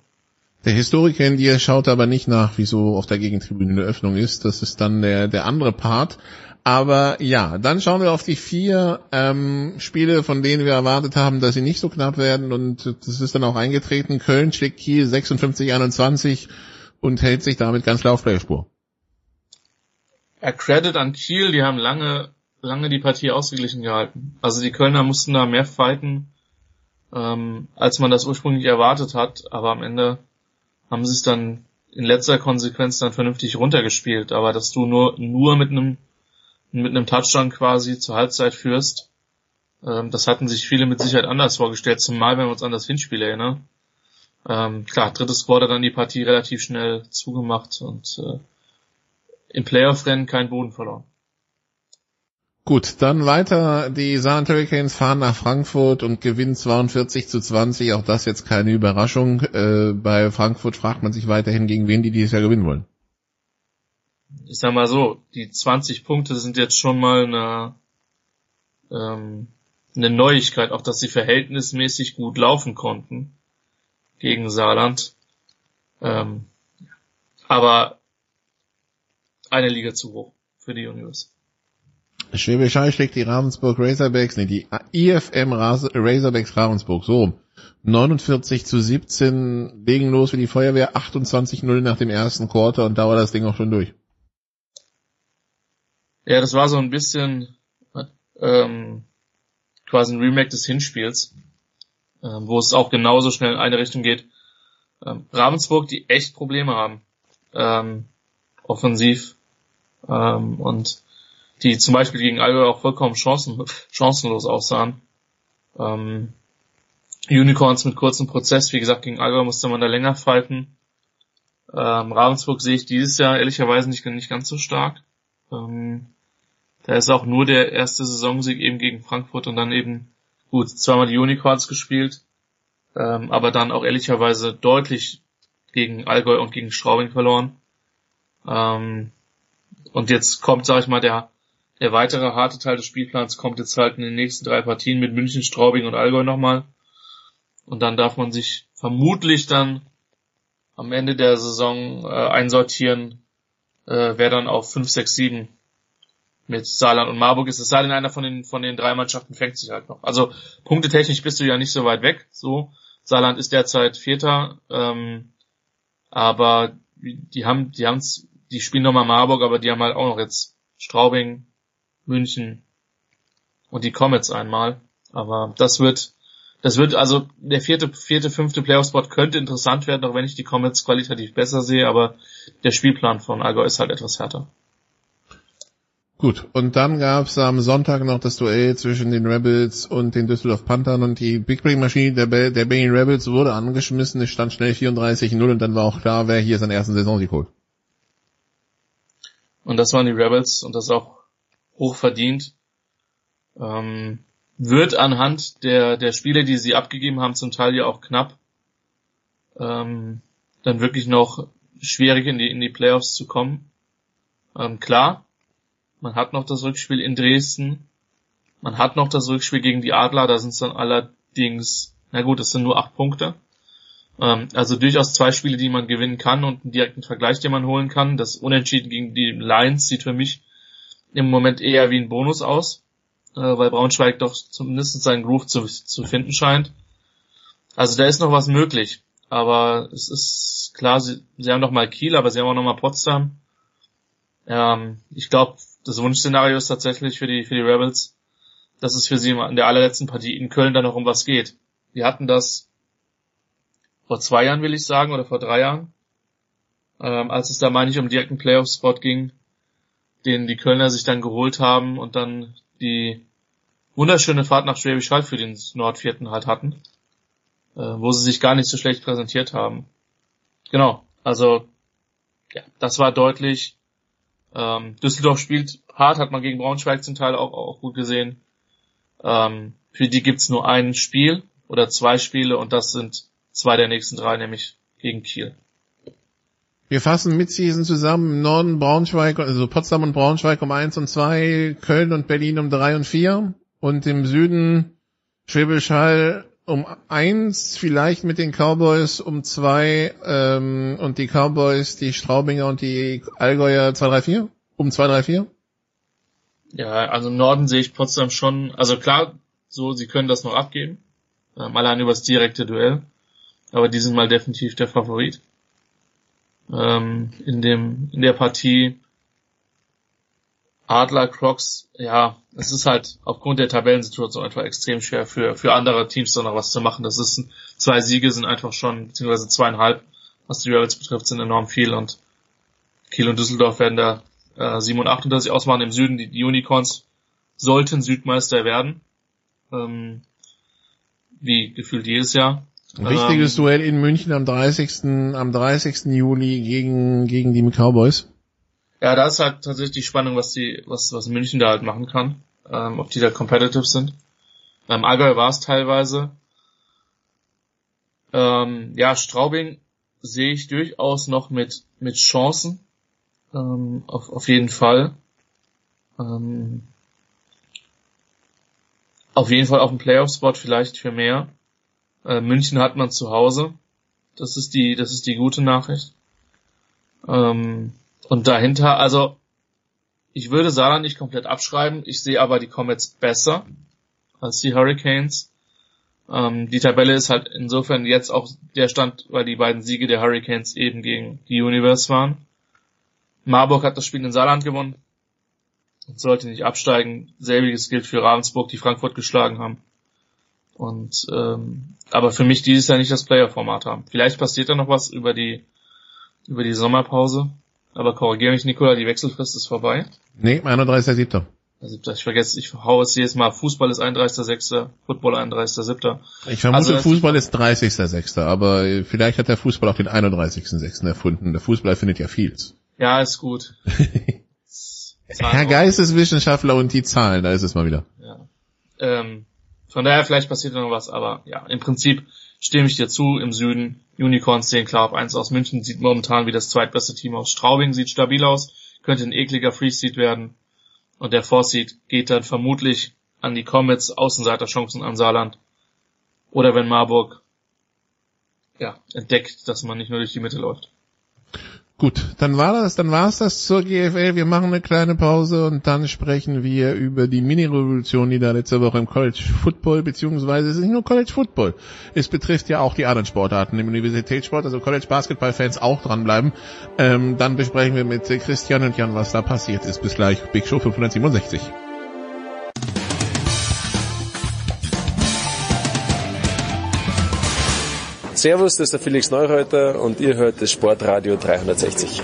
Der Historiker in dir schaut aber nicht nach, wieso auf der Gegentribüne eine Öffnung ist. Das ist dann der, der andere Part. Aber ja, dann schauen wir auf die vier ähm, Spiele, von denen wir erwartet haben, dass sie nicht so knapp werden. Und das ist dann auch eingetreten. Köln schlägt Kiel 56-21 und hält sich damit ganz klar auf Playspur. Er Credit an Kiel, die haben lange, lange die Partie ausgeglichen gehalten. Also die Kölner mussten da mehr fighten, ähm, als man das ursprünglich erwartet hat. Aber am Ende haben sie es dann in letzter Konsequenz dann vernünftig runtergespielt. Aber dass du nur, nur mit einem mit einem Touchdown quasi zur Halbzeit führst. Ähm, das hatten sich viele mit Sicherheit anders vorgestellt, zumal wenn wir uns an das Hinspiel erinnern. Ähm, klar, drittes Quarter dann die Partie relativ schnell zugemacht und äh, im Playoff-Rennen kein Boden verloren. Gut, dann weiter. Die Saarland Hurricanes fahren nach Frankfurt und gewinnen 42 zu 20. Auch das jetzt keine Überraschung. Äh, bei Frankfurt fragt man sich weiterhin, gegen wen die dieses Jahr gewinnen wollen ich sag mal so, die 20 Punkte sind jetzt schon mal eine, ähm, eine Neuigkeit, auch dass sie verhältnismäßig gut laufen konnten gegen Saarland. Ähm, aber eine Liga zu hoch für die Unios. Schwäbisch Hall schlägt die Ravensburg Razorbacks, nee, die IFM Razorbacks Ravensburg, so. 49 zu 17, legen los für die Feuerwehr, 28-0 nach dem ersten Quarter und da war das Ding auch schon durch. Ja, das war so ein bisschen ähm, quasi ein Remake des Hinspiels, ähm, wo es auch genauso schnell in eine Richtung geht. Ähm, Ravensburg, die echt Probleme haben, ähm, offensiv ähm, und die zum Beispiel gegen Allgäu auch vollkommen chancen, chancenlos aussahen. Ähm, Unicorns mit kurzem Prozess, wie gesagt, gegen Allgäu musste man da länger fighten. Ähm, Ravensburg sehe ich dieses Jahr ehrlicherweise nicht, nicht ganz so stark. Ähm, da ist auch nur der erste Saisonsieg eben gegen Frankfurt und dann eben, gut, zweimal die Unicorns gespielt, ähm, aber dann auch ehrlicherweise deutlich gegen Allgäu und gegen Straubing verloren. Ähm, und jetzt kommt, sag ich mal, der, der weitere harte Teil des Spielplans kommt jetzt halt in den nächsten drei Partien mit München, Straubing und Allgäu nochmal. Und dann darf man sich vermutlich dann am Ende der Saison äh, einsortieren, äh, wer dann auf 5, 6, 7 mit Saarland und Marburg ist. Es sei denn, einer von den, von den drei Mannschaften fängt sich halt noch. Also punktetechnisch bist du ja nicht so weit weg. So, Saarland ist derzeit Vierter, ähm, aber die haben, die haben's, die spielen nochmal Marburg, aber die haben halt auch noch jetzt Straubing, München und die Comets einmal. Aber das wird, das wird also der vierte, vierte, fünfte Playoff-Spot könnte interessant werden, auch wenn ich die Comets qualitativ besser sehe, aber der Spielplan von Allgäu ist halt etwas härter. Gut, und dann gab's am Sonntag noch das Duell zwischen den Rebels und den Düsseldorf Panthern und die Big Bang Maschine der, Be der Berlin Rebels wurde angeschmissen, es stand schnell 34-0 und dann war auch klar, wer hier seinen ersten Saisonsieg holt. Und das waren die Rebels und das auch hoch verdient. Ähm, wird anhand der, der Spiele, die sie abgegeben haben, zum Teil ja auch knapp, ähm, dann wirklich noch schwierig in die, in die Playoffs zu kommen. Ähm, klar, man hat noch das Rückspiel in Dresden, man hat noch das Rückspiel gegen die Adler, da sind es dann allerdings, na gut, es sind nur acht Punkte. Ähm, also durchaus zwei Spiele, die man gewinnen kann und einen direkten Vergleich, den man holen kann. Das Unentschieden gegen die Lions sieht für mich im Moment eher wie ein Bonus aus, äh, weil Braunschweig doch zumindest seinen Groove zu, zu finden scheint. Also da ist noch was möglich. Aber es ist klar, sie, sie haben noch mal Kiel, aber sie haben auch noch mal Potsdam. Ähm, ich glaube, das Wunschszenario ist tatsächlich für die, für die Rebels, dass es für sie in der allerletzten Partie in Köln dann noch um was geht. Wir hatten das vor zwei Jahren, will ich sagen, oder vor drei Jahren, ähm, als es da, meine ich, um direkten Playoff-Spot ging, den die Kölner sich dann geholt haben und dann die wunderschöne Fahrt nach Schwäbisch Hall für den Nordvierten halt hatten, äh, wo sie sich gar nicht so schlecht präsentiert haben. Genau, also ja, das war deutlich. Ähm, Düsseldorf spielt hart, hat man gegen Braunschweig zum Teil auch, auch gut gesehen. Ähm, für die gibt's nur ein Spiel oder zwei Spiele und das sind zwei der nächsten drei, nämlich gegen Kiel. Wir fassen Midseason zusammen. Im Norden Braunschweig, also Potsdam und Braunschweig um eins und zwei, Köln und Berlin um drei und vier und im Süden Schwäbisch Hall um eins, vielleicht mit den Cowboys um zwei ähm, und die Cowboys, die Straubinger und die Allgäuer zwei, drei, vier? Um zwei, drei, vier? Ja, also im Norden sehe ich Potsdam schon, also klar, so, sie können das noch abgeben, ähm, allein übers direkte Duell, aber die sind mal definitiv der Favorit. Ähm, in dem, in der Partie Adler, Crocs, ja, es ist halt aufgrund der Tabellensituation einfach extrem schwer für, für andere Teams da noch was zu machen. Das ist, zwei Siege sind einfach schon, beziehungsweise zweieinhalb, was die Rebels betrifft, sind enorm viel und Kiel und Düsseldorf werden da äh, 7 und 8 unter sich ausmachen. Im Süden die, die Unicorns sollten Südmeister werden. Ähm, wie gefühlt jedes Jahr. Ein wichtiges Ähm, Duell in München am 30. am 30. Juli gegen, gegen die Cowboys. Ja, da ist halt tatsächlich die Spannung, was die, was, was München da halt machen kann. Ähm, ob die da competitive sind. Ähm, Allgäu war es teilweise. Ähm, ja, Straubing sehe ich durchaus noch mit, mit Chancen. Ähm, auf, auf jeden Fall. Ähm, auf jeden Fall auf dem Playoff-Spot vielleicht für mehr. Äh, München hat man zu Hause. Das ist die, das ist die gute Nachricht. Ähm, und dahinter, also Ich würde Saarland nicht komplett abschreiben. Ich sehe aber die Comets besser als die Hurricanes. Ähm, die Tabelle ist halt insofern jetzt auch der Stand, weil die beiden Siege der Hurricanes eben gegen die Universe waren. Marburg hat das Spiel in Saarland gewonnen und sollte nicht absteigen. Selbiges gilt für Ravensburg, die Frankfurt geschlagen haben. Und ähm, aber für mich dieses Jahr nicht das Player-Format haben. Vielleicht passiert da noch was über die über die Sommerpause. Aber korrigiere mich, Nikola, die Wechselfrist ist vorbei. Nee, 31.7. Also ich vergesse, ich hau es jedes Mal, Fußball ist 31.6., Football 31.7. Ich vermute, Also Fußball ist 30.06., aber äh, vielleicht hat der Fußball auch den 31.06. erfunden. Der Fußball erfindet ja vieles. Ja, ist gut. Herr Geisteswissenschaftler und die Zahlen, da ist es mal wieder. Ja. Ähm, von daher vielleicht passiert noch was, aber ja, im Prinzip stimme ich dir zu im Süden. Unicorns sehen klar auf 1 aus. München sieht momentan wie das zweitbeste Team aus. Straubing sieht stabil aus, könnte ein ekliger Free werden. Und der Four geht dann vermutlich an die Comets, Außenseiterchancen an Saarland. Oder wenn Marburg ja, entdeckt, dass man nicht nur durch die Mitte läuft. Gut, dann war das, dann war's das zur GFL. Wir machen eine kleine Pause und dann sprechen wir über die Mini-Revolution, die da letzte Woche im College Football, beziehungsweise es ist nicht nur College Football. Es betrifft ja auch die anderen Sportarten im Universitätssport, also College Basketball-Fans auch dranbleiben. Ähm, dann besprechen wir mit Christian und Jan, was da passiert ist. Bis gleich, Big Show 567. Servus, das ist der Felix Neureuter und ihr hört das Sportradio 360.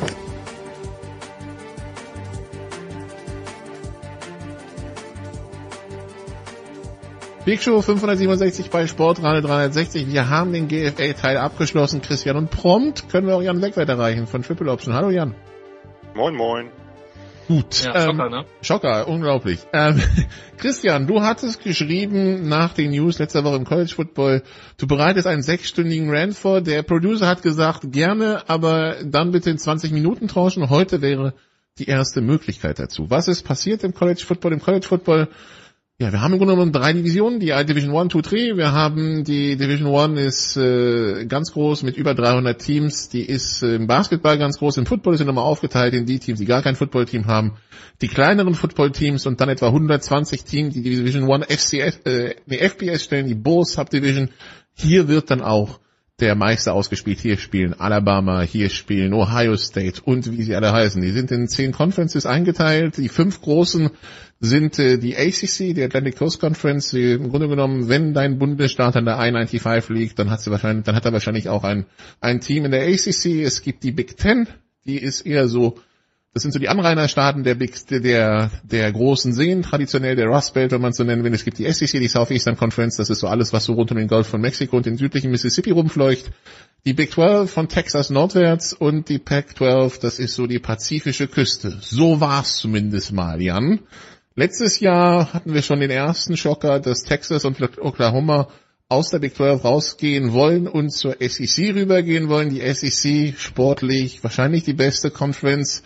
Big Show 567 bei Sportradio 360. Wir haben den GFL-Teil abgeschlossen, Christian, und prompt können wir auch Jan Wegwert erreichen von Triple Option. Hallo Jan. Moin, moin. Gut. Ja, ähm, Schocker, ne? Schocker, unglaublich. Ähm, Christian, du hattest geschrieben nach den News letzter Woche im College Football, du bereitest einen sechsstündigen Rant vor. Der Producer hat gesagt, gerne, aber dann bitte in 20 Minuten Tranchen. Heute wäre die erste Möglichkeit dazu. Was ist passiert im College Football? Im College Football ja, wir haben im Grunde genommen drei Divisionen, die Division 1, 2, 3. Wir haben die Division 1 ist äh, ganz groß mit über 300 Teams. Die ist äh, im Basketball ganz groß. Im Football sie nochmal aufgeteilt in die Teams, die gar kein Footballteam haben. Die kleineren Footballteams und dann etwa 120 Teams, die Division 1 FCS, äh, nee, FBS stellen, die Bulls Subdivision. Hier wird dann auch der Meister ausgespielt. Hier spielen Alabama, hier spielen Ohio State und wie sie alle heißen. Die sind in zehn Conferences eingeteilt. Die fünf großen sind äh, die ACC, die Atlantic Coast Conference. Die, Im Grunde genommen, wenn dein Bundesstaat an der I-95 liegt, dann hat sie wahrscheinlich, dann hat er wahrscheinlich auch ein, ein Team in der ACC. Es gibt die Big Ten, die ist eher so das sind so die Anrainerstaaten der, Big, der, der großen Seen, traditionell der Rust Belt, wenn man es so nennen will. Es gibt die SEC, die Southeastern Conference, das ist so alles, was so rund um den Golf von Mexiko und den südlichen Mississippi rumfleucht. Die Big 12 von Texas nordwärts und die Pac 12, das ist so die pazifische Küste. So war's zumindest mal, Jan. Letztes Jahr hatten wir schon den ersten Schocker, dass Texas und Oklahoma aus der Big 12 rausgehen wollen und zur SEC rübergehen wollen. Die SEC sportlich wahrscheinlich die beste Conference.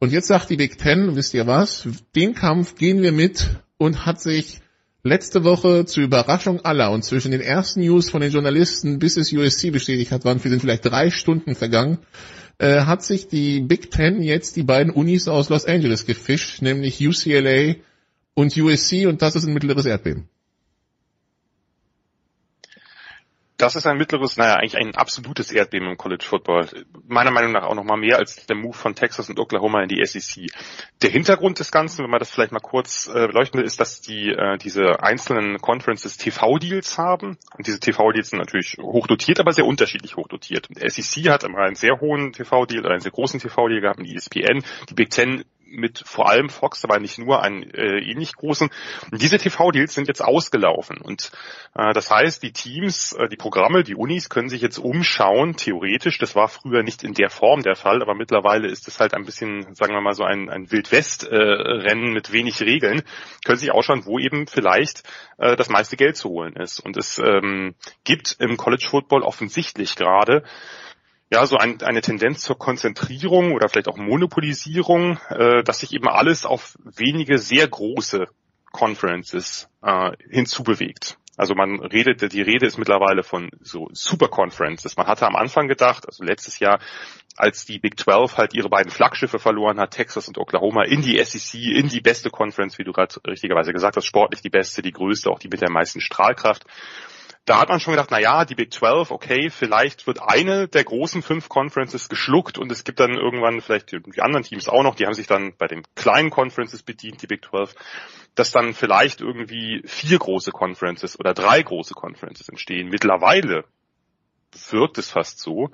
Und jetzt sagt die Big Ten, wisst ihr was, den Kampf gehen wir mit und hat sich letzte Woche zur Überraschung aller und zwischen den ersten News von den Journalisten bis es USC bestätigt hat, waren wir sind vielleicht drei Stunden vergangen, äh, hat sich die Big Ten jetzt die beiden Unis aus Los Angeles gefischt, nämlich UCLA und USC und das ist ein mittleres Erdbeben. Das ist ein mittleres, naja, eigentlich ein absolutes Erdbeben im College Football. Meiner Meinung nach auch noch mal mehr als der Move von Texas und Oklahoma in die SEC. Der Hintergrund des Ganzen, wenn man das vielleicht mal kurz äh, beleuchten will, ist, dass die äh, diese einzelnen Conferences TV-Deals haben. Und diese TV-Deals sind natürlich hochdotiert, aber sehr unterschiedlich hochdotiert. Der SEC hat immer einen sehr hohen TV-Deal oder einen sehr großen TV-Deal gehabt mit ESPN. Die Big Ten mit vor allem Fox, aber nicht nur einen äh, ähnlich großen. Und diese TV-Deals sind jetzt ausgelaufen. Und äh, das heißt, die Teams, äh, die Programme, die Unis können sich jetzt umschauen, theoretisch. Das war früher nicht in der Form der Fall, aber mittlerweile ist es halt ein bisschen, sagen wir mal, so ein, ein Wild-West-Rennen mit wenig Regeln. Können sich ausschauen, wo eben vielleicht äh, das meiste Geld zu holen ist. Und es ähm, gibt im College Football offensichtlich gerade ja, so ein, eine Tendenz zur Konzentrierung oder vielleicht auch Monopolisierung, äh, dass sich eben alles auf wenige sehr große Conferences äh, hinzubewegt. Also man redet, die Rede ist mittlerweile von so Super Conferences. Man hatte am Anfang gedacht, also letztes Jahr, als die Big 12 halt ihre beiden Flaggschiffe verloren hat, Texas und Oklahoma, in die SEC, in die beste Conference, wie du gerade richtigerweise gesagt hast, sportlich die beste, die größte, auch die mit der meisten Strahlkraft da hat man schon gedacht, na ja, die Big 12, okay, vielleicht wird eine der großen fünf Conferences geschluckt und es gibt dann irgendwann vielleicht die anderen Teams auch noch, die haben sich dann bei den kleinen Conferences bedient, die Big 12, dass dann vielleicht irgendwie vier große Conferences oder drei große Conferences entstehen. Mittlerweile wirkt es fast so,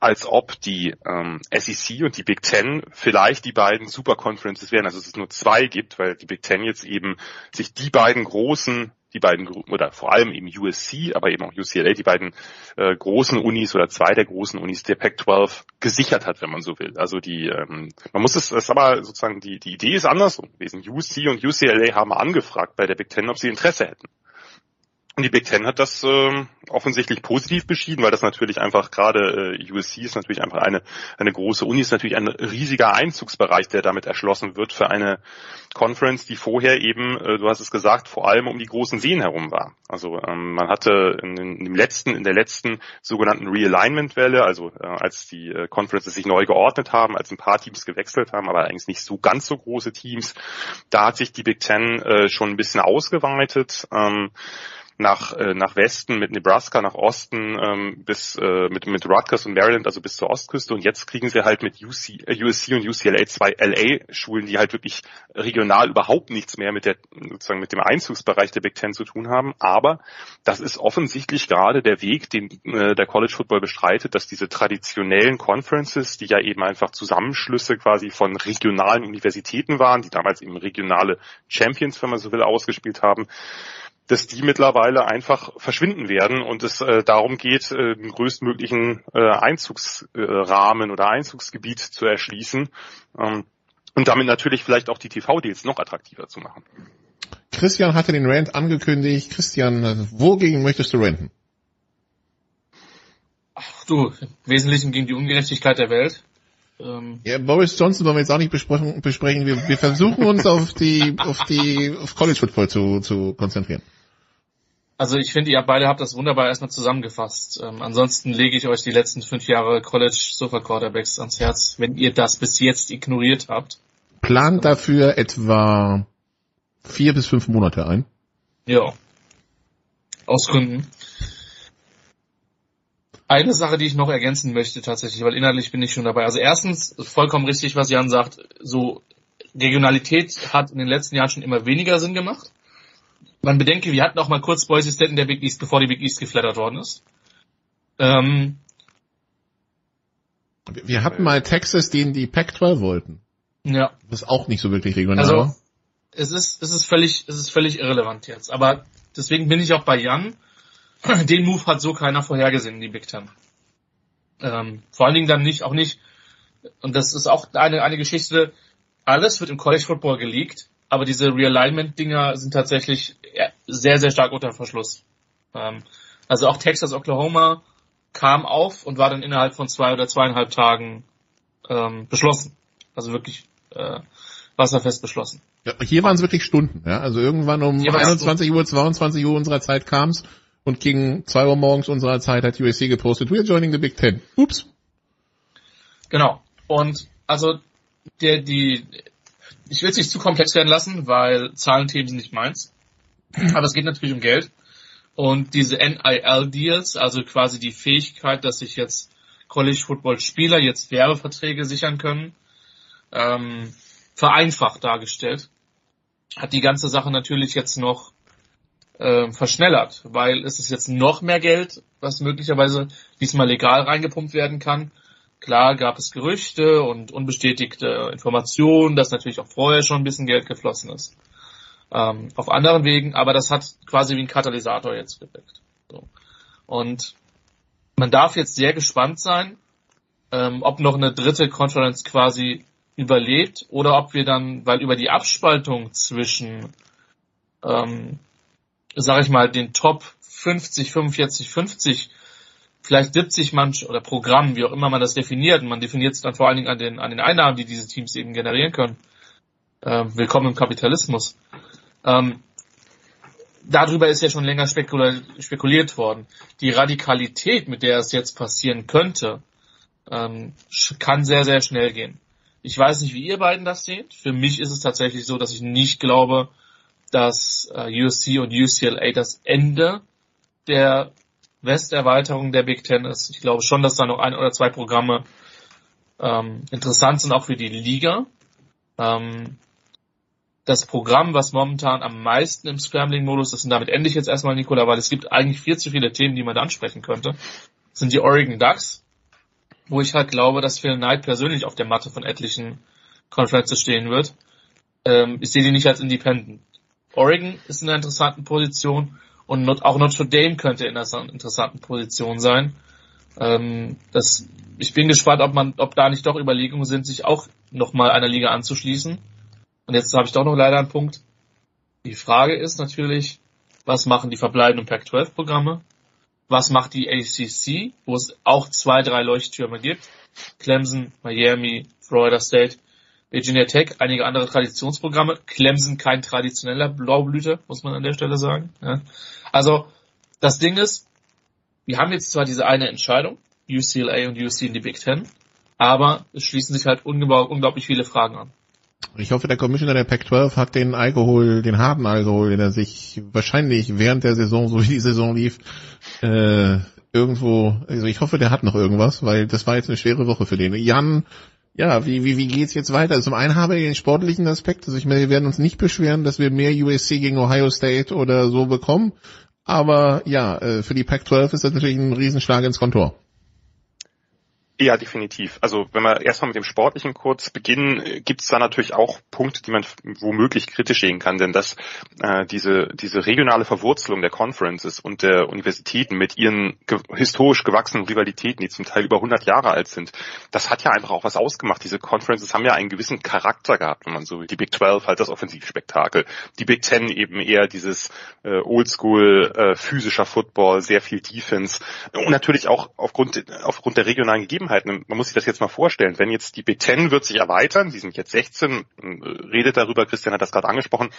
als ob die ähm, SEC und die Big Ten vielleicht die beiden Super Conferences wären. Also dass es nur zwei gibt, weil die Big Ten jetzt eben sich die beiden großen die beiden oder vor allem eben USC, aber eben auch UCLA, die beiden äh, großen Unis oder zwei der großen Unis der Pac-12 gesichert hat, wenn man so will. Also die, ähm, man muss es, es aber sozusagen die die Idee ist andersrum gewesen. USC und UCLA haben angefragt bei der Big Ten, ob sie Interesse hätten. Und die Big Ten hat das äh, offensichtlich positiv beschieden, weil das natürlich einfach gerade äh, USC ist natürlich einfach eine eine große Uni, ist natürlich ein riesiger Einzugsbereich, der damit erschlossen wird für eine Conference, die vorher eben, äh, du hast es gesagt, vor allem um die großen Seen herum war. Also ähm, man hatte in, in dem letzten, in der letzten sogenannten Realignment-Welle, also äh, als die äh, Conferences sich neu geordnet haben, als ein paar Teams gewechselt haben, aber eigentlich nicht so ganz so große Teams, da hat sich die Big Ten äh, schon ein bisschen ausgeweitet. Ähm, nach, äh, nach Westen mit Nebraska, nach Osten ähm, bis äh, mit, mit Rutgers und Maryland, also bis zur Ostküste. Und jetzt kriegen sie halt mit UC, äh, USC und UCLA zwei LA-Schulen, die halt wirklich regional überhaupt nichts mehr mit der sozusagen mit dem Einzugsbereich der Big Ten zu tun haben. Aber das ist offensichtlich gerade der Weg, den äh, der College Football bestreitet, dass diese traditionellen Conferences, die ja eben einfach Zusammenschlüsse quasi von regionalen Universitäten waren, die damals eben regionale Champions, wenn man so will, ausgespielt haben, dass die mittlerweile einfach verschwinden werden und es äh, darum geht, äh, den größtmöglichen äh, Einzugsrahmen oder Einzugsgebiet zu erschließen ähm, und damit natürlich vielleicht auch die TV-Deals noch attraktiver zu machen. Christian hatte den Rant angekündigt. Christian, wogegen möchtest du ranten? Ach du, im Wesentlichen gegen die Ungerechtigkeit der Welt. Ähm, Ja, Boris Johnson wollen wir jetzt auch nicht besprechen. besprechen. Wir, wir versuchen uns auf die, auf die, auf College Football zu, zu konzentrieren. Also ich finde, ihr beide habt das wunderbar erstmal zusammengefasst. Ähm, ansonsten lege ich euch die letzten fünf Jahre College Sofa Quarterbacks ans Herz, wenn ihr das bis jetzt ignoriert habt. Plant dafür etwa vier bis fünf Monate ein. Ja. Aus Gründen. Eine Sache, die ich noch ergänzen möchte tatsächlich, weil inhaltlich bin ich schon dabei. Also erstens, vollkommen richtig, was Jan sagt, so Regionalität hat in den letzten Jahren schon immer weniger Sinn gemacht. Man bedenke, wir hatten auch mal kurz Boise State in der Big East, bevor die Big East geflattert worden ist. Ähm, Wir wir hatten mal Texas, die in die Pac-12 wollten. ja. Das auch nicht so wirklich regional Also es ist, es ist völlig, es ist völlig irrelevant jetzt. Aber deswegen bin ich auch bei Jan. Den Move hat so keiner vorhergesehen in die Big Ten. Ähm, vor allen Dingen dann nicht, auch nicht, und das ist auch eine, eine Geschichte, alles wird im College Football geleakt, aber diese Realignment-Dinger sind tatsächlich sehr, sehr stark unter Verschluss. Ähm, also auch Texas, Oklahoma kam auf und war dann innerhalb von zwei oder zweieinhalb Tagen ähm, beschlossen. Also wirklich äh, wasserfest beschlossen. Ja, hier waren es wirklich Stunden. Ja? Also irgendwann um Hier waren's 21 Uhr, 22 Uhr unserer Zeit kam's und gegen 2 Uhr morgens unserer Zeit hat USC gepostet, we're joining the Big Ten. Ups. Genau. Und also der die ich will es nicht zu komplex werden lassen, weil Zahlenthemen sind nicht meins. Aber es geht natürlich um Geld. Und diese NIL-Deals, also quasi die Fähigkeit, dass sich jetzt College-Football-Spieler jetzt Werbeverträge sichern können, ähm, vereinfacht dargestellt, hat die ganze Sache natürlich jetzt noch ähm, verschnellert, weil es ist jetzt noch mehr Geld, was möglicherweise diesmal legal reingepumpt werden kann. Klar gab es Gerüchte und unbestätigte Informationen, dass natürlich auch vorher schon ein bisschen Geld geflossen ist. Ähm, auf anderen Wegen, aber das hat quasi wie ein Katalysator jetzt gewirkt. So. Und man darf jetzt sehr gespannt sein, ähm, ob noch eine dritte Conference quasi überlebt oder ob wir dann, weil über die Abspaltung zwischen, ähm, sag ich mal, den Top 50, 45, 50 vielleicht 70 manch oder Programmen, wie auch immer man das definiert. Und man definiert es dann vor allen Dingen an den, an den Einnahmen, die diese Teams eben generieren können. Ähm, willkommen im Kapitalismus. Ähm, darüber ist ja schon länger spekula spekuliert worden. Die Radikalität, mit der es jetzt passieren könnte, ähm, kann sehr, sehr schnell gehen. Ich weiß nicht, wie ihr beiden das seht. Für mich ist es tatsächlich so, dass ich nicht glaube, dass äh, USC und UCLA das Ende der Westerweiterung der Big Ten ist. Ich glaube schon, dass da noch ein oder zwei Programme ähm, interessant sind, auch für die Liga. Ähm, das Programm, was momentan am meisten im Scrambling-Modus ist, und damit ende ich jetzt erstmal, Nicola, weil es gibt eigentlich viel zu viele Themen, die man da ansprechen könnte, sind die Oregon Ducks, wo ich halt glaube, dass Phil Knight persönlich auf der Matte von etlichen Conferences stehen wird. Ähm, ich sehe die nicht als Independent. Oregon ist in einer interessanten Position und auch Notre Dame könnte in einer interessanten Position sein. Ähm, das, ich bin gespannt, ob man, ob da nicht doch Überlegungen sind, sich auch nochmal einer Liga anzuschließen. Und jetzt habe ich doch noch leider einen Punkt. Die Frage ist natürlich, was machen die verbleibenden Pac-12-Programme? Was macht die ACC, wo es auch zwei, drei Leuchttürme gibt? Clemson, Miami, Florida State, Virginia Tech, einige andere Traditionsprogramme. Clemson kein traditioneller Blaublüter, muss man an der Stelle sagen. Ja. Also, das Ding ist, wir haben jetzt zwar diese eine Entscheidung, UCLA und UC in die Big Ten, aber es schließen sich halt unglaublich viele Fragen an. Ich hoffe, der Commissioner der Pac-12 hat den Alkohol, den harten Alkohol, den er sich wahrscheinlich während der Saison, so wie die Saison lief, äh, irgendwo, also ich hoffe, der hat noch irgendwas, weil das war jetzt eine schwere Woche für den. Jan, ja, wie, wie, wie geht's jetzt weiter? Also zum einen haben wir den sportlichen Aspekt, also ich meine, wir werden uns nicht beschweren, dass wir mehr USC gegen Ohio State oder so bekommen, aber ja, äh, für die Pac-12 ist das natürlich ein Riesenschlag ins Kontor. Ja, definitiv. Also wenn wir erstmal mit dem Sportlichen kurz beginnen, gibt es da natürlich auch Punkte, die man womöglich kritisch sehen kann, denn dass äh, diese, diese regionale Verwurzelung der Conferences und der Universitäten mit ihren ge historisch gewachsenen Rivalitäten, die zum Teil über 100 Jahre alt sind, das hat ja einfach auch was ausgemacht. Diese Conferences haben ja einen gewissen Charakter gehabt, wenn man so will. Die Big 12 halt das Offensivspektakel, die Big 10 eben eher dieses äh, Oldschool äh, physischer Football, sehr viel Defense und natürlich auch aufgrund, aufgrund der regionalen Gegebenheiten. Man muss sich das jetzt mal vorstellen, wenn jetzt die Big Ten wird sich erweitern, die sind jetzt 16, äh, redet darüber, Christian hat das gerade angesprochen,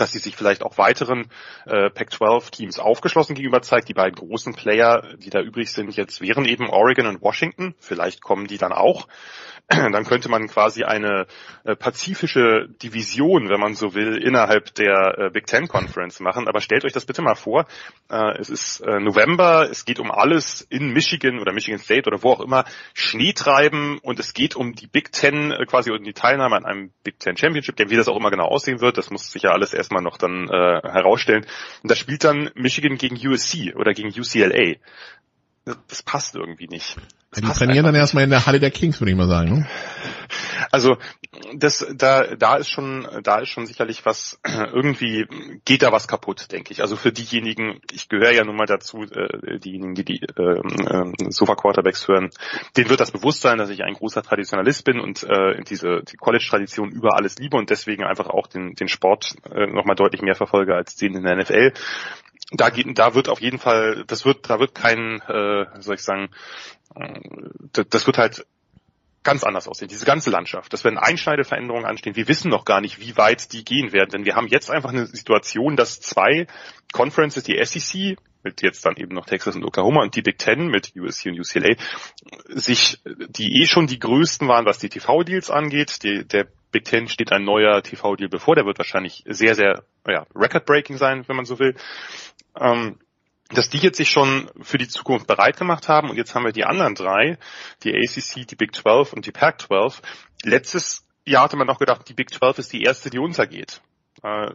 dass sie sich vielleicht auch weiteren äh, Pac-12-Teams aufgeschlossen gegenüber zeigt. Die beiden großen Player, die da übrig sind, jetzt wären eben Oregon und Washington. Vielleicht kommen die dann auch. Dann könnte man quasi eine äh, pazifische Division, wenn man so will, innerhalb der äh, Big Ten Conference machen. Aber stellt euch das bitte mal vor. Äh, es ist äh, November, es geht um alles in Michigan oder Michigan State oder wo auch immer. Schnee treiben und es geht um die Big Ten, äh, quasi um die Teilnahme an einem Big Ten Championship Game, wie das auch immer genau aussehen wird. Das muss sich ja alles erstmal noch dann äh, herausstellen. Und da spielt dann Michigan gegen USC oder gegen UCLA. Das, passt irgendwie nicht. Ja, die trainieren dann erstmal in der Halle der Kings, würde ich mal sagen. Ne? also das da da ist schon da ist schon sicherlich was irgendwie geht da was kaputt, denke ich. Also für diejenigen, ich gehöre ja nun mal dazu, äh, diejenigen, die die äh, äh, Sofa Quarterbacks hören, denen wird das bewusst sein, dass ich ein großer Traditionalist bin und äh, diese die College Tradition über alles liebe und deswegen einfach auch den den Sport äh, noch mal deutlich mehr verfolge als den in der NFL da geht, da wird auf jeden Fall, das wird, da wird kein, äh, soll ich sagen, äh, das, wird halt ganz anders aussehen, diese ganze Landschaft. Das werden Einschneideveränderungen anstehen. Wir wissen noch gar nicht, wie weit die gehen werden, denn wir haben jetzt einfach eine Situation, dass zwei Conferences, die SEC mit jetzt dann eben noch Texas und Oklahoma und die Big Ten mit USC und UCLA, sich, die eh schon die größten waren, was die TV-Deals angeht. Die, der Big Ten steht ein neuer TV-Deal bevor, der wird wahrscheinlich sehr, sehr ja, record-breaking sein, wenn man so will. Ähm, dass die jetzt sich schon für die Zukunft bereit gemacht haben und jetzt haben wir die anderen drei, die ACC, die Big 12 und die Pac 12. Letztes Jahr hatte man noch gedacht, die Big 12 ist die erste, die untergeht. Äh,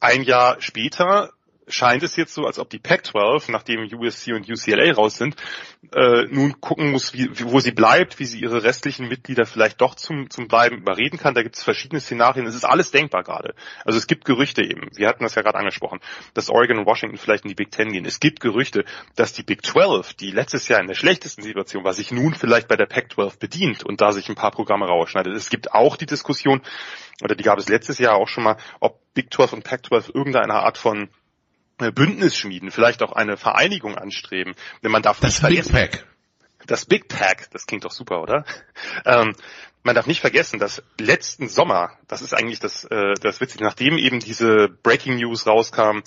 ein Jahr später scheint es jetzt so, als ob die Pac-12, nachdem USC und UCLA raus sind, äh, nun gucken muss, wie, wo sie bleibt, wie sie ihre restlichen Mitglieder vielleicht doch zum, zum Bleiben überreden kann. Da gibt es verschiedene Szenarien. Es ist alles denkbar gerade. Also es gibt Gerüchte eben. Wir hatten das ja gerade angesprochen, dass Oregon und Washington vielleicht in die Big Ten gehen. Es gibt Gerüchte, dass die Big 12, die letztes Jahr in der schlechtesten Situation war, sich nun vielleicht bei der Pac-12 bedient und da sich ein paar Programme rausschneidet. Es gibt auch die Diskussion, oder die gab es letztes Jahr auch schon mal, ob Big 12 und Pac-12 irgendeine Art von Bündnis schmieden, vielleicht auch eine Vereinigung anstreben. Denn man darf Das nicht Big vergessen, Pack. das Big Pack, das klingt doch super, oder? Ähm, man darf nicht vergessen, dass letzten Sommer, das ist eigentlich das, äh, das Witzige, nachdem eben diese Breaking News rauskam,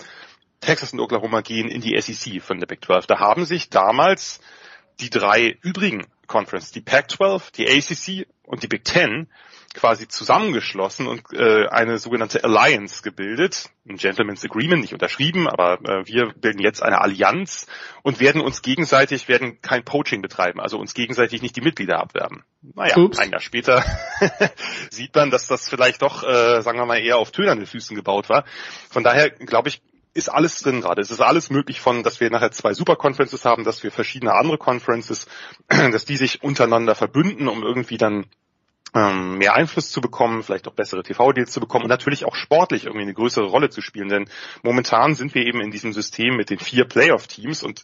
Texas und Oklahoma gehen in die SEC von der Big 12. Da haben sich damals die drei übrigen Conferences, die Pac-12, die ACC und die Big Ten, quasi zusammengeschlossen und äh, eine sogenannte Alliance gebildet. Ein Gentleman's Agreement, nicht unterschrieben, aber äh, wir bilden jetzt eine Allianz und werden uns gegenseitig, werden kein Poaching betreiben, also uns gegenseitig nicht die Mitglieder abwerben. Naja, Ups. ein Jahr später sieht man, dass das vielleicht doch, äh, sagen wir mal, eher auf tönernen Füßen gebaut war. Von daher glaube ich, ist alles drin gerade. Es ist alles möglich von, dass wir nachher zwei Super-Conferences haben, dass wir verschiedene andere Conferences, dass die sich untereinander verbünden, um irgendwie dann ähm, mehr Einfluss zu bekommen, vielleicht auch bessere TV-Deals zu bekommen und natürlich auch sportlich irgendwie eine größere Rolle zu spielen. Denn momentan sind wir eben in diesem System mit den vier Playoff-Teams und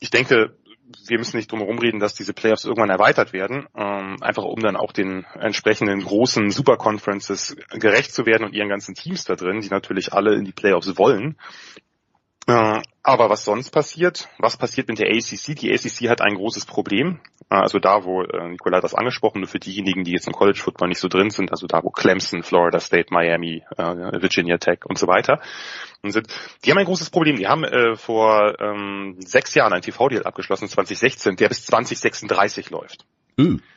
ich denke, wir müssen nicht drum herum reden, dass diese Playoffs irgendwann erweitert werden, ähm, einfach um dann auch den entsprechenden großen Super-Conferences gerecht zu werden und ihren ganzen Teams da drin, die natürlich alle in die Playoffs wollen. Aber was sonst passiert? Was passiert mit der ACC? Die ACC hat ein großes Problem. Also da, wo äh, Nicola hat das angesprochen, nur für diejenigen, die jetzt im College Football nicht so drin sind, also da, wo Clemson, Florida State, Miami, äh, Virginia Tech und so weiter sind, die haben ein großes Problem. Die haben äh, vor ähm, sechs Jahren ein TV-Deal abgeschlossen, 2016, der bis 2036 läuft.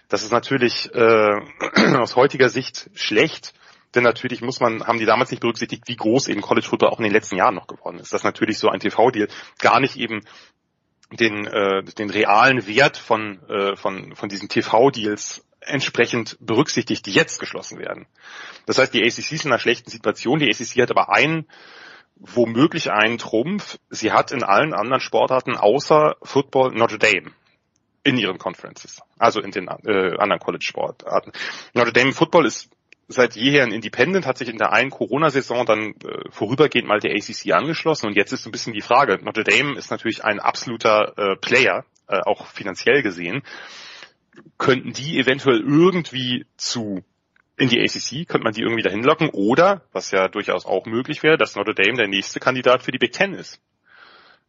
Das ist natürlich äh, aus heutiger Sicht schlecht, denn natürlich muss man, haben die damals nicht berücksichtigt, wie groß eben College Football auch in den letzten Jahren noch geworden ist. Dass natürlich so ein TV-Deal gar nicht eben den, äh, den realen Wert von, äh, von, von diesen TV-Deals entsprechend berücksichtigt, die jetzt geschlossen werden. Das heißt, die ACC ist in einer schlechten Situation. Die ACC hat aber einen, womöglich einen Trumpf. Sie hat in allen anderen Sportarten außer Football Notre Dame in ihren Conferences, also in den äh, anderen College-Sportarten. Notre Dame Football ist seit jeher ein Independent, hat sich in der einen Corona-Saison dann äh, vorübergehend mal der ACC angeschlossen und jetzt ist ein bisschen die Frage, Notre Dame ist natürlich ein absoluter äh, Player, äh, auch finanziell gesehen. Könnten die eventuell irgendwie zu in die ACC, könnte man die irgendwie dahin locken oder, was ja durchaus auch möglich wäre, dass Notre Dame der nächste Kandidat für die Big Ten ist.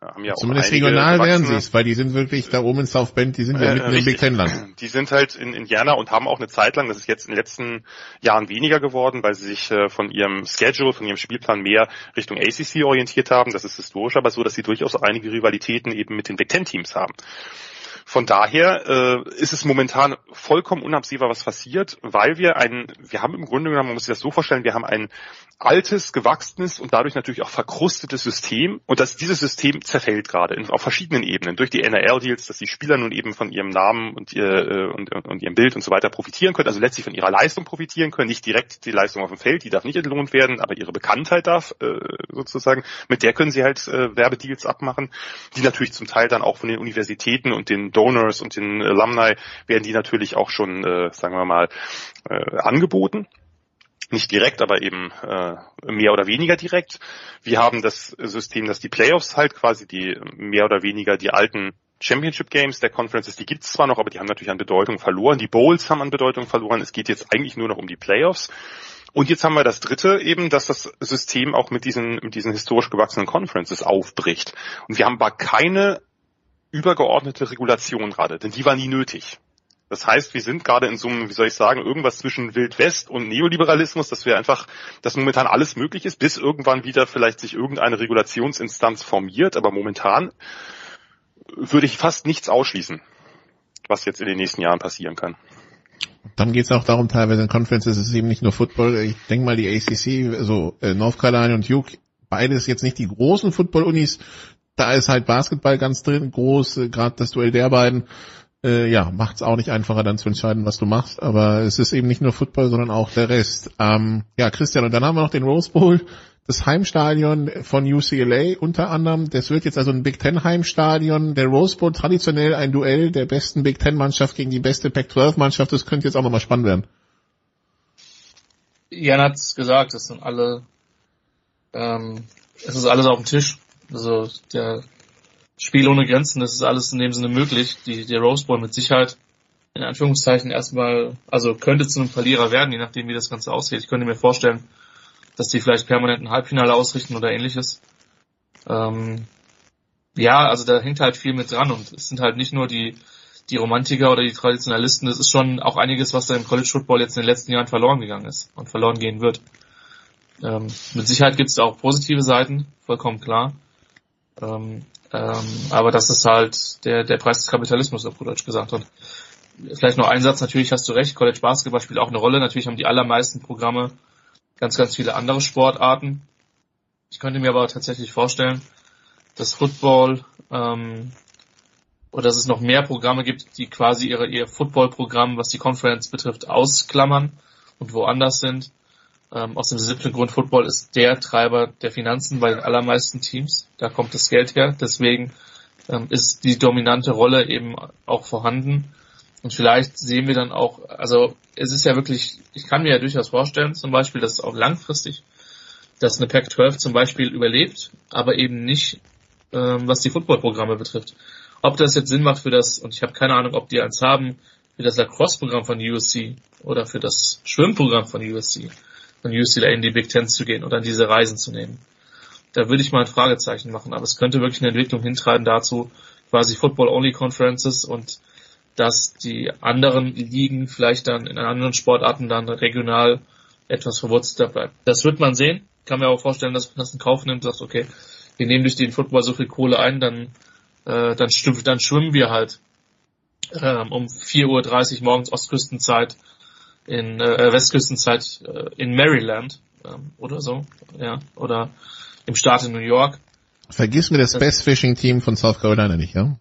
Haben ja Zumindest regional wären sie es, weil die sind wirklich da oben in South Bend, die sind ja Äh, mitten im richtig. Big Ten Land. Die sind halt in Indiana und haben auch eine Zeit lang, das ist jetzt in den letzten Jahren weniger geworden, weil sie sich äh, von ihrem Schedule, von ihrem Spielplan mehr Richtung ACC orientiert haben. Das ist historisch aber so, dass sie durchaus einige Rivalitäten eben mit den Big Ten Teams haben. Von daher äh, ist es momentan vollkommen unabsehbar, was passiert, weil wir ein, wir haben im Grunde genommen, man muss sich das so vorstellen, wir haben ein altes, gewachsenes und dadurch natürlich auch verkrustetes System. Und das, dieses System zerfällt gerade in, auf verschiedenen Ebenen. Durch die NRL-Deals, dass die Spieler nun eben von ihrem Namen und, ihr, äh, und, und ihrem Bild und so weiter profitieren können, also letztlich von ihrer Leistung profitieren können, nicht direkt die Leistung auf dem Feld, die darf nicht entlohnt werden, aber ihre Bekanntheit darf äh, sozusagen, mit der können sie halt äh, Werbedeals abmachen, die natürlich zum Teil dann auch von den Universitäten und den Donors und den Alumni werden die natürlich auch schon, äh, sagen wir mal, äh, angeboten nicht direkt, aber eben äh, mehr oder weniger direkt. Wir haben das System, dass die Playoffs halt quasi die mehr oder weniger die alten Championship Games der Conferences, die gibt's zwar noch, aber die haben natürlich an Bedeutung verloren. Die Bowls haben an Bedeutung verloren. Es geht jetzt eigentlich nur noch um die Playoffs. Und jetzt haben wir das dritte eben, dass das System auch mit diesen, mit diesen historisch gewachsenen Conferences aufbricht. Und wir haben aber keine übergeordnete Regulation gerade, denn die war nie nötig. Das heißt, wir sind gerade in so einem, wie soll ich sagen, irgendwas zwischen Wildwest und Neoliberalismus, dass wir einfach, dass momentan alles möglich ist, bis irgendwann wieder vielleicht sich irgendeine Regulationsinstanz formiert. Aber momentan würde ich fast nichts ausschließen, was jetzt in den nächsten Jahren passieren kann. Dann geht es auch darum, teilweise in Conferences ist es eben nicht nur Football. Ich denke mal, die ACC, also äh, North Carolina und Duke, beides jetzt nicht die großen Football-Unis. Da ist halt Basketball ganz drin, groß, gerade das Duell der beiden. Äh, ja, macht es auch nicht einfacher, dann zu entscheiden, was du machst. Aber es ist eben nicht nur Football, sondern auch der Rest. Ähm, ja, Christian, und dann haben wir noch den Rose Bowl, das Heimstadion von UCLA unter anderem. Das wird jetzt also ein Big Ten Heimstadion. Der Rose Bowl traditionell ein Duell der besten Big Ten Mannschaft gegen die beste Pac-12 Mannschaft. Das könnte jetzt auch nochmal spannend werden. Jan hat's gesagt, es sind alle, ähm, es ist alles auf dem Tisch. Also der Spiel ohne Grenzen, das ist alles in dem Sinne möglich. Die, der Rose Bowl mit Sicherheit in Anführungszeichen erstmal, also könnte zu einem Verlierer werden, je nachdem wie das Ganze aussieht. Ich könnte mir vorstellen, dass die vielleicht permanent ein Halbfinale ausrichten oder ähnliches. Ähm, ja, also da hängt halt viel mit dran und es sind halt nicht nur die die Romantiker oder die Traditionalisten, das ist schon auch einiges, was da im College Football jetzt in den letzten Jahren verloren gegangen ist und verloren gehen wird. Ähm, mit Sicherheit gibt es auch positive Seiten, vollkommen klar. Ähm, ähm, aber das ist halt der, der Preis des Kapitalismus, auf Deutsch gesagt. Und vielleicht noch ein Satz, natürlich hast du recht, College Basketball spielt auch eine Rolle. Natürlich haben die allermeisten Programme ganz, ganz viele andere Sportarten. Ich könnte mir aber tatsächlich vorstellen, dass Football ähm, oder dass es noch mehr Programme gibt, die quasi ihre, ihr Football-Programm, was die Conference betrifft, ausklammern und woanders sind. Ähm, aus dem simplen Grund, Football ist der Treiber der Finanzen bei den allermeisten Teams. Da kommt das Geld her. Deswegen ähm, ist die dominante Rolle eben auch vorhanden. Und vielleicht sehen wir dann auch, also es ist ja wirklich, ich kann mir ja durchaus vorstellen, zum Beispiel, dass auch langfristig, dass eine Pac-12 zum Beispiel überlebt, aber eben nicht, ähm, was die Football-Programme betrifft. Ob das jetzt Sinn macht für das, und ich habe keine Ahnung, ob die eins haben, für das Lacrosse-Programm von USC oder für das Schwimmprogramm von USC, von UCLA in die Big Ten zu gehen oder diese Reisen zu nehmen. Da würde ich mal ein Fragezeichen machen, aber es könnte wirklich eine Entwicklung hintreiben dazu, quasi Football-Only-Conferences und dass die anderen Ligen vielleicht dann in anderen Sportarten dann regional etwas verwurzelter bleiben. Das wird man sehen. Kann mir auch vorstellen, dass man das in Kauf nimmt und sagt, okay, wir nehmen durch den Football so viel Kohle ein, dann äh, dann, dann schwimmen wir halt ähm, um 4.30 Uhr morgens Ostküstenzeit in äh, Westküstenzeit äh, in Maryland ähm, oder so, ja, oder im Staat in New York. Vergiss mir das, Best Fishing Team von South Carolina nicht, ja?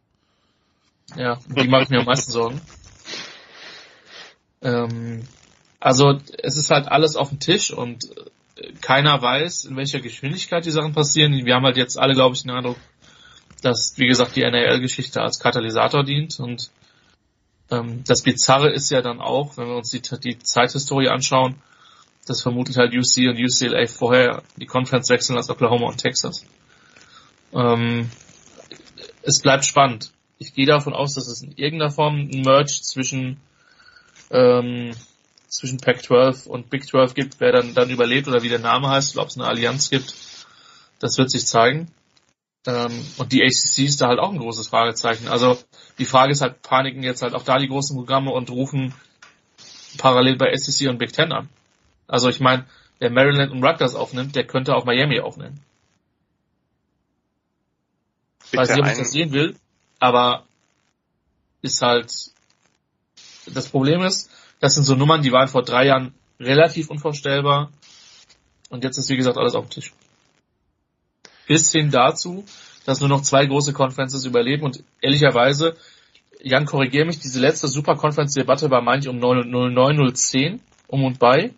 Ja, die mache ich mir am meisten Sorgen. Ähm, also es ist halt alles auf dem Tisch und äh, keiner weiß, in welcher Geschwindigkeit die Sachen passieren. Wir haben halt jetzt alle, glaube ich, den Eindruck, dass, wie gesagt, die NAL-Geschichte als Katalysator dient und das Bizarre ist ja dann auch, wenn wir uns die, die Zeithistorie anschauen, dass vermutlich halt UC und UCLA vorher die Conference wechseln als Oklahoma und Texas. Ähm, es bleibt spannend. Ich gehe davon aus, dass es in irgendeiner Form ein Merge zwischen ähm, zwischen Pac-12 und Big 12 gibt, wer dann dann überlebt oder wie der Name heißt, ob es eine Allianz gibt. Das wird sich zeigen. Ähm, und die ACC ist da halt auch ein großes Fragezeichen. Also die Frage ist halt, paniken jetzt halt auch da die großen Programme und rufen parallel bei SEC und Big Ten an. Also ich meine, wer Maryland und Rutgers aufnimmt, der könnte auch Miami aufnehmen. Ich weiß nicht, ob ich das sehen will, aber ist halt, das Problem ist, das sind so Nummern, die waren vor drei Jahren relativ unvorstellbar und jetzt ist wie gesagt alles auf dem Tisch. Bis hin dazu, dass nur noch zwei große Conferences überleben und ehrlicherweise, Jan, korrigier mich, diese letzte Super Conference Debatte war manch um 09, 010, um und bei.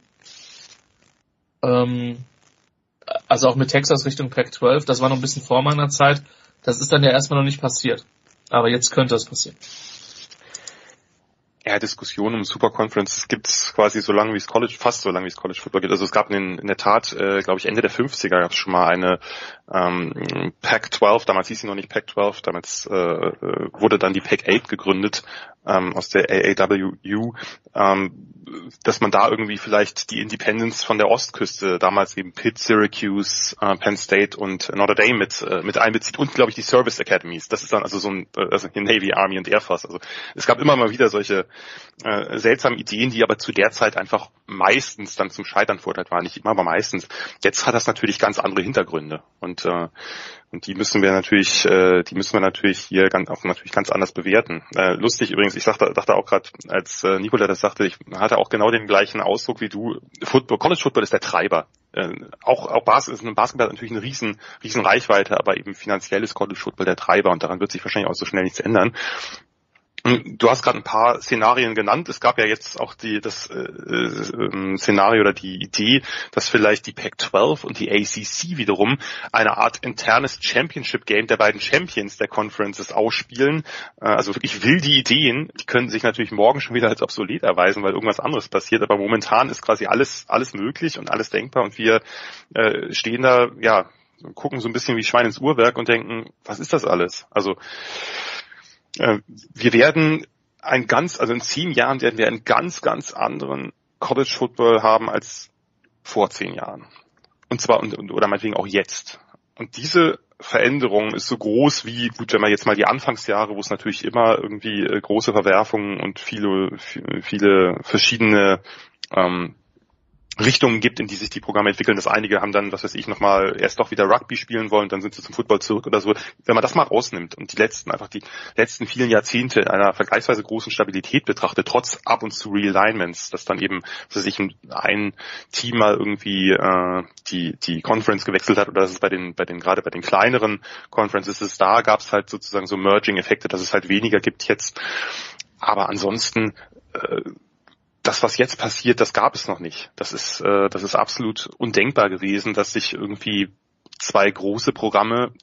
Ähm, also auch mit Texas Richtung Pac-12, das war noch ein bisschen vor meiner Zeit. Das ist dann ja erstmal noch nicht passiert. Aber jetzt könnte es passieren. Ja, Diskussionen um Super Conferences gibt's quasi so lange wie es College, fast so lange wie es College Football gibt. Also es gab in, in der Tat, äh, glaube ich, Ende der 50er gab es schon mal eine ähm, Pac-12, damals hieß sie noch nicht Pac-12, damals äh, äh, wurde dann die Pac-8 gegründet ähm, aus der AAWU, ähm, dass man da irgendwie vielleicht die Independence von der Ostküste, damals eben Pitt, Syracuse, äh, Penn State und Notre Dame mit, äh, mit einbezieht und, glaube ich, die Service Academies. Das ist dann also so ein äh, also Navy, Army und Air Force. Also es gab immer mal wieder solche äh, seltsamen Ideen, die aber zu der Zeit einfach meistens dann zum Scheitern verurteilt waren. Nicht immer, aber meistens. Jetzt hat das natürlich ganz andere Hintergründe. Und äh, und die müssen wir natürlich, äh, die müssen wir natürlich hier ganz, auch natürlich ganz anders bewerten. Äh, lustig übrigens, ich dachte, dachte auch gerade, als äh, Nikola das sagte, ich hatte auch genau den gleichen Ausdruck wie du. Football, College Football ist der Treiber. Äh, auch auch Bas ist ein Basketball natürlich eine riesen, riesen Reichweite, aber eben finanziell ist College Football der Treiber und daran wird sich wahrscheinlich auch so schnell nichts ändern. Du hast gerade ein paar Szenarien genannt. Es gab ja jetzt auch die, das äh, äh, Szenario oder die Idee, dass vielleicht die Pac-12 und die ACC wiederum eine Art internes Championship-Game der beiden Champions der Conferences ausspielen. Äh, also wirklich wilde Ideen. Die können sich natürlich morgen schon wieder als obsolet erweisen, weil irgendwas anderes passiert. Aber momentan ist quasi alles, alles möglich und alles denkbar. Und wir äh, stehen da, ja, gucken so ein bisschen wie Schwein ins Uhrwerk und denken, was ist das alles? Also wir werden ein ganz, also in zehn Jahren werden wir einen ganz, ganz anderen College Football haben als vor zehn Jahren. Und zwar, und, und, oder meinetwegen auch jetzt. Und diese Veränderung ist so groß wie, gut, wenn man jetzt mal die Anfangsjahre, wo es natürlich immer irgendwie äh, große Verwerfungen und viele, viele verschiedene ähm, Richtungen gibt, in die sich die Programme entwickeln, dass einige haben dann, was weiß ich, nochmal erst doch wieder Rugby spielen wollen, dann sind sie zum Football zurück oder so. Wenn man das mal rausnimmt und die letzten, einfach die letzten vielen Jahrzehnte einer vergleichsweise großen Stabilität betrachtet, trotz ab und zu Realignments, dass dann eben, was weiß ich, ein Team mal irgendwie äh, die, die Conference gewechselt hat oder dass es bei den, bei den, gerade bei den kleineren Conferences ist, da gab es halt sozusagen so Merging-Effekte, dass es halt weniger gibt jetzt. Aber ansonsten äh, das, was jetzt passiert, das gab es noch nicht. Das ist, äh, das ist absolut undenkbar gewesen, dass sich irgendwie zwei große Programme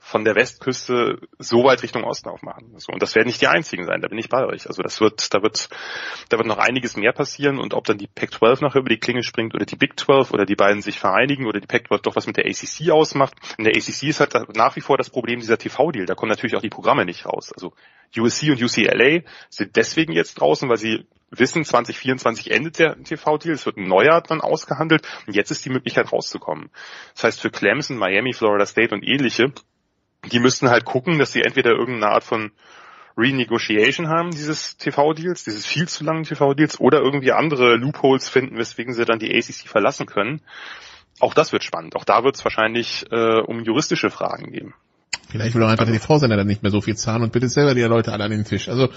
von der Westküste so weit Richtung Osten aufmachen. So, und das werden nicht die einzigen sein, da bin ich bei euch. Also das wird, da wird, da wird noch einiges mehr passieren und ob dann die Pac-12 nachher über die Klinge springt oder die Big 12 oder die beiden sich vereinigen oder die Pac-12 doch was mit der ACC ausmacht. In der ACC ist halt nach wie vor das Problem dieser TV-Deal. Da kommen natürlich auch die Programme nicht raus. Also USC und UCLA sind deswegen jetzt draußen, weil sie wissen, 2024 endet der TV-Deal, es wird ein neuer dann ausgehandelt und jetzt ist die Möglichkeit rauszukommen. Das heißt für Clemson, Miami, Florida State und ähnliche, die müssten halt gucken, dass sie entweder irgendeine Art von Renegotiation haben dieses TV-Deals, dieses viel zu langen TV-Deals oder irgendwie andere Loopholes finden, weswegen sie dann die ACC verlassen können. Auch das wird spannend. Auch da wird es wahrscheinlich äh, um juristische Fragen gehen. Vielleicht will auch einfach der TV-Sender dann nicht mehr so viel zahlen und bittet selber die Leute alle an den Tisch. Also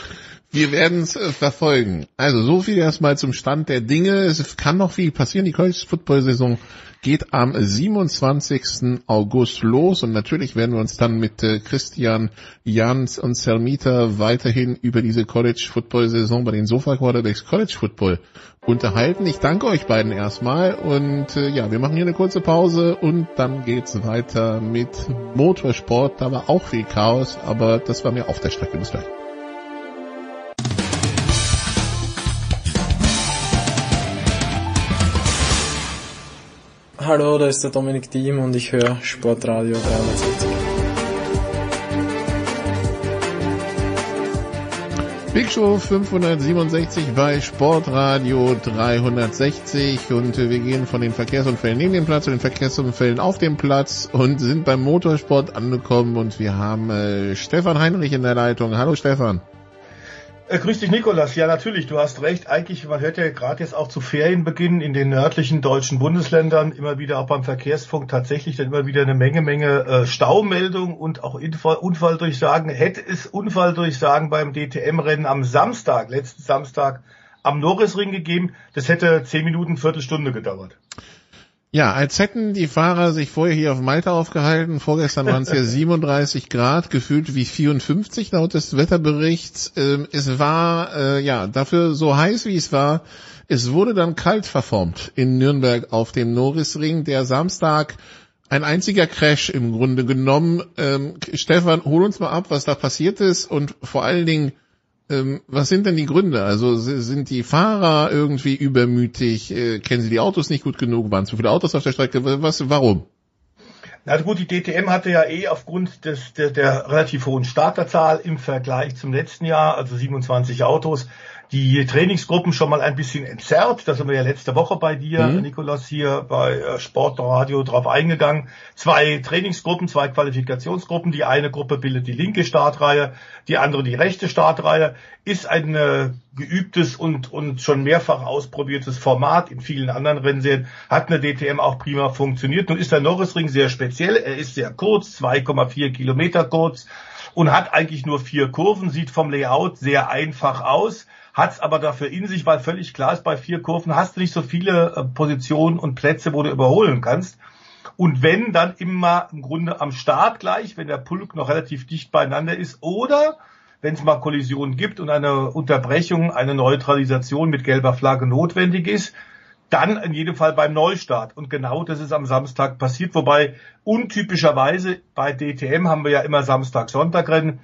wir werden es äh, verfolgen. Also so viel erstmal zum Stand der Dinge. Es kann noch viel passieren. Die College Football Saison geht am 27. August los und natürlich werden wir uns dann mit äh, Christian Jans und Selmita weiterhin über diese College Football Saison bei den Sofa Quarterbacks College Football unterhalten. Ich danke euch beiden erstmal und äh, ja, wir machen hier eine kurze Pause und dann geht's weiter mit Motorsport. Da war auch viel Chaos, aber das war mir auf der Strecke. Bis gleich. Hallo, da ist der Dominik Diem und ich höre Sportradio 360. Big Show 567 bei Sportradio 360 und wir gehen von den Verkehrsunfällen neben dem Platz zu den Verkehrsunfällen auf dem Platz und sind beim Motorsport angekommen und wir haben äh, Stefan Heinrich in der Leitung. Hallo Stefan. Äh, grüß dich, Nikolas. Ja, natürlich, du hast recht. Eigentlich, man hört ja gerade jetzt auch zu Ferienbeginn in den nördlichen deutschen Bundesländern immer wieder auch beim Verkehrsfunk tatsächlich dann immer wieder eine Menge, Menge äh, Staumeldung und auch Unfall, Unfalldurchsagen. Hätte es Unfalldurchsagen beim DTM-Rennen am Samstag, letzten Samstag, am Norrisring gegeben, das hätte zehn Minuten, Viertelstunde gedauert. Ja, als hätten die Fahrer sich vorher hier auf Malta aufgehalten. Vorgestern waren es ja 37 Grad, gefühlt wie 54 laut des Wetterberichts. Ähm, es war äh, ja dafür so heiß, wie es war. Es wurde dann kalt verformt in Nürnberg auf dem Norrisring. Der Samstag ein einziger Crash im Grunde genommen. Ähm, Stefan, hol uns mal ab, was da passiert ist und vor allen Dingen, was sind denn die Gründe? Also sind die Fahrer irgendwie übermütig? Äh, kennen sie die Autos nicht gut genug? Waren zu viele Autos auf der Strecke? Was, warum? Na gut, die DTM hatte ja eh aufgrund des, der, der relativ hohen Starterzahl im Vergleich zum letzten Jahr, also 27 Autos, die Trainingsgruppen schon mal ein bisschen entzerrt. Da sind wir ja letzte Woche bei dir, Mhm. Nikolas, hier bei äh, Sportradio drauf eingegangen. Zwei Trainingsgruppen, zwei Qualifikationsgruppen. Die eine Gruppe bildet die linke Startreihe, die andere die rechte Startreihe. Ist ein äh, geübtes und, und schon mehrfach ausprobiertes Format in vielen anderen Rennserien. Hat eine DTM auch prima funktioniert. Nun ist der Norrisring sehr speziell. Er ist sehr kurz, 2,4 Kilometer kurz und hat eigentlich nur vier Kurven, sieht vom Layout sehr einfach aus, hat's aber dafür in sich, weil völlig klar ist, bei vier Kurven hast du nicht so viele äh, Positionen und Plätze, wo du überholen kannst. Und wenn, dann immer im Grunde am Start gleich, wenn der Pulk noch relativ dicht beieinander ist oder wenn es mal Kollisionen gibt und eine Unterbrechung, eine Neutralisation mit gelber Flagge notwendig ist, dann in jedem Fall beim Neustart. Und genau das ist am Samstag passiert, wobei untypischerweise bei DTM haben wir ja immer Samstag-Sonntag-Rennen.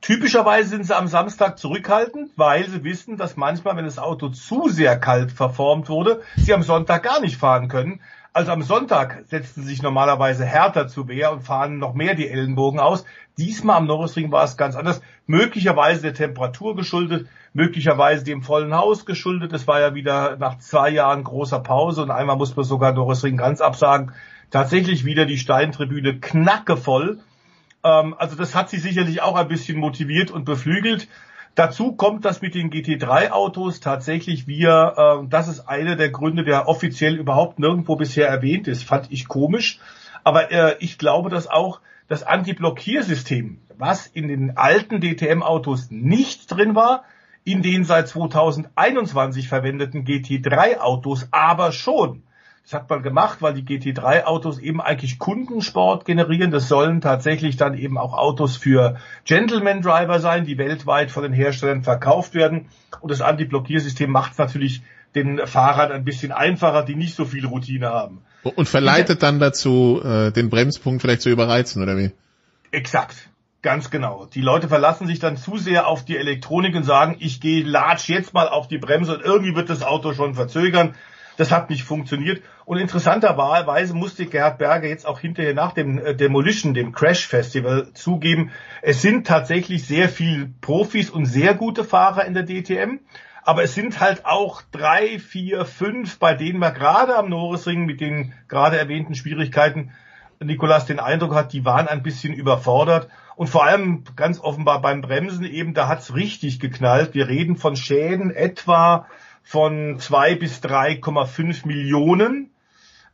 Typischerweise sind sie am Samstag zurückhaltend, weil sie wissen, dass manchmal, wenn das Auto zu sehr kalt verformt wurde, sie am Sonntag gar nicht fahren können. Also am Sonntag setzen sie sich normalerweise härter zu Wehr und fahren noch mehr die Ellenbogen aus. Diesmal am Norrisring war es ganz anders. Möglicherweise der Temperatur geschuldet, möglicherweise dem vollen Haus geschuldet. Es war ja wieder nach zwei Jahren großer Pause und einmal muss man sogar Norrisring ganz absagen. tatsächlich wieder die Steintribüne knackevoll. Ähm, also das hat sie sicherlich auch ein bisschen motiviert und beflügelt. Dazu kommt, dass mit den GT3-Autos tatsächlich wir, äh, das ist einer der Gründe, der offiziell überhaupt nirgendwo bisher erwähnt ist, fand ich komisch. Aber äh, ich glaube, dass auch das Anti-Blockiersystem, was in den alten DTM-Autos nicht drin war, in den seit 2021 verwendeten GT3-Autos aber schon. Das hat man gemacht, weil die GT3-Autos eben eigentlich Kundensport generieren. Das sollen tatsächlich dann eben auch Autos für Gentleman-Driver sein, die weltweit von den Herstellern verkauft werden. Und das Anti-Blockiersystem macht es natürlich den Fahrern ein bisschen einfacher, die nicht so viel Routine haben. Und verleitet dann dazu, äh, den Bremspunkt vielleicht zu überreizen, oder wie? Exakt. Ganz genau. Die Leute verlassen sich dann zu sehr auf die Elektronik und sagen, ich gehe latsch jetzt mal auf die Bremse und irgendwie wird das Auto schon verzögern. Das hat nicht funktioniert. Und interessanterweise musste Gerhard Berger jetzt auch hinterher nach dem äh, Demolition, dem Crash Festival zugeben, es sind tatsächlich sehr viel Profis und sehr gute Fahrer in der DTM. Aber es sind halt auch drei, vier, fünf, bei denen man gerade am Norrisring mit den gerade erwähnten Schwierigkeiten Nikolas den Eindruck hat, die waren ein bisschen überfordert. Und vor allem ganz offenbar beim Bremsen eben, da hat's richtig geknallt. Wir reden von Schäden etwa von zwei bis 3,5 Millionen.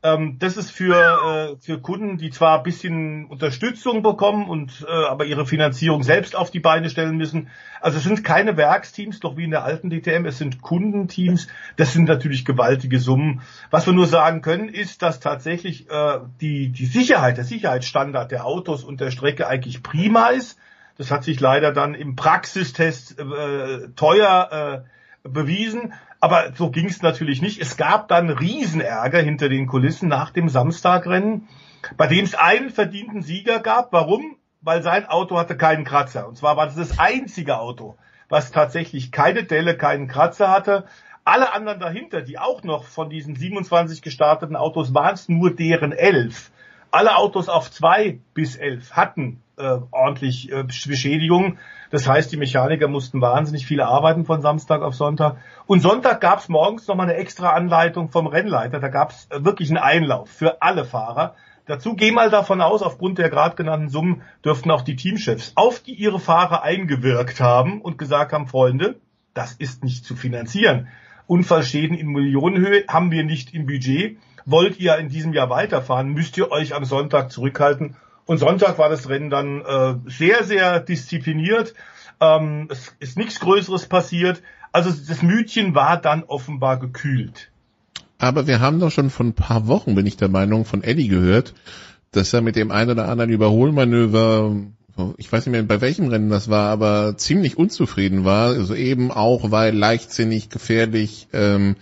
Ähm, das ist für, äh, für Kunden, die zwar ein bisschen Unterstützung bekommen und äh, aber ihre Finanzierung selbst auf die Beine stellen müssen. Also es sind keine Werksteams, doch wie in der alten DTM, es sind Kundenteams. Das sind natürlich gewaltige Summen. Was wir nur sagen können, ist, dass tatsächlich äh, die, die Sicherheit, der Sicherheitsstandard der Autos und der Strecke eigentlich prima ist. Das hat sich leider dann im Praxistest äh, teuer äh, bewiesen. Aber so ging es natürlich nicht. Es gab dann Riesenärger hinter den Kulissen nach dem Samstagrennen, bei dem es einen verdienten Sieger gab. Warum? Weil sein Auto hatte keinen Kratzer. Und zwar war das das einzige Auto, was tatsächlich keine Delle, keinen Kratzer hatte. Alle anderen dahinter, die auch noch von diesen 27 gestarteten Autos waren es nur deren elf. Alle Autos auf zwei bis elf hatten äh, ordentlich äh, Beschädigungen. Das heißt, die Mechaniker mussten wahnsinnig viel arbeiten von Samstag auf Sonntag. Und Sonntag gab es morgens nochmal eine extra Anleitung vom Rennleiter. Da gab es äh, wirklich einen Einlauf für alle Fahrer. Dazu geh mal davon aus, aufgrund der gerade genannten Summen dürften auch die Teamchefs auf die ihre Fahrer eingewirkt haben und gesagt haben, Freunde, das ist nicht zu finanzieren. Unfallschäden in Millionenhöhe haben wir nicht im Budget. Wollt ihr in diesem Jahr weiterfahren, müsst ihr euch am Sonntag zurückhalten und Sonntag war das Rennen dann äh, sehr, sehr diszipliniert. Ähm, es ist nichts Größeres passiert. Also das Mütchen war dann offenbar gekühlt. Aber wir haben doch schon vor ein paar Wochen, bin ich der Meinung, von Eddie gehört, dass er mit dem einen oder anderen Überholmanöver, ich weiß nicht mehr bei welchem Rennen das war, aber ziemlich unzufrieden war. Also eben auch, weil leichtsinnig, gefährlich, ähm,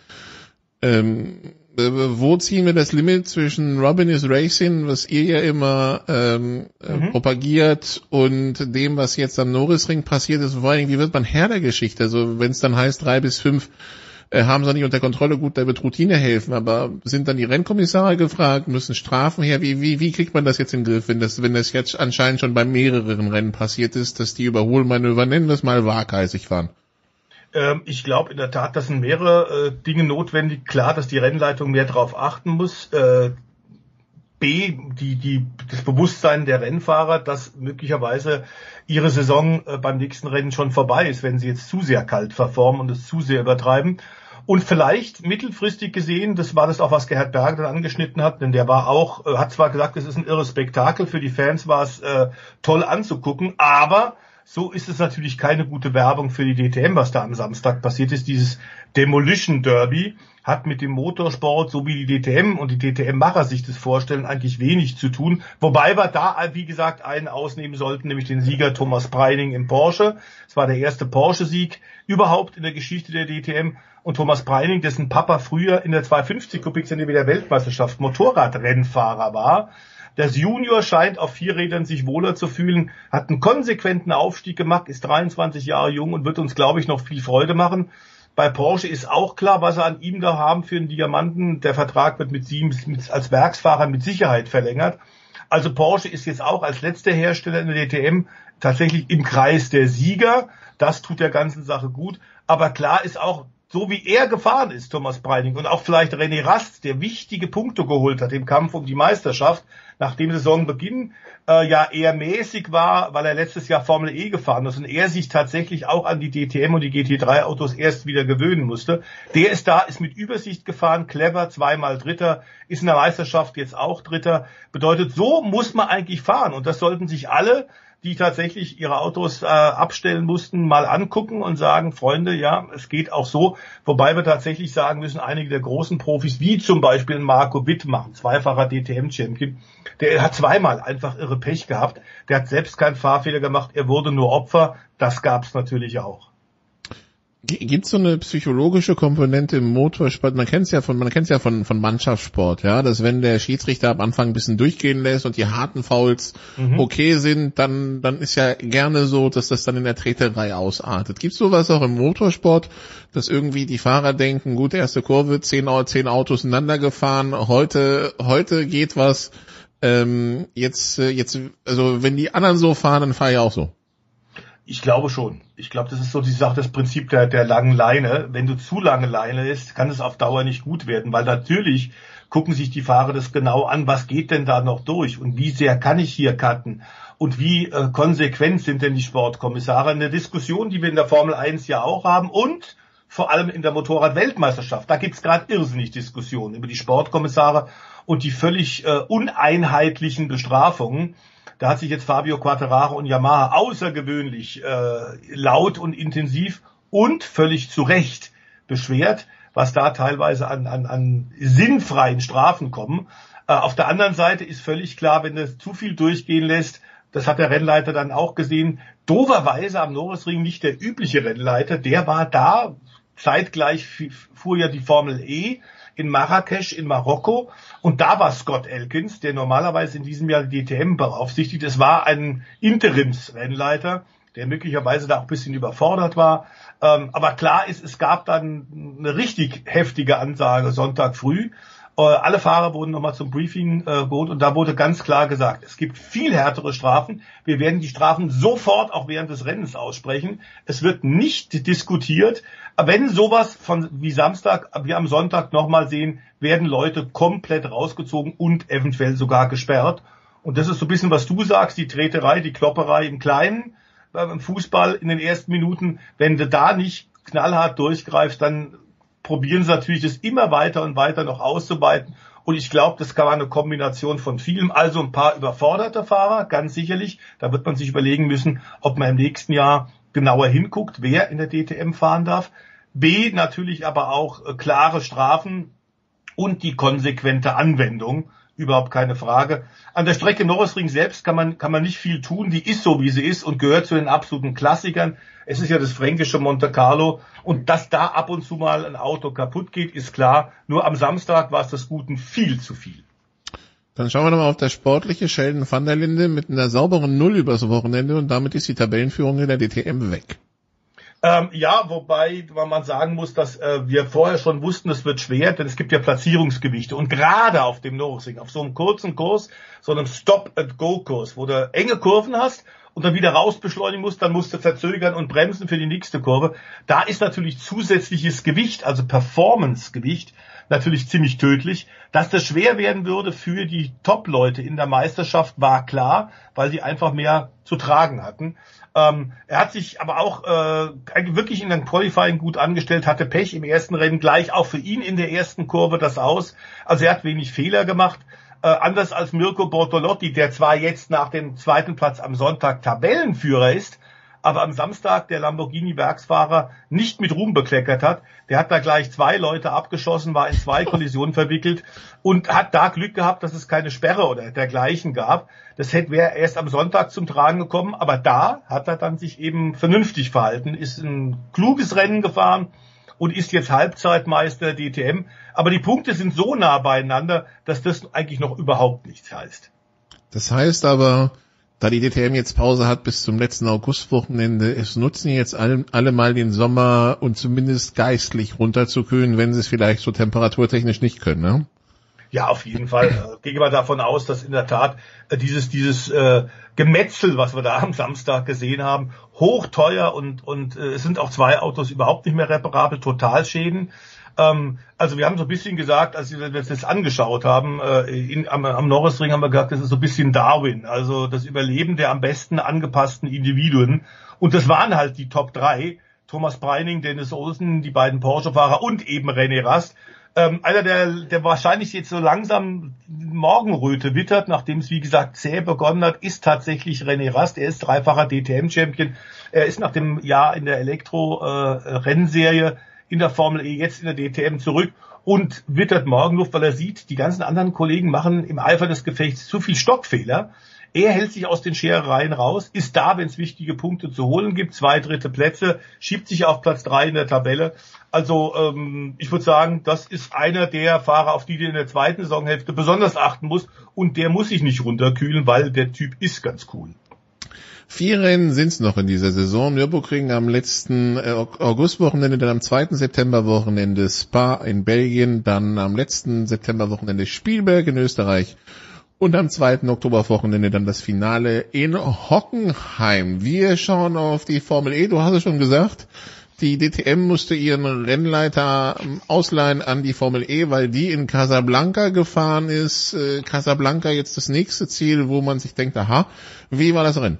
ähm, äh, wo ziehen wir das Limit zwischen Robin is Racing, was ihr ja immer ähm, äh, mhm. propagiert, und dem, was jetzt am Norrisring passiert ist? Vor allen Dingen, wie wird man Herr der Geschichte? Also wenn es dann heißt, drei bis fünf äh, haben sie nicht unter Kontrolle, gut, da wird Routine helfen, aber sind dann die Rennkommissare gefragt, müssen Strafen her? Wie, wie, wie kriegt man das jetzt in den Griff, wenn das, wenn das jetzt anscheinend schon bei mehreren Rennen passiert ist, dass die Überholmanöver, nennen das mal waghalsig waren? Ähm, ich glaube in der Tat, das sind mehrere äh, Dinge notwendig. Klar, dass die Rennleitung mehr darauf achten muss. Äh, B, die, die, das Bewusstsein der Rennfahrer, dass möglicherweise ihre Saison äh, beim nächsten Rennen schon vorbei ist, wenn sie jetzt zu sehr kalt verformen und es zu sehr übertreiben. Und vielleicht mittelfristig gesehen, das war das auch, was Gerhard Berger dann angeschnitten hat, denn der war auch, äh, hat zwar gesagt, es ist ein irres Spektakel, für die Fans war es äh, toll anzugucken, aber so ist es natürlich keine gute Werbung für die DTM, was da am Samstag passiert ist. Dieses Demolition Derby hat mit dem Motorsport, so wie die DTM und die DTM-Macher sich das vorstellen, eigentlich wenig zu tun. Wobei wir da, wie gesagt, einen ausnehmen sollten, nämlich den Sieger Thomas Breining im Porsche. Es war der erste Porsche-Sieg überhaupt in der Geschichte der DTM. Und Thomas Breining, dessen Papa früher in der 250 Kubikzentimeter Weltmeisterschaft Motorradrennfahrer war, das Junior scheint auf vier Rädern sich wohler zu fühlen, hat einen konsequenten Aufstieg gemacht, ist 23 Jahre jung und wird uns, glaube ich, noch viel Freude machen. Bei Porsche ist auch klar, was sie an ihm da haben für einen Diamanten. Der Vertrag wird mit Siemens als Werksfahrer mit Sicherheit verlängert. Also Porsche ist jetzt auch als letzter Hersteller in der DTM tatsächlich im Kreis der Sieger. Das tut der ganzen Sache gut. Aber klar ist auch, so wie er gefahren ist, Thomas Breining, und auch vielleicht René Rast, der wichtige Punkte geholt hat im Kampf um die Meisterschaft, nachdem Saisonbeginn äh, ja eher mäßig war, weil er letztes Jahr Formel E gefahren ist und er sich tatsächlich auch an die DTM und die GT3 Autos erst wieder gewöhnen musste. Der ist da, ist mit Übersicht gefahren, clever, zweimal Dritter, ist in der Meisterschaft jetzt auch Dritter. Bedeutet, so muss man eigentlich fahren und das sollten sich alle die tatsächlich ihre Autos äh, abstellen mussten, mal angucken und sagen, Freunde, ja, es geht auch so. Wobei wir tatsächlich sagen müssen, einige der großen Profis, wie zum Beispiel Marco Wittmann, zweifacher DTM-Champion, der hat zweimal einfach irre Pech gehabt. Der hat selbst keinen Fahrfehler gemacht, er wurde nur Opfer. Das gab es natürlich auch. Gibt so eine psychologische Komponente im Motorsport? Man kennt es ja von, man kennt ja von, von Mannschaftssport, ja, dass wenn der Schiedsrichter am Anfang ein bisschen durchgehen lässt und die harten Fouls mhm. okay sind, dann, dann ist ja gerne so, dass das dann in der Treterei ausartet. Gibt sowas auch im Motorsport, dass irgendwie die Fahrer denken, gut, erste Kurve, zehn, zehn Autos ineinander gefahren, heute, heute geht was, ähm, jetzt, äh, jetzt, also wenn die anderen so fahren, dann fahre ich auch so. Ich glaube schon. Ich glaube, das ist so die Sache, das Prinzip der, der langen Leine. Wenn du zu lange Leine ist, kann es auf Dauer nicht gut werden, weil natürlich gucken sich die Fahrer das genau an, was geht denn da noch durch und wie sehr kann ich hier cutten und wie äh, konsequent sind denn die Sportkommissare. Eine Diskussion, die wir in der Formel 1 ja auch haben und vor allem in der Motorrad-Weltmeisterschaft. Da gibt's gerade irrsinnig Diskussionen über die Sportkommissare und die völlig äh, uneinheitlichen Bestrafungen. Da hat sich jetzt Fabio Quattararo und Yamaha außergewöhnlich äh, laut und intensiv und völlig zu Recht beschwert, was da teilweise an, an, an sinnfreien Strafen kommen. Äh, auf der anderen Seite ist völlig klar, wenn das zu viel durchgehen lässt, das hat der Rennleiter dann auch gesehen, doverweise am Norrisring nicht der übliche Rennleiter, der war da, zeitgleich fuhr ja die Formel E, in Marrakesch in Marokko. Und da war Scott Elkins, der normalerweise in diesem Jahr die DTM beaufsichtigt. Es war ein Interimsrennleiter, der möglicherweise da auch ein bisschen überfordert war. Ähm, aber klar ist, es gab dann eine richtig heftige Ansage Sonntag früh. Äh, alle Fahrer wurden nochmal zum Briefing äh, geholt und da wurde ganz klar gesagt, es gibt viel härtere Strafen. Wir werden die Strafen sofort auch während des Rennens aussprechen. Es wird nicht diskutiert. Wenn sowas von wie Samstag, wir am Sonntag nochmal sehen, werden Leute komplett rausgezogen und eventuell sogar gesperrt. Und das ist so ein bisschen, was du sagst, die Treterei, die Klopperei im Kleinen, äh, im Fußball in den ersten Minuten. Wenn du da nicht knallhart durchgreifst, dann probieren sie natürlich das immer weiter und weiter noch auszuweiten. Und ich glaube, das kann man eine Kombination von vielem. Also ein paar überforderte Fahrer, ganz sicherlich. Da wird man sich überlegen müssen, ob man im nächsten Jahr genauer hinguckt, wer in der DTM fahren darf. B, natürlich aber auch äh, klare Strafen und die konsequente Anwendung überhaupt keine Frage. An der Strecke Norrisring selbst kann man, kann man nicht viel tun. Die ist so, wie sie ist und gehört zu den absoluten Klassikern. Es ist ja das fränkische Monte Carlo. Und dass da ab und zu mal ein Auto kaputt geht, ist klar. Nur am Samstag war es das Guten viel zu viel. Dann schauen wir nochmal auf das sportliche Sheldon van der Linde mit einer sauberen Null übers Wochenende und damit ist die Tabellenführung in der DTM weg. Ähm, ja, wobei man sagen muss, dass äh, wir vorher schon wussten, es wird schwer, denn es gibt ja Platzierungsgewichte. Und gerade auf dem Nürburgring, auf so einem kurzen Kurs, so einem Stop-and-Go-Kurs, wo du enge Kurven hast und dann wieder raus beschleunigen musst, dann musst du verzögern und bremsen für die nächste Kurve. Da ist natürlich zusätzliches Gewicht, also Performance-Gewicht, natürlich ziemlich tödlich. Dass das schwer werden würde für die Top-Leute in der Meisterschaft war klar, weil sie einfach mehr zu tragen hatten. Ähm, er hat sich aber auch äh, wirklich in den Qualifying gut angestellt, hatte Pech im ersten Rennen gleich auch für ihn in der ersten Kurve das aus. Also er hat wenig Fehler gemacht. Äh, anders als Mirko Bortolotti, der zwar jetzt nach dem zweiten Platz am Sonntag Tabellenführer ist, aber am Samstag der Lamborghini-Werksfahrer nicht mit Ruhm bekleckert hat. Der hat da gleich zwei Leute abgeschossen, war in zwei Kollisionen verwickelt und hat da Glück gehabt, dass es keine Sperre oder dergleichen gab. Das hätte wäre erst am Sonntag zum Tragen gekommen, aber da hat er dann sich eben vernünftig verhalten, ist ein kluges Rennen gefahren und ist jetzt Halbzeitmeister DTM. Aber die Punkte sind so nah beieinander, dass das eigentlich noch überhaupt nichts heißt. Das heißt aber, da die DTM jetzt Pause hat bis zum letzten Augustwochenende, es nutzen jetzt alle, alle mal den Sommer und zumindest geistlich runterzukühlen, wenn sie es vielleicht so temperaturtechnisch nicht können, ne? Ja, auf jeden Fall. Äh, Gehe mal davon aus, dass in der Tat äh, dieses dieses äh, Gemetzel, was wir da am Samstag gesehen haben, hochteuer und und äh, es sind auch zwei Autos überhaupt nicht mehr reparabel, Totalschäden. Ähm, also wir haben so ein bisschen gesagt, als wir das angeschaut haben, äh, in, am, am Norrisring haben wir gesagt, das ist so ein bisschen Darwin, also das Überleben der am besten angepassten Individuen. Und das waren halt die Top 3. Thomas Breining, Dennis Olsen, die beiden Porsche-Fahrer und eben René Rast. Ähm, einer, der, der wahrscheinlich jetzt so langsam Morgenröte wittert, nachdem es wie gesagt zäh begonnen hat, ist tatsächlich René Rast. Er ist dreifacher DTM-Champion. Er ist nach dem Jahr in der Elektro-Rennserie äh, in der Formel E jetzt in der DTM zurück und wittert Morgenluft, weil er sieht, die ganzen anderen Kollegen machen im Eifer des Gefechts zu viel Stockfehler. Er hält sich aus den Scherereien raus, ist da, wenn es wichtige Punkte zu holen gibt, zwei dritte Plätze, schiebt sich auf Platz drei in der Tabelle. Also ähm, ich würde sagen, das ist einer der Fahrer, auf die du in der zweiten Saisonhälfte besonders achten musst und der muss sich nicht runterkühlen, weil der Typ ist ganz cool. Vier Rennen sind es noch in dieser Saison. Nürburgring am letzten äh, Augustwochenende, dann am zweiten Septemberwochenende Spa in Belgien, dann am letzten Septemberwochenende Spielberg in Österreich und am zweiten Oktoberwochenende dann das Finale in Hockenheim. Wir schauen auf die Formel E. Du hast es schon gesagt. Die DTM musste ihren Rennleiter ähm, ausleihen an die Formel E, weil die in Casablanca gefahren ist. Äh, Casablanca jetzt das nächste Ziel, wo man sich denkt, aha, wie war das Rennen?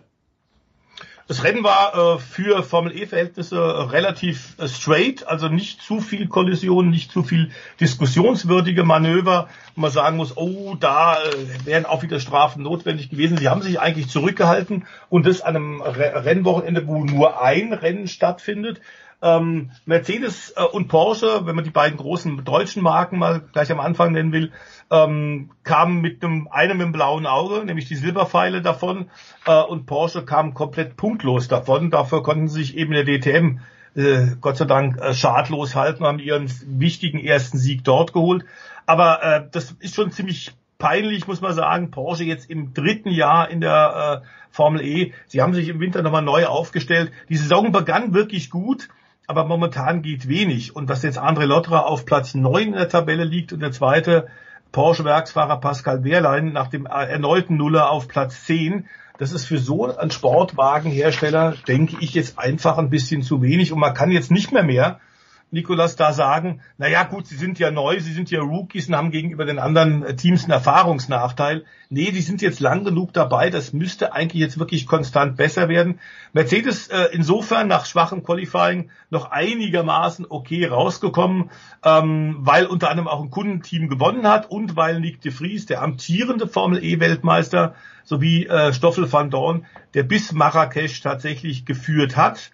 Das Rennen war äh, für Formel E-Verhältnisse äh, relativ äh, straight, also nicht zu viel Kollision, nicht zu viel diskussionswürdige Manöver, man sagen muss, oh, da äh, wären auch wieder Strafen notwendig gewesen. Sie haben sich eigentlich zurückgehalten und das an einem Re Rennwochenende, wo nur ein Rennen stattfindet. Ähm, Mercedes äh, und Porsche, wenn man die beiden großen deutschen Marken mal gleich am Anfang nennen will, ähm, kam mit einem, einem im blauen Auge, nämlich die Silberpfeile davon, äh, und Porsche kam komplett punktlos davon. Dafür konnten sie sich eben in der DTM äh, Gott sei Dank äh, schadlos halten, haben ihren wichtigen ersten Sieg dort geholt. Aber äh, das ist schon ziemlich peinlich, muss man sagen. Porsche jetzt im dritten Jahr in der äh, Formel E. Sie haben sich im Winter nochmal neu aufgestellt. Die Saison begann wirklich gut aber momentan geht wenig. Und dass jetzt André Lottra auf Platz neun in der Tabelle liegt und der zweite Porsche-Werksfahrer Pascal Wehrlein nach dem erneuten Nuller auf Platz 10. Das ist für so einen Sportwagenhersteller, denke ich, jetzt einfach ein bisschen zu wenig und man kann jetzt nicht mehr mehr Nikolas, da sagen, na ja, gut, sie sind ja neu, sie sind ja Rookies und haben gegenüber den anderen äh, Teams einen Erfahrungsnachteil. Nee, die sind jetzt lang genug dabei, das müsste eigentlich jetzt wirklich konstant besser werden. Mercedes äh, insofern nach schwachem Qualifying noch einigermaßen okay rausgekommen, ähm, weil unter anderem auch ein Kundenteam gewonnen hat und weil Nick de Vries, der amtierende Formel E Weltmeister, sowie äh, Stoffel van Dorn, der bis Marrakesch tatsächlich geführt hat.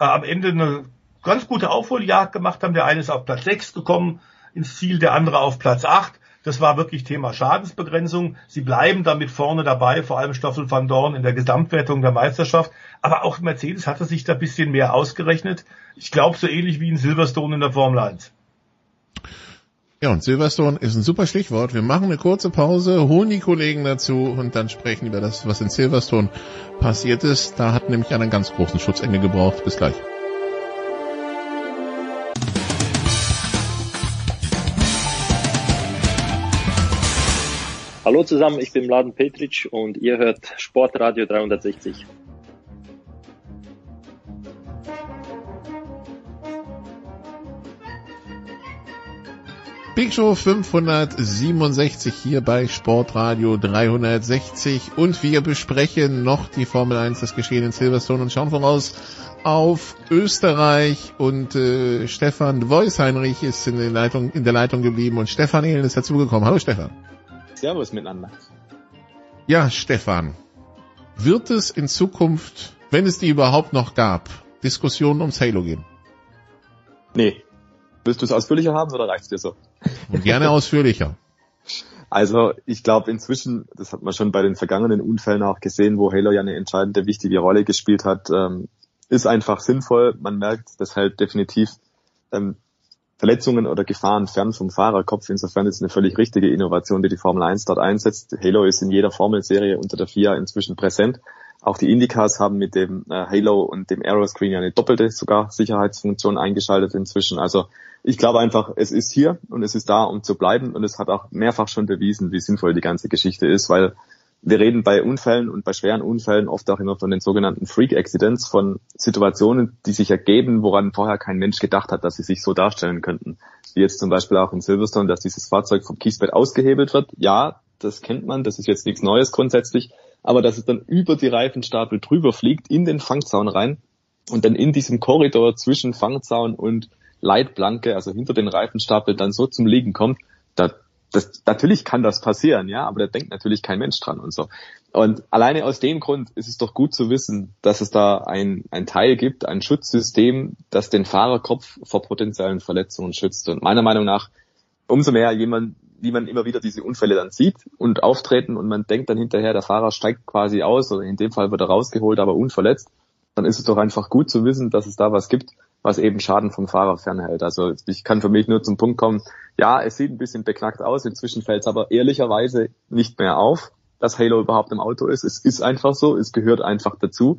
Äh, am Ende eine ganz gute Aufholjagd gemacht haben. Der eine ist auf Platz 6 gekommen ins Ziel, der andere auf Platz 8. Das war wirklich Thema Schadensbegrenzung. Sie bleiben damit vorne dabei, vor allem Stoffel van Dorn in der Gesamtwertung der Meisterschaft. Aber auch Mercedes hatte sich da ein bisschen mehr ausgerechnet. Ich glaube, so ähnlich wie in Silverstone in der Formel 1. Ja, und Silverstone ist ein super Stichwort. Wir machen eine kurze Pause, holen die Kollegen dazu und dann sprechen über das, was in Silverstone passiert ist. Da hat nämlich einen ganz großen Schutzengel gebraucht. Bis gleich. Hallo zusammen, ich bin Mladen Petric und ihr hört Sportradio 360. Big Show 567 hier bei Sportradio 360 und wir besprechen noch die Formel 1, das Geschehen in Silverstone und schauen voraus auf Österreich und äh, Stefan Voice-Heinrich ist in der, Leitung, in der Leitung geblieben und Stefan Ehlen ist dazugekommen. Hallo Stefan. Servus miteinander. Ja, Stefan. Wird es in Zukunft, wenn es die überhaupt noch gab, Diskussionen ums Halo geben? Nee. Willst du es ausführlicher haben oder reicht's dir so? Und gerne ausführlicher. Also ich glaube inzwischen, das hat man schon bei den vergangenen Unfällen auch gesehen, wo Halo ja eine entscheidende, wichtige Rolle gespielt hat, ähm, ist einfach sinnvoll. Man merkt, das hält definitiv ähm, Verletzungen oder Gefahren fern vom Fahrerkopf. Insofern ist es eine völlig richtige Innovation, die die Formel 1 dort einsetzt. Halo ist in jeder Formelserie unter der FIA inzwischen präsent. Auch die Indicas haben mit dem äh, Halo und dem Aeroscreen ja eine doppelte sogar Sicherheitsfunktion eingeschaltet inzwischen. Also ich glaube einfach, es ist hier und es ist da, um zu bleiben und es hat auch mehrfach schon bewiesen, wie sinnvoll die ganze Geschichte ist, weil wir reden bei Unfällen und bei schweren Unfällen oft auch immer von den sogenannten Freak Accidents, von Situationen, die sich ergeben, woran vorher kein Mensch gedacht hat, dass sie sich so darstellen könnten. Wie jetzt zum Beispiel auch in Silverstone, dass dieses Fahrzeug vom Kiesbett ausgehebelt wird. Ja, das kennt man, das ist jetzt nichts Neues grundsätzlich, aber dass es dann über die Reifenstapel drüber fliegt, in den Fangzaun rein und dann in diesem Korridor zwischen Fangzaun und Leitplanke, also hinter den Reifenstapel, dann so zum Liegen kommt, da, das, natürlich kann das passieren, ja, aber da denkt natürlich kein Mensch dran und so. Und alleine aus dem Grund ist es doch gut zu wissen, dass es da ein, ein Teil gibt, ein Schutzsystem, das den Fahrerkopf vor potenziellen Verletzungen schützt. Und meiner Meinung nach, umso mehr jemand, wie man immer wieder diese Unfälle dann sieht und auftreten und man denkt dann hinterher, der Fahrer steigt quasi aus oder in dem Fall wird er rausgeholt, aber unverletzt, dann ist es doch einfach gut zu wissen, dass es da was gibt, was eben Schaden vom Fahrer fernhält. Also ich kann für mich nur zum Punkt kommen, ja, es sieht ein bisschen beknackt aus, inzwischen fällt es aber ehrlicherweise nicht mehr auf, dass Halo überhaupt im Auto ist. Es ist einfach so, es gehört einfach dazu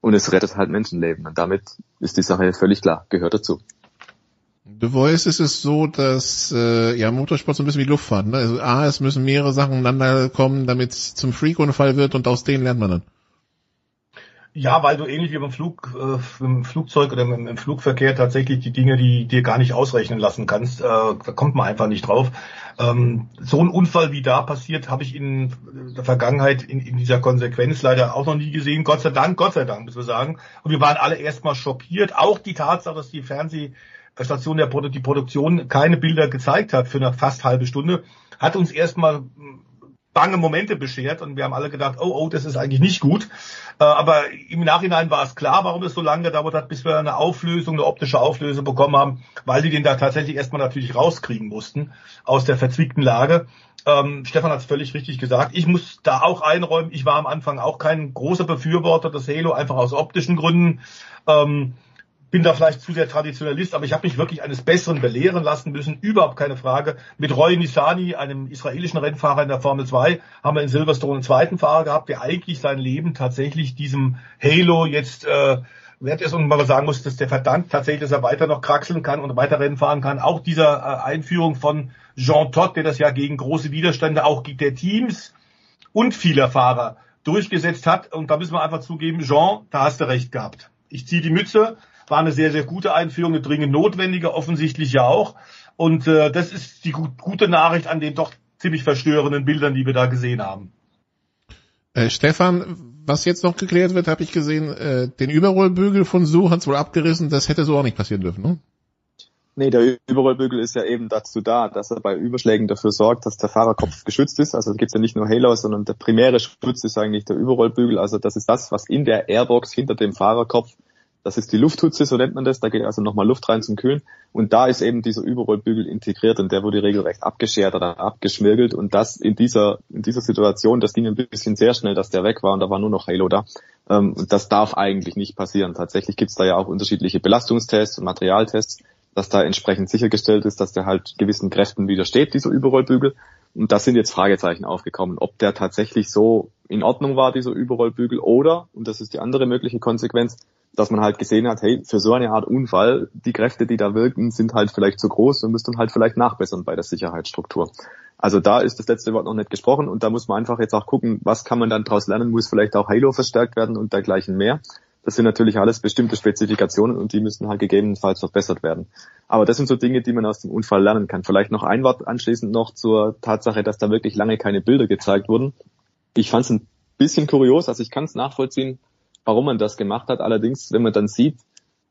und es rettet halt Menschenleben. Und damit ist die Sache völlig klar, gehört dazu. The Voice ist es so, dass äh, ja Motorsport so ein bisschen wie Luftfahrt. Ne? Also A, es müssen mehrere Sachen ineinander kommen, damit es zum Freak-Unfall wird und aus denen lernt man dann. Ja, weil du ähnlich wie beim Flug, äh, im Flugzeug oder im, im, Flugverkehr tatsächlich die Dinge, die dir gar nicht ausrechnen lassen kannst, äh, da kommt man einfach nicht drauf. Ähm, so ein Unfall wie da passiert, habe ich in der Vergangenheit in, in, dieser Konsequenz leider auch noch nie gesehen. Gott sei Dank, Gott sei Dank, müssen wir sagen. Und wir waren alle erstmal schockiert. Auch die Tatsache, dass die Fernsehstation der Produ die Produktion keine Bilder gezeigt hat für eine fast halbe Stunde, hat uns erstmal bange Momente beschert und wir haben alle gedacht, oh, oh, das ist eigentlich nicht gut. Äh, aber im Nachhinein war es klar, warum es so lange gedauert hat, bis wir eine Auflösung, eine optische Auflösung bekommen haben, weil die den da tatsächlich erstmal natürlich rauskriegen mussten aus der verzwickten Lage. Ähm, Stefan hat es völlig richtig gesagt. Ich muss da auch einräumen, ich war am Anfang auch kein großer Befürworter des Halo, einfach aus optischen Gründen. Ähm, bin da vielleicht zu sehr Traditionalist, aber ich habe mich wirklich eines Besseren belehren lassen müssen, überhaupt keine Frage. Mit Roy Nissani, einem israelischen Rennfahrer in der Formel 2, haben wir in Silverstone einen zweiten Fahrer gehabt, der eigentlich sein Leben tatsächlich diesem Halo jetzt äh, wert ist und man sagen muss, dass der verdammt tatsächlich, dass er weiter noch kraxeln kann und weiter Rennen fahren kann. Auch dieser äh, Einführung von Jean Todt, der das ja gegen große Widerstände auch der Teams und vieler Fahrer durchgesetzt hat. Und da müssen wir einfach zugeben, Jean, da hast du recht gehabt. Ich ziehe die Mütze war eine sehr, sehr gute Einführung, eine dringend notwendige, offensichtlich ja auch. Und äh, das ist die gut, gute Nachricht an den doch ziemlich verstörenden Bildern, die wir da gesehen haben. Äh, Stefan, was jetzt noch geklärt wird, habe ich gesehen, äh, den Überrollbügel von Su hat's wohl abgerissen, das hätte so auch nicht passieren dürfen, ne? Nee, der Überrollbügel ist ja eben dazu da, dass er bei Überschlägen dafür sorgt, dass der Fahrerkopf geschützt ist. Also gibt es ja nicht nur Halo, sondern der primäre Schutz ist eigentlich der Überrollbügel. Also das ist das, was in der Airbox hinter dem Fahrerkopf das ist die Lufthutze, so nennt man das. Da geht also nochmal Luft rein zum Kühlen. Und da ist eben dieser Überrollbügel integriert und der wurde regelrecht abgeschert oder abgeschmirgelt. Und das in dieser, in dieser Situation, das ging ein bisschen sehr schnell, dass der weg war und da war nur noch Halo da. Ähm, und das darf eigentlich nicht passieren. Tatsächlich gibt's da ja auch unterschiedliche Belastungstests und Materialtests, dass da entsprechend sichergestellt ist, dass der halt gewissen Kräften widersteht, dieser Überrollbügel. Und da sind jetzt Fragezeichen aufgekommen, ob der tatsächlich so in Ordnung war, dieser Überrollbügel, oder, und das ist die andere mögliche Konsequenz, dass man halt gesehen hat, hey, für so eine Art Unfall, die Kräfte, die da wirken, sind halt vielleicht zu groß und müssten halt vielleicht nachbessern bei der Sicherheitsstruktur. Also da ist das letzte Wort noch nicht gesprochen und da muss man einfach jetzt auch gucken, was kann man dann daraus lernen, muss vielleicht auch Halo verstärkt werden und dergleichen mehr. Das sind natürlich alles bestimmte Spezifikationen und die müssen halt gegebenenfalls verbessert werden. Aber das sind so Dinge, die man aus dem Unfall lernen kann. Vielleicht noch ein Wort anschließend noch zur Tatsache, dass da wirklich lange keine Bilder gezeigt wurden. Ich fand es ein bisschen kurios, also ich kann es nachvollziehen, warum man das gemacht hat. Allerdings, wenn man dann sieht,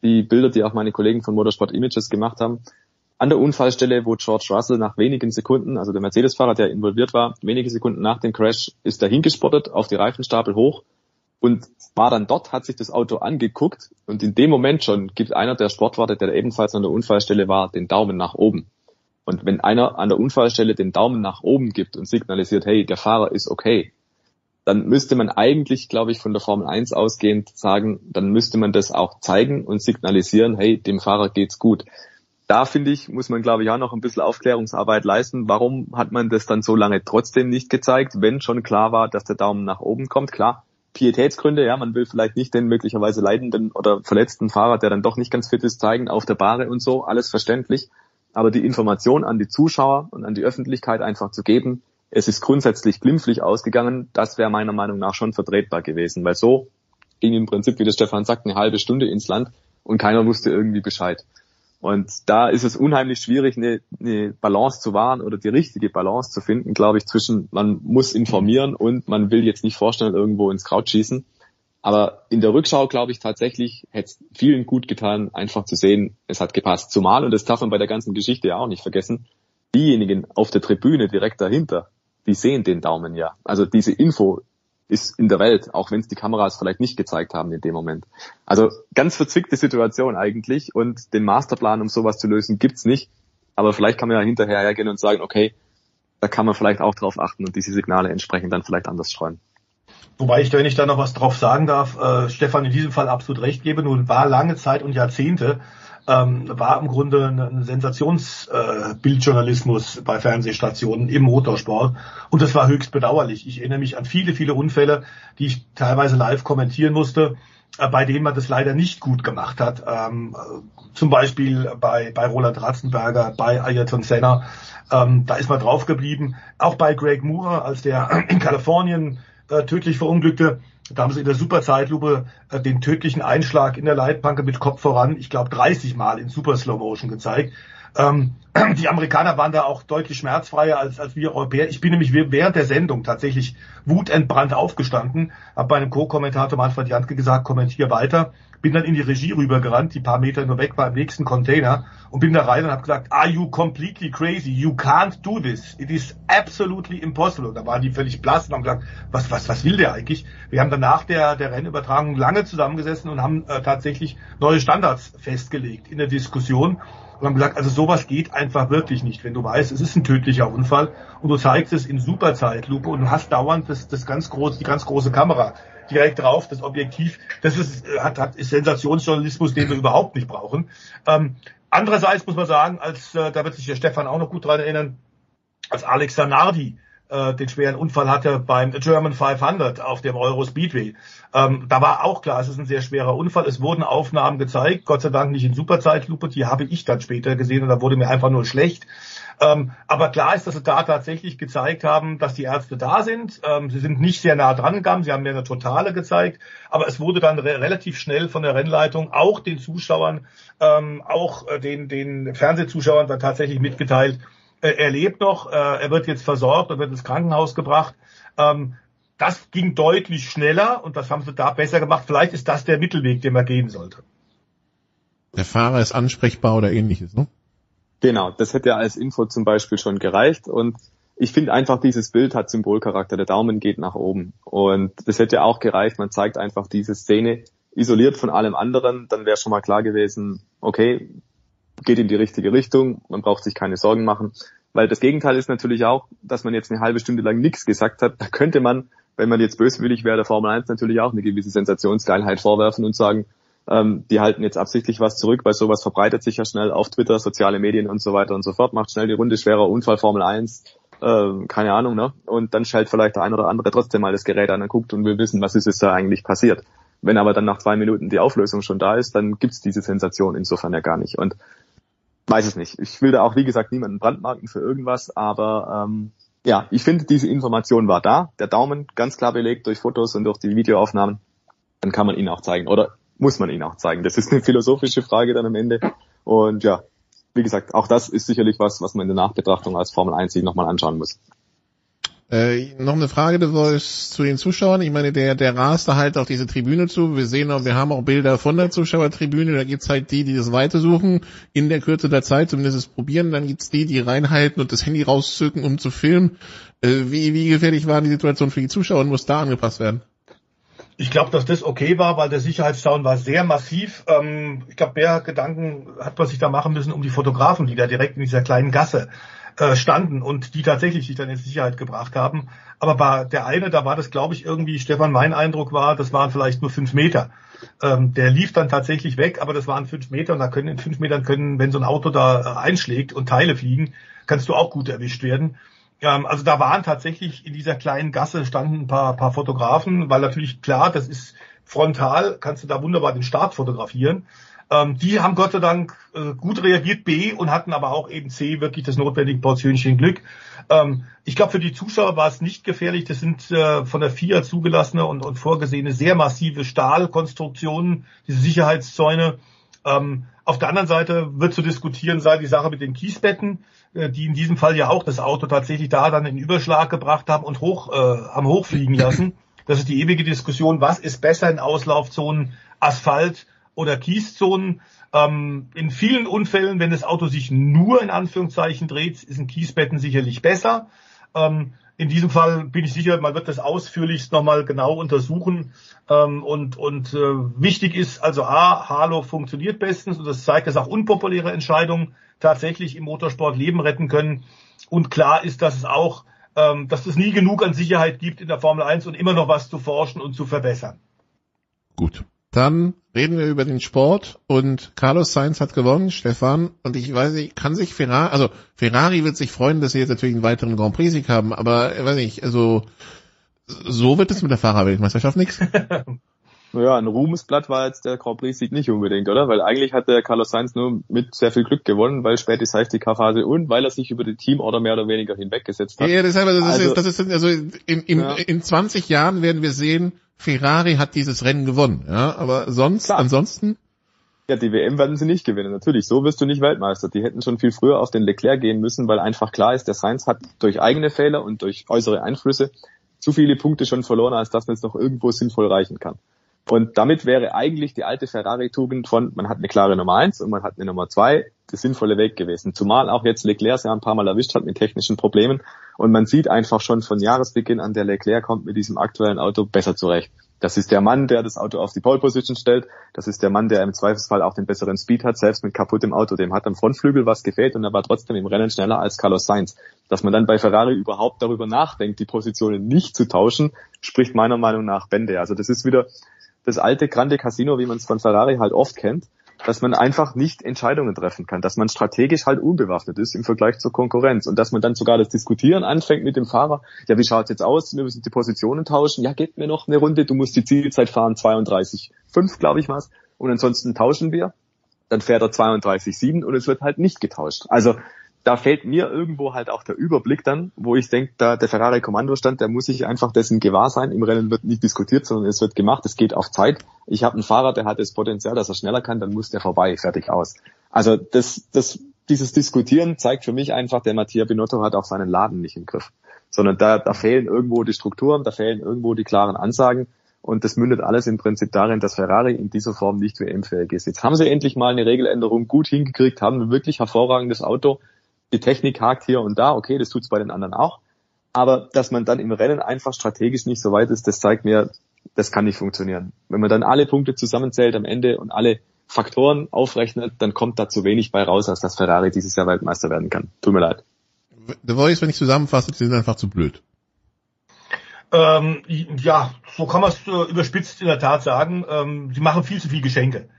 die Bilder, die auch meine Kollegen von Motorsport Images gemacht haben, an der Unfallstelle, wo George Russell nach wenigen Sekunden, also der Mercedes-Fahrer, der involviert war, wenige Sekunden nach dem Crash, ist er hingespottet auf die Reifenstapel hoch und war dann dort, hat sich das Auto angeguckt und in dem Moment schon gibt einer der Sportwarte, der ebenfalls an der Unfallstelle war, den Daumen nach oben. Und wenn einer an der Unfallstelle den Daumen nach oben gibt und signalisiert, hey, der Fahrer ist okay, dann müsste man eigentlich, glaube ich, von der Formel 1 ausgehend sagen, dann müsste man das auch zeigen und signalisieren, hey, dem Fahrer geht's gut. Da finde ich, muss man, glaube ich, auch noch ein bisschen Aufklärungsarbeit leisten. Warum hat man das dann so lange trotzdem nicht gezeigt, wenn schon klar war, dass der Daumen nach oben kommt? Klar, Pietätsgründe, ja, man will vielleicht nicht den möglicherweise leidenden oder verletzten Fahrer, der dann doch nicht ganz fit ist, zeigen auf der Bahre und so, alles verständlich. Aber die Information an die Zuschauer und an die Öffentlichkeit einfach zu geben, es ist grundsätzlich glimpflich ausgegangen, das wäre meiner Meinung nach schon vertretbar gewesen, weil so ging im Prinzip, wie der Stefan sagt, eine halbe Stunde ins Land und keiner wusste irgendwie Bescheid. Und da ist es unheimlich schwierig, eine, eine Balance zu wahren oder die richtige Balance zu finden, glaube ich, zwischen man muss informieren und man will jetzt nicht vorstellen, irgendwo ins Kraut schießen. Aber in der Rückschau, glaube ich, tatsächlich hätte es vielen gut getan, einfach zu sehen, es hat gepasst. Zumal, und das darf man bei der ganzen Geschichte ja auch nicht vergessen, diejenigen auf der Tribüne direkt dahinter, die sehen den Daumen ja. Also diese Info ist in der Welt, auch wenn es die Kameras vielleicht nicht gezeigt haben in dem Moment. Also ganz verzwickte Situation eigentlich und den Masterplan, um sowas zu lösen, gibt's nicht. Aber vielleicht kann man ja hinterher hergehen und sagen, okay, da kann man vielleicht auch drauf achten und diese Signale entsprechend dann vielleicht anders streuen. Wobei ich, wenn ich da noch was drauf sagen darf, äh, Stefan in diesem Fall absolut recht gebe. Nun war lange Zeit und Jahrzehnte ähm, war im Grunde ein Sensationsbildjournalismus äh, bei Fernsehstationen im Motorsport. Und das war höchst bedauerlich. Ich erinnere mich an viele, viele Unfälle, die ich teilweise live kommentieren musste, äh, bei denen man das leider nicht gut gemacht hat. Ähm, zum Beispiel bei, bei Roland Ratzenberger, bei Ayrton Senna. Ähm, da ist man drauf geblieben. Auch bei Greg Moore, als der in Kalifornien äh, tödlich verunglückte, da haben sie in der Superzeitlupe äh, den tödlichen Einschlag in der Leitplanke mit Kopf voran, ich glaube 30 Mal in Super Slow Motion gezeigt. Ähm, die Amerikaner waren da auch deutlich schmerzfreier als, als wir Europäer. Ich bin nämlich während der Sendung tatsächlich wutentbrannt aufgestanden, habe bei einem Co-Kommentator Manfred Jantke gesagt, kommentier weiter bin dann in die Regie rübergerannt, die paar Meter nur weg war im nächsten Container und bin da rein und habe gesagt, are you completely crazy? You can't do this. It is absolutely impossible. Und da waren die völlig blass und haben gesagt, was, was, was will der eigentlich? Wir haben dann nach der, der Rennübertragung lange zusammengesessen und haben äh, tatsächlich neue Standards festgelegt in der Diskussion und haben gesagt, also sowas geht einfach wirklich nicht, wenn du weißt, es ist ein tödlicher Unfall und du zeigst es in Superzeitlupe und du hast dauernd das, das ganz große, die ganz große Kamera direkt drauf, das Objektiv. Das ist, hat, hat, ist Sensationsjournalismus, den wir überhaupt nicht brauchen. Ähm, andererseits muss man sagen, als äh, da wird sich der Stefan auch noch gut dran erinnern, als Alex Zanardi äh, den schweren Unfall hatte beim German 500 auf dem Euro Speedway. Ähm, da war auch klar, es ist ein sehr schwerer Unfall. Es wurden Aufnahmen gezeigt, Gott sei Dank nicht in Superzeitlupe, die habe ich dann später gesehen und da wurde mir einfach nur schlecht. Ähm, aber klar ist, dass sie da tatsächlich gezeigt haben, dass die Ärzte da sind. Ähm, sie sind nicht sehr nah dran gegangen, sie haben mir eine totale gezeigt, aber es wurde dann re relativ schnell von der Rennleitung auch den Zuschauern, ähm, auch äh, den, den Fernsehzuschauern dann tatsächlich mitgeteilt, äh, er lebt noch, äh, er wird jetzt versorgt und wird ins Krankenhaus gebracht. Ähm, das ging deutlich schneller und das haben sie da besser gemacht. Vielleicht ist das der Mittelweg, den man gehen sollte. Der Fahrer ist ansprechbar oder ähnliches, ne? Genau, das hätte ja als Info zum Beispiel schon gereicht und ich finde einfach, dieses Bild hat Symbolcharakter. Der Daumen geht nach oben. Und das hätte auch gereicht. Man zeigt einfach diese Szene isoliert von allem anderen. Dann wäre schon mal klar gewesen, okay, geht in die richtige Richtung. Man braucht sich keine Sorgen machen. Weil das Gegenteil ist natürlich auch, dass man jetzt eine halbe Stunde lang nichts gesagt hat. Da könnte man, wenn man jetzt böswillig wäre, der Formel 1 natürlich auch eine gewisse Sensationsgeilheit vorwerfen und sagen, ähm, die halten jetzt absichtlich was zurück, weil sowas verbreitet sich ja schnell auf Twitter, soziale Medien und so weiter und so fort, macht schnell die Runde schwerer Unfall Formel 1, äh, keine Ahnung, ne? Und dann schaltet vielleicht der ein oder andere trotzdem mal das Gerät an und guckt und will wissen, was ist es da eigentlich passiert. Wenn aber dann nach zwei Minuten die Auflösung schon da ist, dann gibt's diese Sensation insofern ja gar nicht. Und weiß es nicht. Ich will da auch, wie gesagt, niemanden brandmarken für irgendwas, aber ähm, ja, ich finde, diese Information war da. Der Daumen ganz klar belegt durch Fotos und durch die Videoaufnahmen. Dann kann man ihn auch zeigen. Oder muss man ihn auch zeigen. Das ist eine philosophische Frage dann am Ende. Und ja, wie gesagt, auch das ist sicherlich was, was man in der Nachbetrachtung als Formel 1 sich nochmal anschauen muss. Äh, noch eine Frage zu den Zuschauern. Ich meine, der, der raste halt auf diese Tribüne zu. Wir sehen auch, wir haben auch Bilder von der Zuschauertribüne. Da gibt's halt die, die das weitersuchen, in der Kürze der Zeit zumindest es probieren. Dann gibt's die, die reinhalten und das Handy rauszücken, um zu filmen. Äh, wie, wie gefährlich war die Situation für die Zuschauer und muss da angepasst werden? Ich glaube, dass das okay war, weil der Sicherheitszaun war sehr massiv. Ähm, ich glaube, mehr Gedanken hat man sich da machen müssen um die Fotografen, die da direkt in dieser kleinen Gasse äh, standen und die tatsächlich sich dann in Sicherheit gebracht haben. Aber bei der eine, da war das, glaube ich, irgendwie, Stefan, mein Eindruck war, das waren vielleicht nur fünf Meter. Ähm, der lief dann tatsächlich weg, aber das waren fünf Meter und da können in fünf Metern können, wenn so ein Auto da äh, einschlägt und Teile fliegen, kannst du auch gut erwischt werden. Ähm, also da waren tatsächlich in dieser kleinen Gasse standen ein paar, paar Fotografen, weil natürlich klar, das ist frontal, kannst du da wunderbar den Start fotografieren. Ähm, die haben Gott sei Dank äh, gut reagiert, B, und hatten aber auch eben C, wirklich das notwendige Portionchen Glück. Ähm, ich glaube, für die Zuschauer war es nicht gefährlich. Das sind äh, von der FIA zugelassene und, und vorgesehene sehr massive Stahlkonstruktionen, diese Sicherheitszäune. Ähm, auf der anderen Seite wird zu diskutieren sein die Sache mit den Kiesbetten, die in diesem Fall ja auch das Auto tatsächlich da dann in Überschlag gebracht haben und hoch äh, haben hochfliegen lassen. Das ist die ewige Diskussion, was ist besser in Auslaufzonen, Asphalt oder Kieszonen. Ähm, in vielen Unfällen, wenn das Auto sich nur in Anführungszeichen dreht, ist ein Kiesbetten sicherlich besser. Ähm, in diesem Fall bin ich sicher, man wird das ausführlichst nochmal genau untersuchen. Ähm, und und äh, wichtig ist also A, Halo funktioniert bestens und das zeigt, dass auch unpopuläre Entscheidungen tatsächlich im Motorsport Leben retten können. Und klar ist, dass es auch, ähm, dass es nie genug an Sicherheit gibt in der Formel 1 und immer noch was zu forschen und zu verbessern. Gut. Dann reden wir über den Sport und Carlos Sainz hat gewonnen, Stefan, und ich weiß nicht, kann sich Ferrari, also Ferrari wird sich freuen, dass sie jetzt natürlich einen weiteren Grand Prix Sieg haben, aber weiß nicht, also so wird es mit der Fahrerweltmeisterschaft nichts. Naja, ein Ruhmesblatt war jetzt der Grand Prix-Sieg nicht unbedingt, oder? Weil eigentlich hat der Carlos Sainz nur mit sehr viel Glück gewonnen, weil spät die Safety-Car-Phase und weil er sich über die Teamorder mehr oder weniger hinweggesetzt hat. Ja, deshalb, das, also, ist, das ist, also in, in, ja. in 20 Jahren werden wir sehen, Ferrari hat dieses Rennen gewonnen, ja, aber sonst, Klar. ansonsten? Ja, die WM werden sie nicht gewinnen, natürlich. So wirst du nicht Weltmeister. Die hätten schon viel früher auf den Leclerc gehen müssen, weil einfach klar ist, der Sainz hat durch eigene Fehler und durch äußere Einflüsse zu viele Punkte schon verloren, als dass man es noch irgendwo sinnvoll reichen kann. Und damit wäre eigentlich die alte Ferrari-Tugend von, man hat eine klare Nummer eins und man hat eine Nummer zwei, der sinnvolle Weg gewesen. Zumal auch jetzt Leclerc ja ein paar Mal erwischt hat mit technischen Problemen. Und man sieht einfach schon von Jahresbeginn an, der Leclerc kommt mit diesem aktuellen Auto besser zurecht. Das ist der Mann, der das Auto auf die Pole Position stellt. Das ist der Mann, der im Zweifelsfall auch den besseren Speed hat, selbst mit kaputtem Auto. Dem hat am Frontflügel was gefehlt und er war trotzdem im Rennen schneller als Carlos Sainz. Dass man dann bei Ferrari überhaupt darüber nachdenkt, die Positionen nicht zu tauschen, spricht meiner Meinung nach Bände. Also das ist wieder das alte Grande Casino, wie man es von Ferrari halt oft kennt, dass man einfach nicht Entscheidungen treffen kann, dass man strategisch halt unbewaffnet ist im Vergleich zur Konkurrenz und dass man dann sogar das Diskutieren anfängt mit dem Fahrer. Ja, wie schaut's jetzt aus? Wir müssen die Positionen tauschen. Ja, geht mir noch eine Runde. Du musst die Zielzeit fahren 32,5, glaube ich was. Und ansonsten tauschen wir. Dann fährt er 32,7 und es wird halt nicht getauscht. Also da fällt mir irgendwo halt auch der Überblick dann, wo ich denke, da der Ferrari Kommandostand, der muss sich einfach dessen gewahr sein. Im Rennen wird nicht diskutiert, sondern es wird gemacht. Es geht auf Zeit. Ich habe einen Fahrer, der hat das Potenzial, dass er schneller kann, dann muss der vorbei, fertig aus. Also das, das, dieses Diskutieren zeigt für mich einfach, der Mattia Binotto hat auch seinen Laden nicht im Griff, sondern da, da fehlen irgendwo die Strukturen, da fehlen irgendwo die klaren Ansagen. Und das mündet alles im Prinzip darin, dass Ferrari in dieser Form nicht WM-fähig ist. Jetzt haben sie endlich mal eine Regeländerung gut hingekriegt, haben ein wirklich hervorragendes Auto die Technik hakt hier und da, okay, das tut's bei den anderen auch. Aber dass man dann im Rennen einfach strategisch nicht so weit ist, das zeigt mir, das kann nicht funktionieren. Wenn man dann alle Punkte zusammenzählt am Ende und alle Faktoren aufrechnet, dann kommt da zu wenig bei raus, als dass Ferrari dieses Jahr Weltmeister werden kann. Tut mir leid. The Voice, wenn ich zusammenfasse, die sind einfach zu blöd. Ähm, ja, so kann man es äh, überspitzt in der Tat sagen. Ähm, sie machen viel zu viel Geschenke.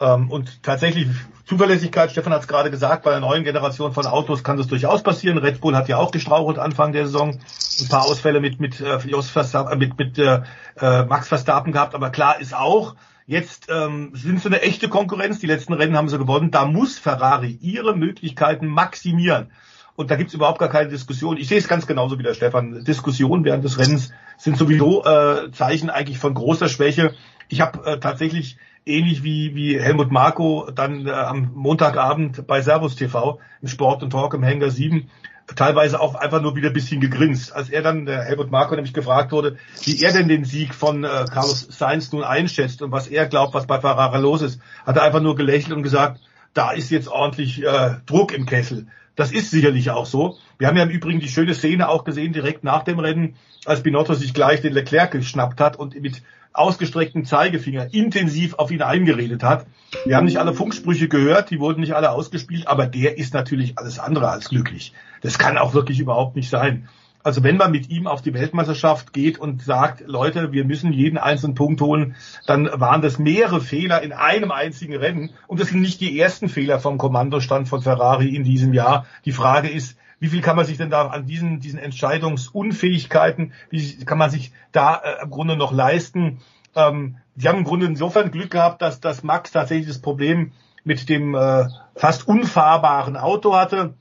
Ähm, und tatsächlich Zuverlässigkeit, Stefan hat es gerade gesagt, bei der neuen Generation von Autos kann das durchaus passieren. Red Bull hat ja auch gestrauchelt Anfang der Saison, ein paar Ausfälle mit mit äh, Verstappen, mit, mit äh, äh, Max Verstappen gehabt, aber klar ist auch, Jetzt ähm, sind sie eine echte Konkurrenz. Die letzten Rennen haben sie gewonnen. Da muss Ferrari ihre Möglichkeiten maximieren. Und da gibt's überhaupt gar keine Diskussion. Ich sehe es ganz genauso wie der Stefan. Diskussionen während des Rennens sind sowieso äh, Zeichen eigentlich von großer Schwäche. Ich habe äh, tatsächlich ähnlich wie, wie Helmut Marko dann äh, am Montagabend bei Servus TV im Sport und Talk im Hangar 7 teilweise auch einfach nur wieder ein bisschen gegrinst. Als er dann, der Helmut Marko nämlich gefragt wurde, wie er denn den Sieg von äh, Carlos Sainz nun einschätzt und was er glaubt, was bei Ferrari los ist, hat er einfach nur gelächelt und gesagt, da ist jetzt ordentlich äh, Druck im Kessel. Das ist sicherlich auch so. Wir haben ja im Übrigen die schöne Szene auch gesehen, direkt nach dem Rennen, als Binotto sich gleich den Leclerc geschnappt hat und mit ausgestreckten Zeigefinger intensiv auf ihn eingeredet hat. Wir haben nicht alle Funksprüche gehört, die wurden nicht alle ausgespielt, aber der ist natürlich alles andere als glücklich. Das kann auch wirklich überhaupt nicht sein. Also wenn man mit ihm auf die Weltmeisterschaft geht und sagt, Leute, wir müssen jeden einzelnen Punkt holen, dann waren das mehrere Fehler in einem einzigen Rennen. Und das sind nicht die ersten Fehler vom Kommandostand von Ferrari in diesem Jahr. Die Frage ist, Wie viel kann man sich denn da an diesen, diesen Entscheidungsunfähigkeiten, wie kann man sich da äh, im Grunde noch leisten? Ähm, die haben im Grunde insofern Glück gehabt, dass, dass Max tatsächlich das Problem mit dem äh, fast unfahrbaren Auto hatte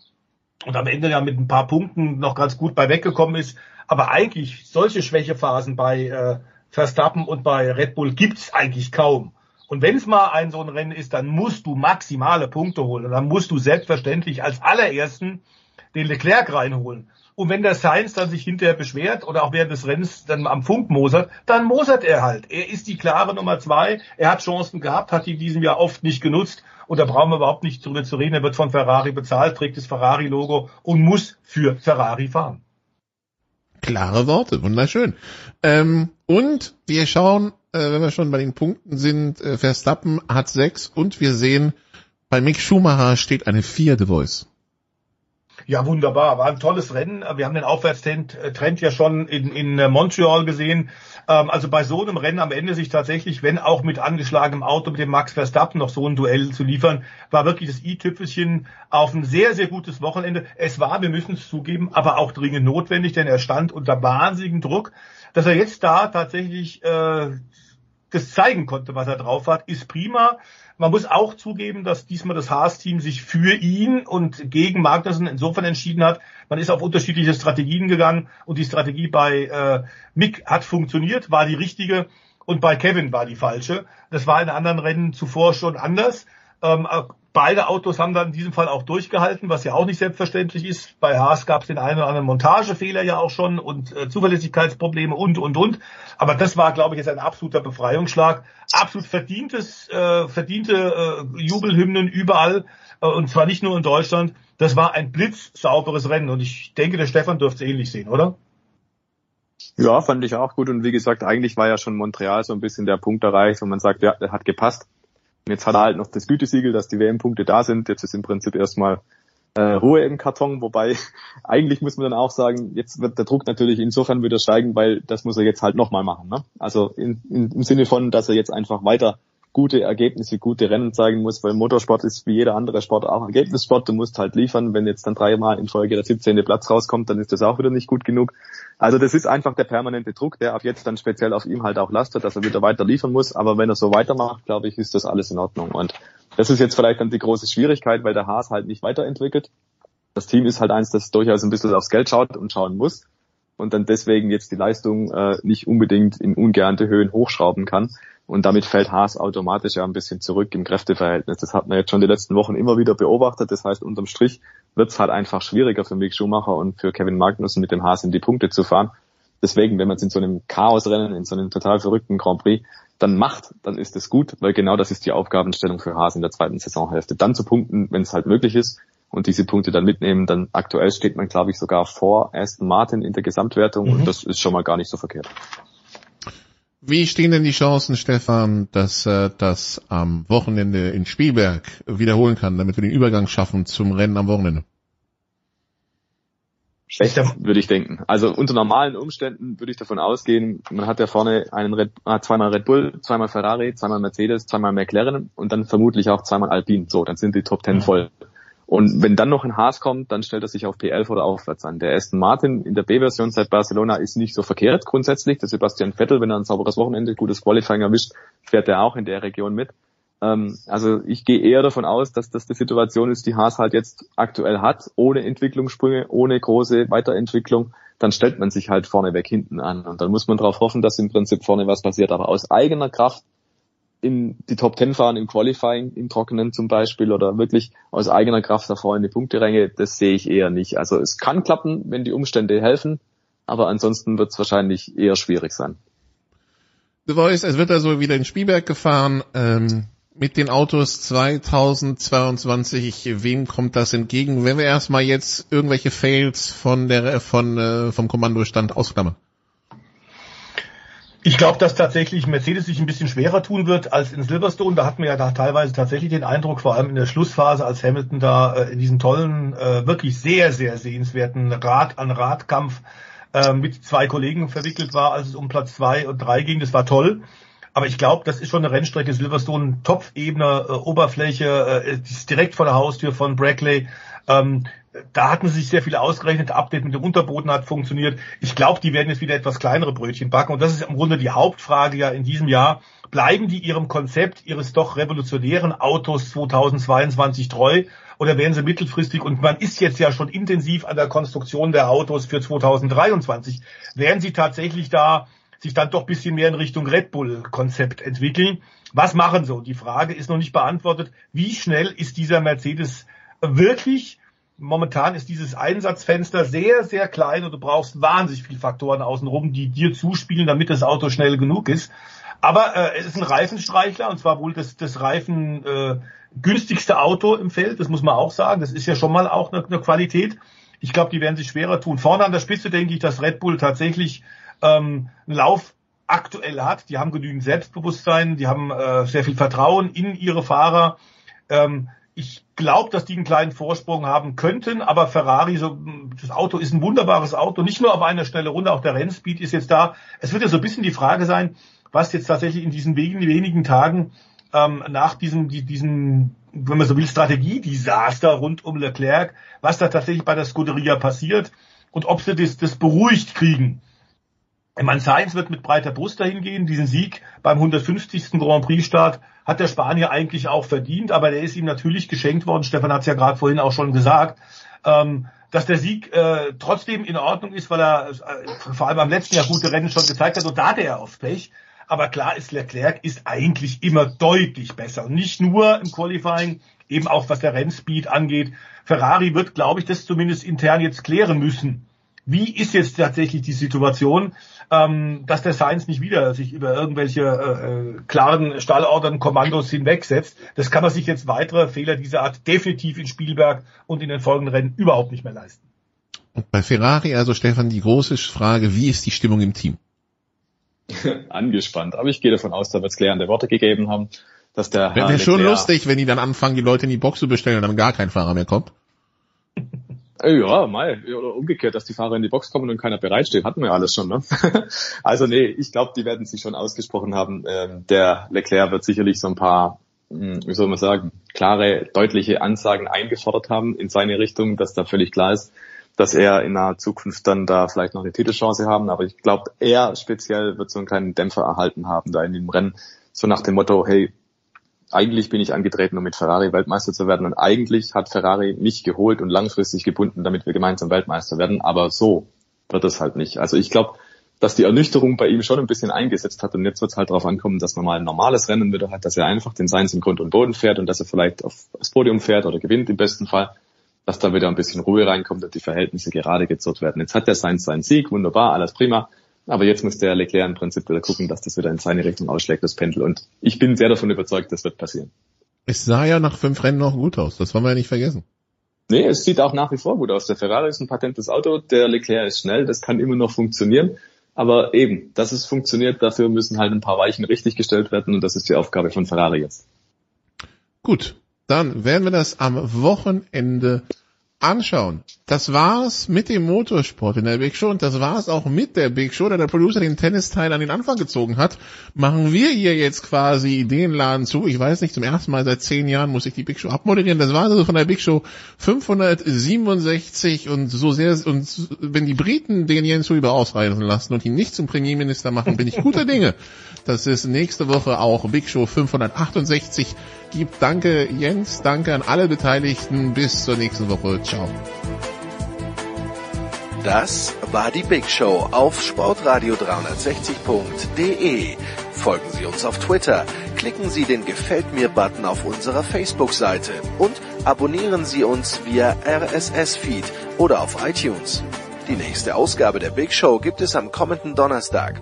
und am Ende ja mit ein paar Punkten noch ganz gut bei weggekommen ist. Aber eigentlich solche Schwächephasen bei äh, Verstappen und bei Red Bull gibt's eigentlich kaum. Und wenn es mal ein so ein Rennen ist, dann musst du maximale Punkte holen. Und dann musst du selbstverständlich als allerersten den Leclerc reinholen. Und wenn der Sainz dann sich hinterher beschwert oder auch während des Rennens dann am Funk mosert, dann mosert er halt. Er ist die klare Nummer zwei. Er hat Chancen gehabt, hat die in diesem Jahr oft nicht genutzt. Und da brauchen wir überhaupt nicht drüber zu reden. Er wird von Ferrari bezahlt, trägt das Ferrari-Logo und muss für Ferrari fahren. Klare Worte, wunderschön. Ähm, und wir schauen, äh, wenn wir schon bei den Punkten sind, äh, Verstappen hat sechs und wir sehen, bei Mick Schumacher steht eine vierte Voice. Ja, wunderbar. War ein tolles Rennen. Wir haben den Aufwärtstrend äh, ja schon in, in äh, Montreal gesehen. Ähm, also bei so einem Rennen am Ende sich tatsächlich, wenn auch mit angeschlagenem Auto mit dem Max Verstappen noch so ein Duell zu liefern, war wirklich das i-Tüpfelchen auf ein sehr, sehr gutes Wochenende. Es war, wir müssen es zugeben, aber auch dringend notwendig, denn er stand unter wahnsinnigem Druck. Dass er jetzt da tatsächlich äh, das zeigen konnte, was er drauf hat, ist prima. Man muss auch zugeben, dass diesmal das Haas-Team sich für ihn und gegen Magnussen insofern entschieden hat. Man ist auf unterschiedliche Strategien gegangen und die Strategie bei äh, Mick hat funktioniert, war die richtige und bei Kevin war die falsche. Das war in anderen Rennen zuvor schon anders. Ähm, beide Autos haben dann in diesem Fall auch durchgehalten, was ja auch nicht selbstverständlich ist. Bei Haas gab es den einen oder anderen Montagefehler ja auch schon und äh, Zuverlässigkeitsprobleme und, und, und. Aber das war, glaube ich, jetzt ein absoluter Befreiungsschlag. Absolut verdientes, äh, verdiente äh, Jubelhymnen überall äh, und zwar nicht nur in Deutschland. Das war ein blitzsauberes Rennen und ich denke, der Stefan dürfte es ähnlich sehen, oder? Ja, fand ich auch gut und wie gesagt, eigentlich war ja schon Montreal so ein bisschen der Punkt erreicht, wo man sagt, ja, der hat gepasst. Und jetzt hat er halt noch das Gütesiegel, dass die WM-Punkte da sind. Jetzt ist im Prinzip erstmal äh, Ruhe im Karton, wobei eigentlich muss man dann auch sagen, jetzt wird der Druck natürlich insofern wieder steigen, weil das muss er jetzt halt nochmal machen. Ne? Also in, in, im Sinne von, dass er jetzt einfach weiter gute Ergebnisse, gute Rennen zeigen muss, weil Motorsport ist wie jeder andere Sport auch Ergebnissport. Du musst halt liefern. Wenn jetzt dann dreimal in Folge der 17. Platz rauskommt, dann ist das auch wieder nicht gut genug. Also das ist einfach der permanente Druck, der ab jetzt dann speziell auf ihm halt auch lastet, dass er wieder weiter liefern muss. Aber wenn er so weitermacht, glaube ich, ist das alles in Ordnung. Und das ist jetzt vielleicht dann die große Schwierigkeit, weil der Haas halt nicht weiterentwickelt. Das Team ist halt eins, das durchaus ein bisschen aufs Geld schaut und schauen muss und dann deswegen jetzt die Leistung äh, nicht unbedingt in ungeahnte Höhen hochschrauben kann. Und damit fällt Haas automatisch ja ein bisschen zurück im Kräfteverhältnis. Das hat man jetzt schon die letzten Wochen immer wieder beobachtet. Das heißt, unterm Strich wird es halt einfach schwieriger für Mick Schumacher und für Kevin Magnussen mit dem Haas in die Punkte zu fahren. Deswegen, wenn man es in so einem Chaosrennen, in so einem total verrückten Grand Prix dann macht, dann ist es gut, weil genau das ist die Aufgabenstellung für Haas in der zweiten Saisonhälfte. Dann zu punkten, wenn es halt möglich ist und diese Punkte dann mitnehmen, dann aktuell steht man, glaube ich, sogar vor Aston Martin in der Gesamtwertung mhm. und das ist schon mal gar nicht so verkehrt. Wie stehen denn die Chancen, Stefan, dass er das am Wochenende in Spielberg wiederholen kann, damit wir den Übergang schaffen zum Rennen am Wochenende? Schlechter würde ich denken. Also unter normalen Umständen würde ich davon ausgehen, man hat ja vorne einen Red, ah, zweimal Red Bull, zweimal Ferrari, zweimal Mercedes, zweimal McLaren und dann vermutlich auch zweimal Alpine. So, dann sind die Top Ten voll. Und wenn dann noch ein Haas kommt, dann stellt er sich auf P11 oder aufwärts an. Der Aston Martin in der B-Version seit Barcelona ist nicht so verkehrt grundsätzlich. Der Sebastian Vettel, wenn er ein sauberes Wochenende, gutes Qualifying erwischt, fährt er auch in der Region mit. Ähm, also ich gehe eher davon aus, dass das die Situation ist, die Haas halt jetzt aktuell hat, ohne Entwicklungssprünge, ohne große Weiterentwicklung. Dann stellt man sich halt vorneweg hinten an. Und dann muss man darauf hoffen, dass im Prinzip vorne was passiert. Aber aus eigener Kraft in die Top Ten fahren im Qualifying, im Trockenen zum Beispiel oder wirklich aus eigener Kraft davor in die Punkteränge, das sehe ich eher nicht. Also es kann klappen, wenn die Umstände helfen, aber ansonsten wird es wahrscheinlich eher schwierig sein. Du weißt, es wird also wieder in Spielberg gefahren. Ähm, mit den Autos 2022, wem kommt das entgegen? Wenn wir erstmal jetzt irgendwelche Fails von der von äh, vom Kommandostand ausklammern. Ich glaube, dass tatsächlich Mercedes sich ein bisschen schwerer tun wird als in Silverstone. Da hatten wir ja da teilweise tatsächlich den Eindruck, vor allem in der Schlussphase, als Hamilton da äh, in diesem tollen, äh, wirklich sehr, sehr sehenswerten Rad an Radkampf äh, mit zwei Kollegen verwickelt war, als es um Platz zwei und drei ging. Das war toll. Aber ich glaube, das ist schon eine Rennstrecke Silverstone, Topfebene, äh, Oberfläche, äh, ist direkt vor der Haustür von Brackley. Ähm, da hatten sie sich sehr viel ausgerechnet. Update mit dem Unterboden hat funktioniert. Ich glaube, die werden jetzt wieder etwas kleinere Brötchen backen. Und das ist im Grunde die Hauptfrage ja in diesem Jahr. Bleiben die ihrem Konzept ihres doch revolutionären Autos 2022 treu oder werden sie mittelfristig, und man ist jetzt ja schon intensiv an der Konstruktion der Autos für 2023, werden sie tatsächlich da sich dann doch bisschen mehr in Richtung Red Bull Konzept entwickeln? Was machen sie? Die Frage ist noch nicht beantwortet. Wie schnell ist dieser Mercedes wirklich? Momentan ist dieses Einsatzfenster sehr, sehr klein und du brauchst wahnsinnig viele Faktoren außenrum, die dir zuspielen, damit das Auto schnell genug ist. Aber äh, es ist ein Reifenstreichler und zwar wohl das, das Reifen äh, günstigste Auto im Feld, das muss man auch sagen. Das ist ja schon mal auch eine, eine Qualität. Ich glaube, die werden sich schwerer tun. Vorne an der Spitze denke ich, dass Red Bull tatsächlich ähm, einen Lauf aktuell hat. Die haben genügend Selbstbewusstsein, die haben äh, sehr viel Vertrauen in ihre Fahrer. Ähm, ich glaube, dass die einen kleinen Vorsprung haben könnten, aber Ferrari, so, das Auto ist ein wunderbares Auto, nicht nur auf einer Stelle runter, auch der Rennspeed ist jetzt da. Es wird ja so ein bisschen die Frage sein, was jetzt tatsächlich in diesen wenigen, Tagen ähm, nach diesem, die, diesem, wenn man so will, Strategiedesaster rund um Leclerc, was da tatsächlich bei der Scuderia passiert und ob sie das, das beruhigt kriegen. Ich meine, Sainz wird mit breiter Brust dahin gehen. Diesen Sieg beim 150. Grand Prix-Start hat der Spanier eigentlich auch verdient, aber der ist ihm natürlich geschenkt worden. Stefan hat es ja gerade vorhin auch schon gesagt. Ähm, dass der Sieg äh, trotzdem in Ordnung ist, weil er äh, vor allem am letzten Jahr gute Rennen schon gezeigt hat und da hatte er aufs Pech. Aber klar ist, Leclerc ist eigentlich immer deutlich besser. Und nicht nur im Qualifying, eben auch was der Rennspeed angeht. Ferrari wird, glaube ich, das zumindest intern jetzt klären müssen. Wie ist jetzt tatsächlich die Situation, ähm, dass der Sainz nicht wieder sich über irgendwelche äh, äh klaren Stallordern, Kommandos hinwegsetzt? Das kann man sich jetzt weitere Fehler dieser Art definitiv in Spielberg und in den folgenden Rennen überhaupt nicht mehr leisten. Und bei Ferrari, also Stefan, die große Frage, wie ist die Stimmung im Team? angespannt. Aber ich gehe davon aus, da wird es klärende Worte gegeben haben, dass der Wäre schon lustig, wenn die dann anfangen, die Leute in die Box zu bestellen und dann gar kein Fahrer mehr kommt. Ja, mal. Oder umgekehrt, dass die Fahrer in die Box kommen und keiner bereitsteht, hatten wir alles schon. Ne? also nee, ich glaube, die werden sich schon ausgesprochen haben. Ähm, der Leclerc wird sicherlich so ein paar, hm, wie soll man sagen, klare, deutliche Ansagen eingefordert haben in seine Richtung, dass da völlig klar ist, dass er in naher Zukunft dann da vielleicht noch eine Titelchance haben. Aber ich glaube, er speziell wird so einen kleinen Dämpfer erhalten haben da in dem Rennen. So nach dem Motto, hey, eigentlich bin ich angetreten, um mit Ferrari Weltmeister zu werden. Und eigentlich hat Ferrari mich geholt und langfristig gebunden, damit wir gemeinsam Weltmeister werden. Aber so wird es halt nicht. Also ich glaube, dass die Ernüchterung bei ihm schon ein bisschen eingesetzt hat und jetzt wird es halt darauf ankommen, dass man mal ein normales Rennen wieder hat, dass er einfach den Seins in Grund und Boden fährt und dass er vielleicht aufs Podium fährt oder gewinnt im besten Fall dass da wieder ein bisschen Ruhe reinkommt und die Verhältnisse gerade gezurrt werden. Jetzt hat der Sainz seinen Sieg, wunderbar, alles prima. Aber jetzt muss der Leclerc im Prinzip wieder gucken, dass das wieder in seine Richtung ausschlägt, das Pendel. Und ich bin sehr davon überzeugt, das wird passieren. Es sah ja nach fünf Rennen noch gut aus. Das wollen wir ja nicht vergessen. Nee, es sieht auch nach wie vor gut aus. Der Ferrari ist ein patentes Auto, der Leclerc ist schnell, das kann immer noch funktionieren. Aber eben, dass es funktioniert, dafür müssen halt ein paar Weichen richtig gestellt werden und das ist die Aufgabe von Ferrari jetzt. Gut, dann werden wir das am Wochenende anschauen. Das war's mit dem Motorsport in der Big Show und das war's auch mit der Big Show, da der Producer den Tennisteil an den Anfang gezogen hat. Machen wir hier jetzt quasi den Laden zu. Ich weiß nicht, zum ersten Mal seit zehn Jahren muss ich die Big Show abmoderieren. Das war's also von der Big Show 567 und so sehr, und wenn die Briten den Jens Huber ausreisen lassen und ihn nicht zum Premierminister machen, bin ich guter Dinge. Das ist nächste Woche auch Big Show 568 gibt. Danke Jens, danke an alle Beteiligten. Bis zur nächsten Woche. Ciao. Das war die Big Show auf sportradio360.de. Folgen Sie uns auf Twitter, klicken Sie den Gefällt mir Button auf unserer Facebook-Seite und abonnieren Sie uns via RSS-Feed oder auf iTunes. Die nächste Ausgabe der Big Show gibt es am kommenden Donnerstag.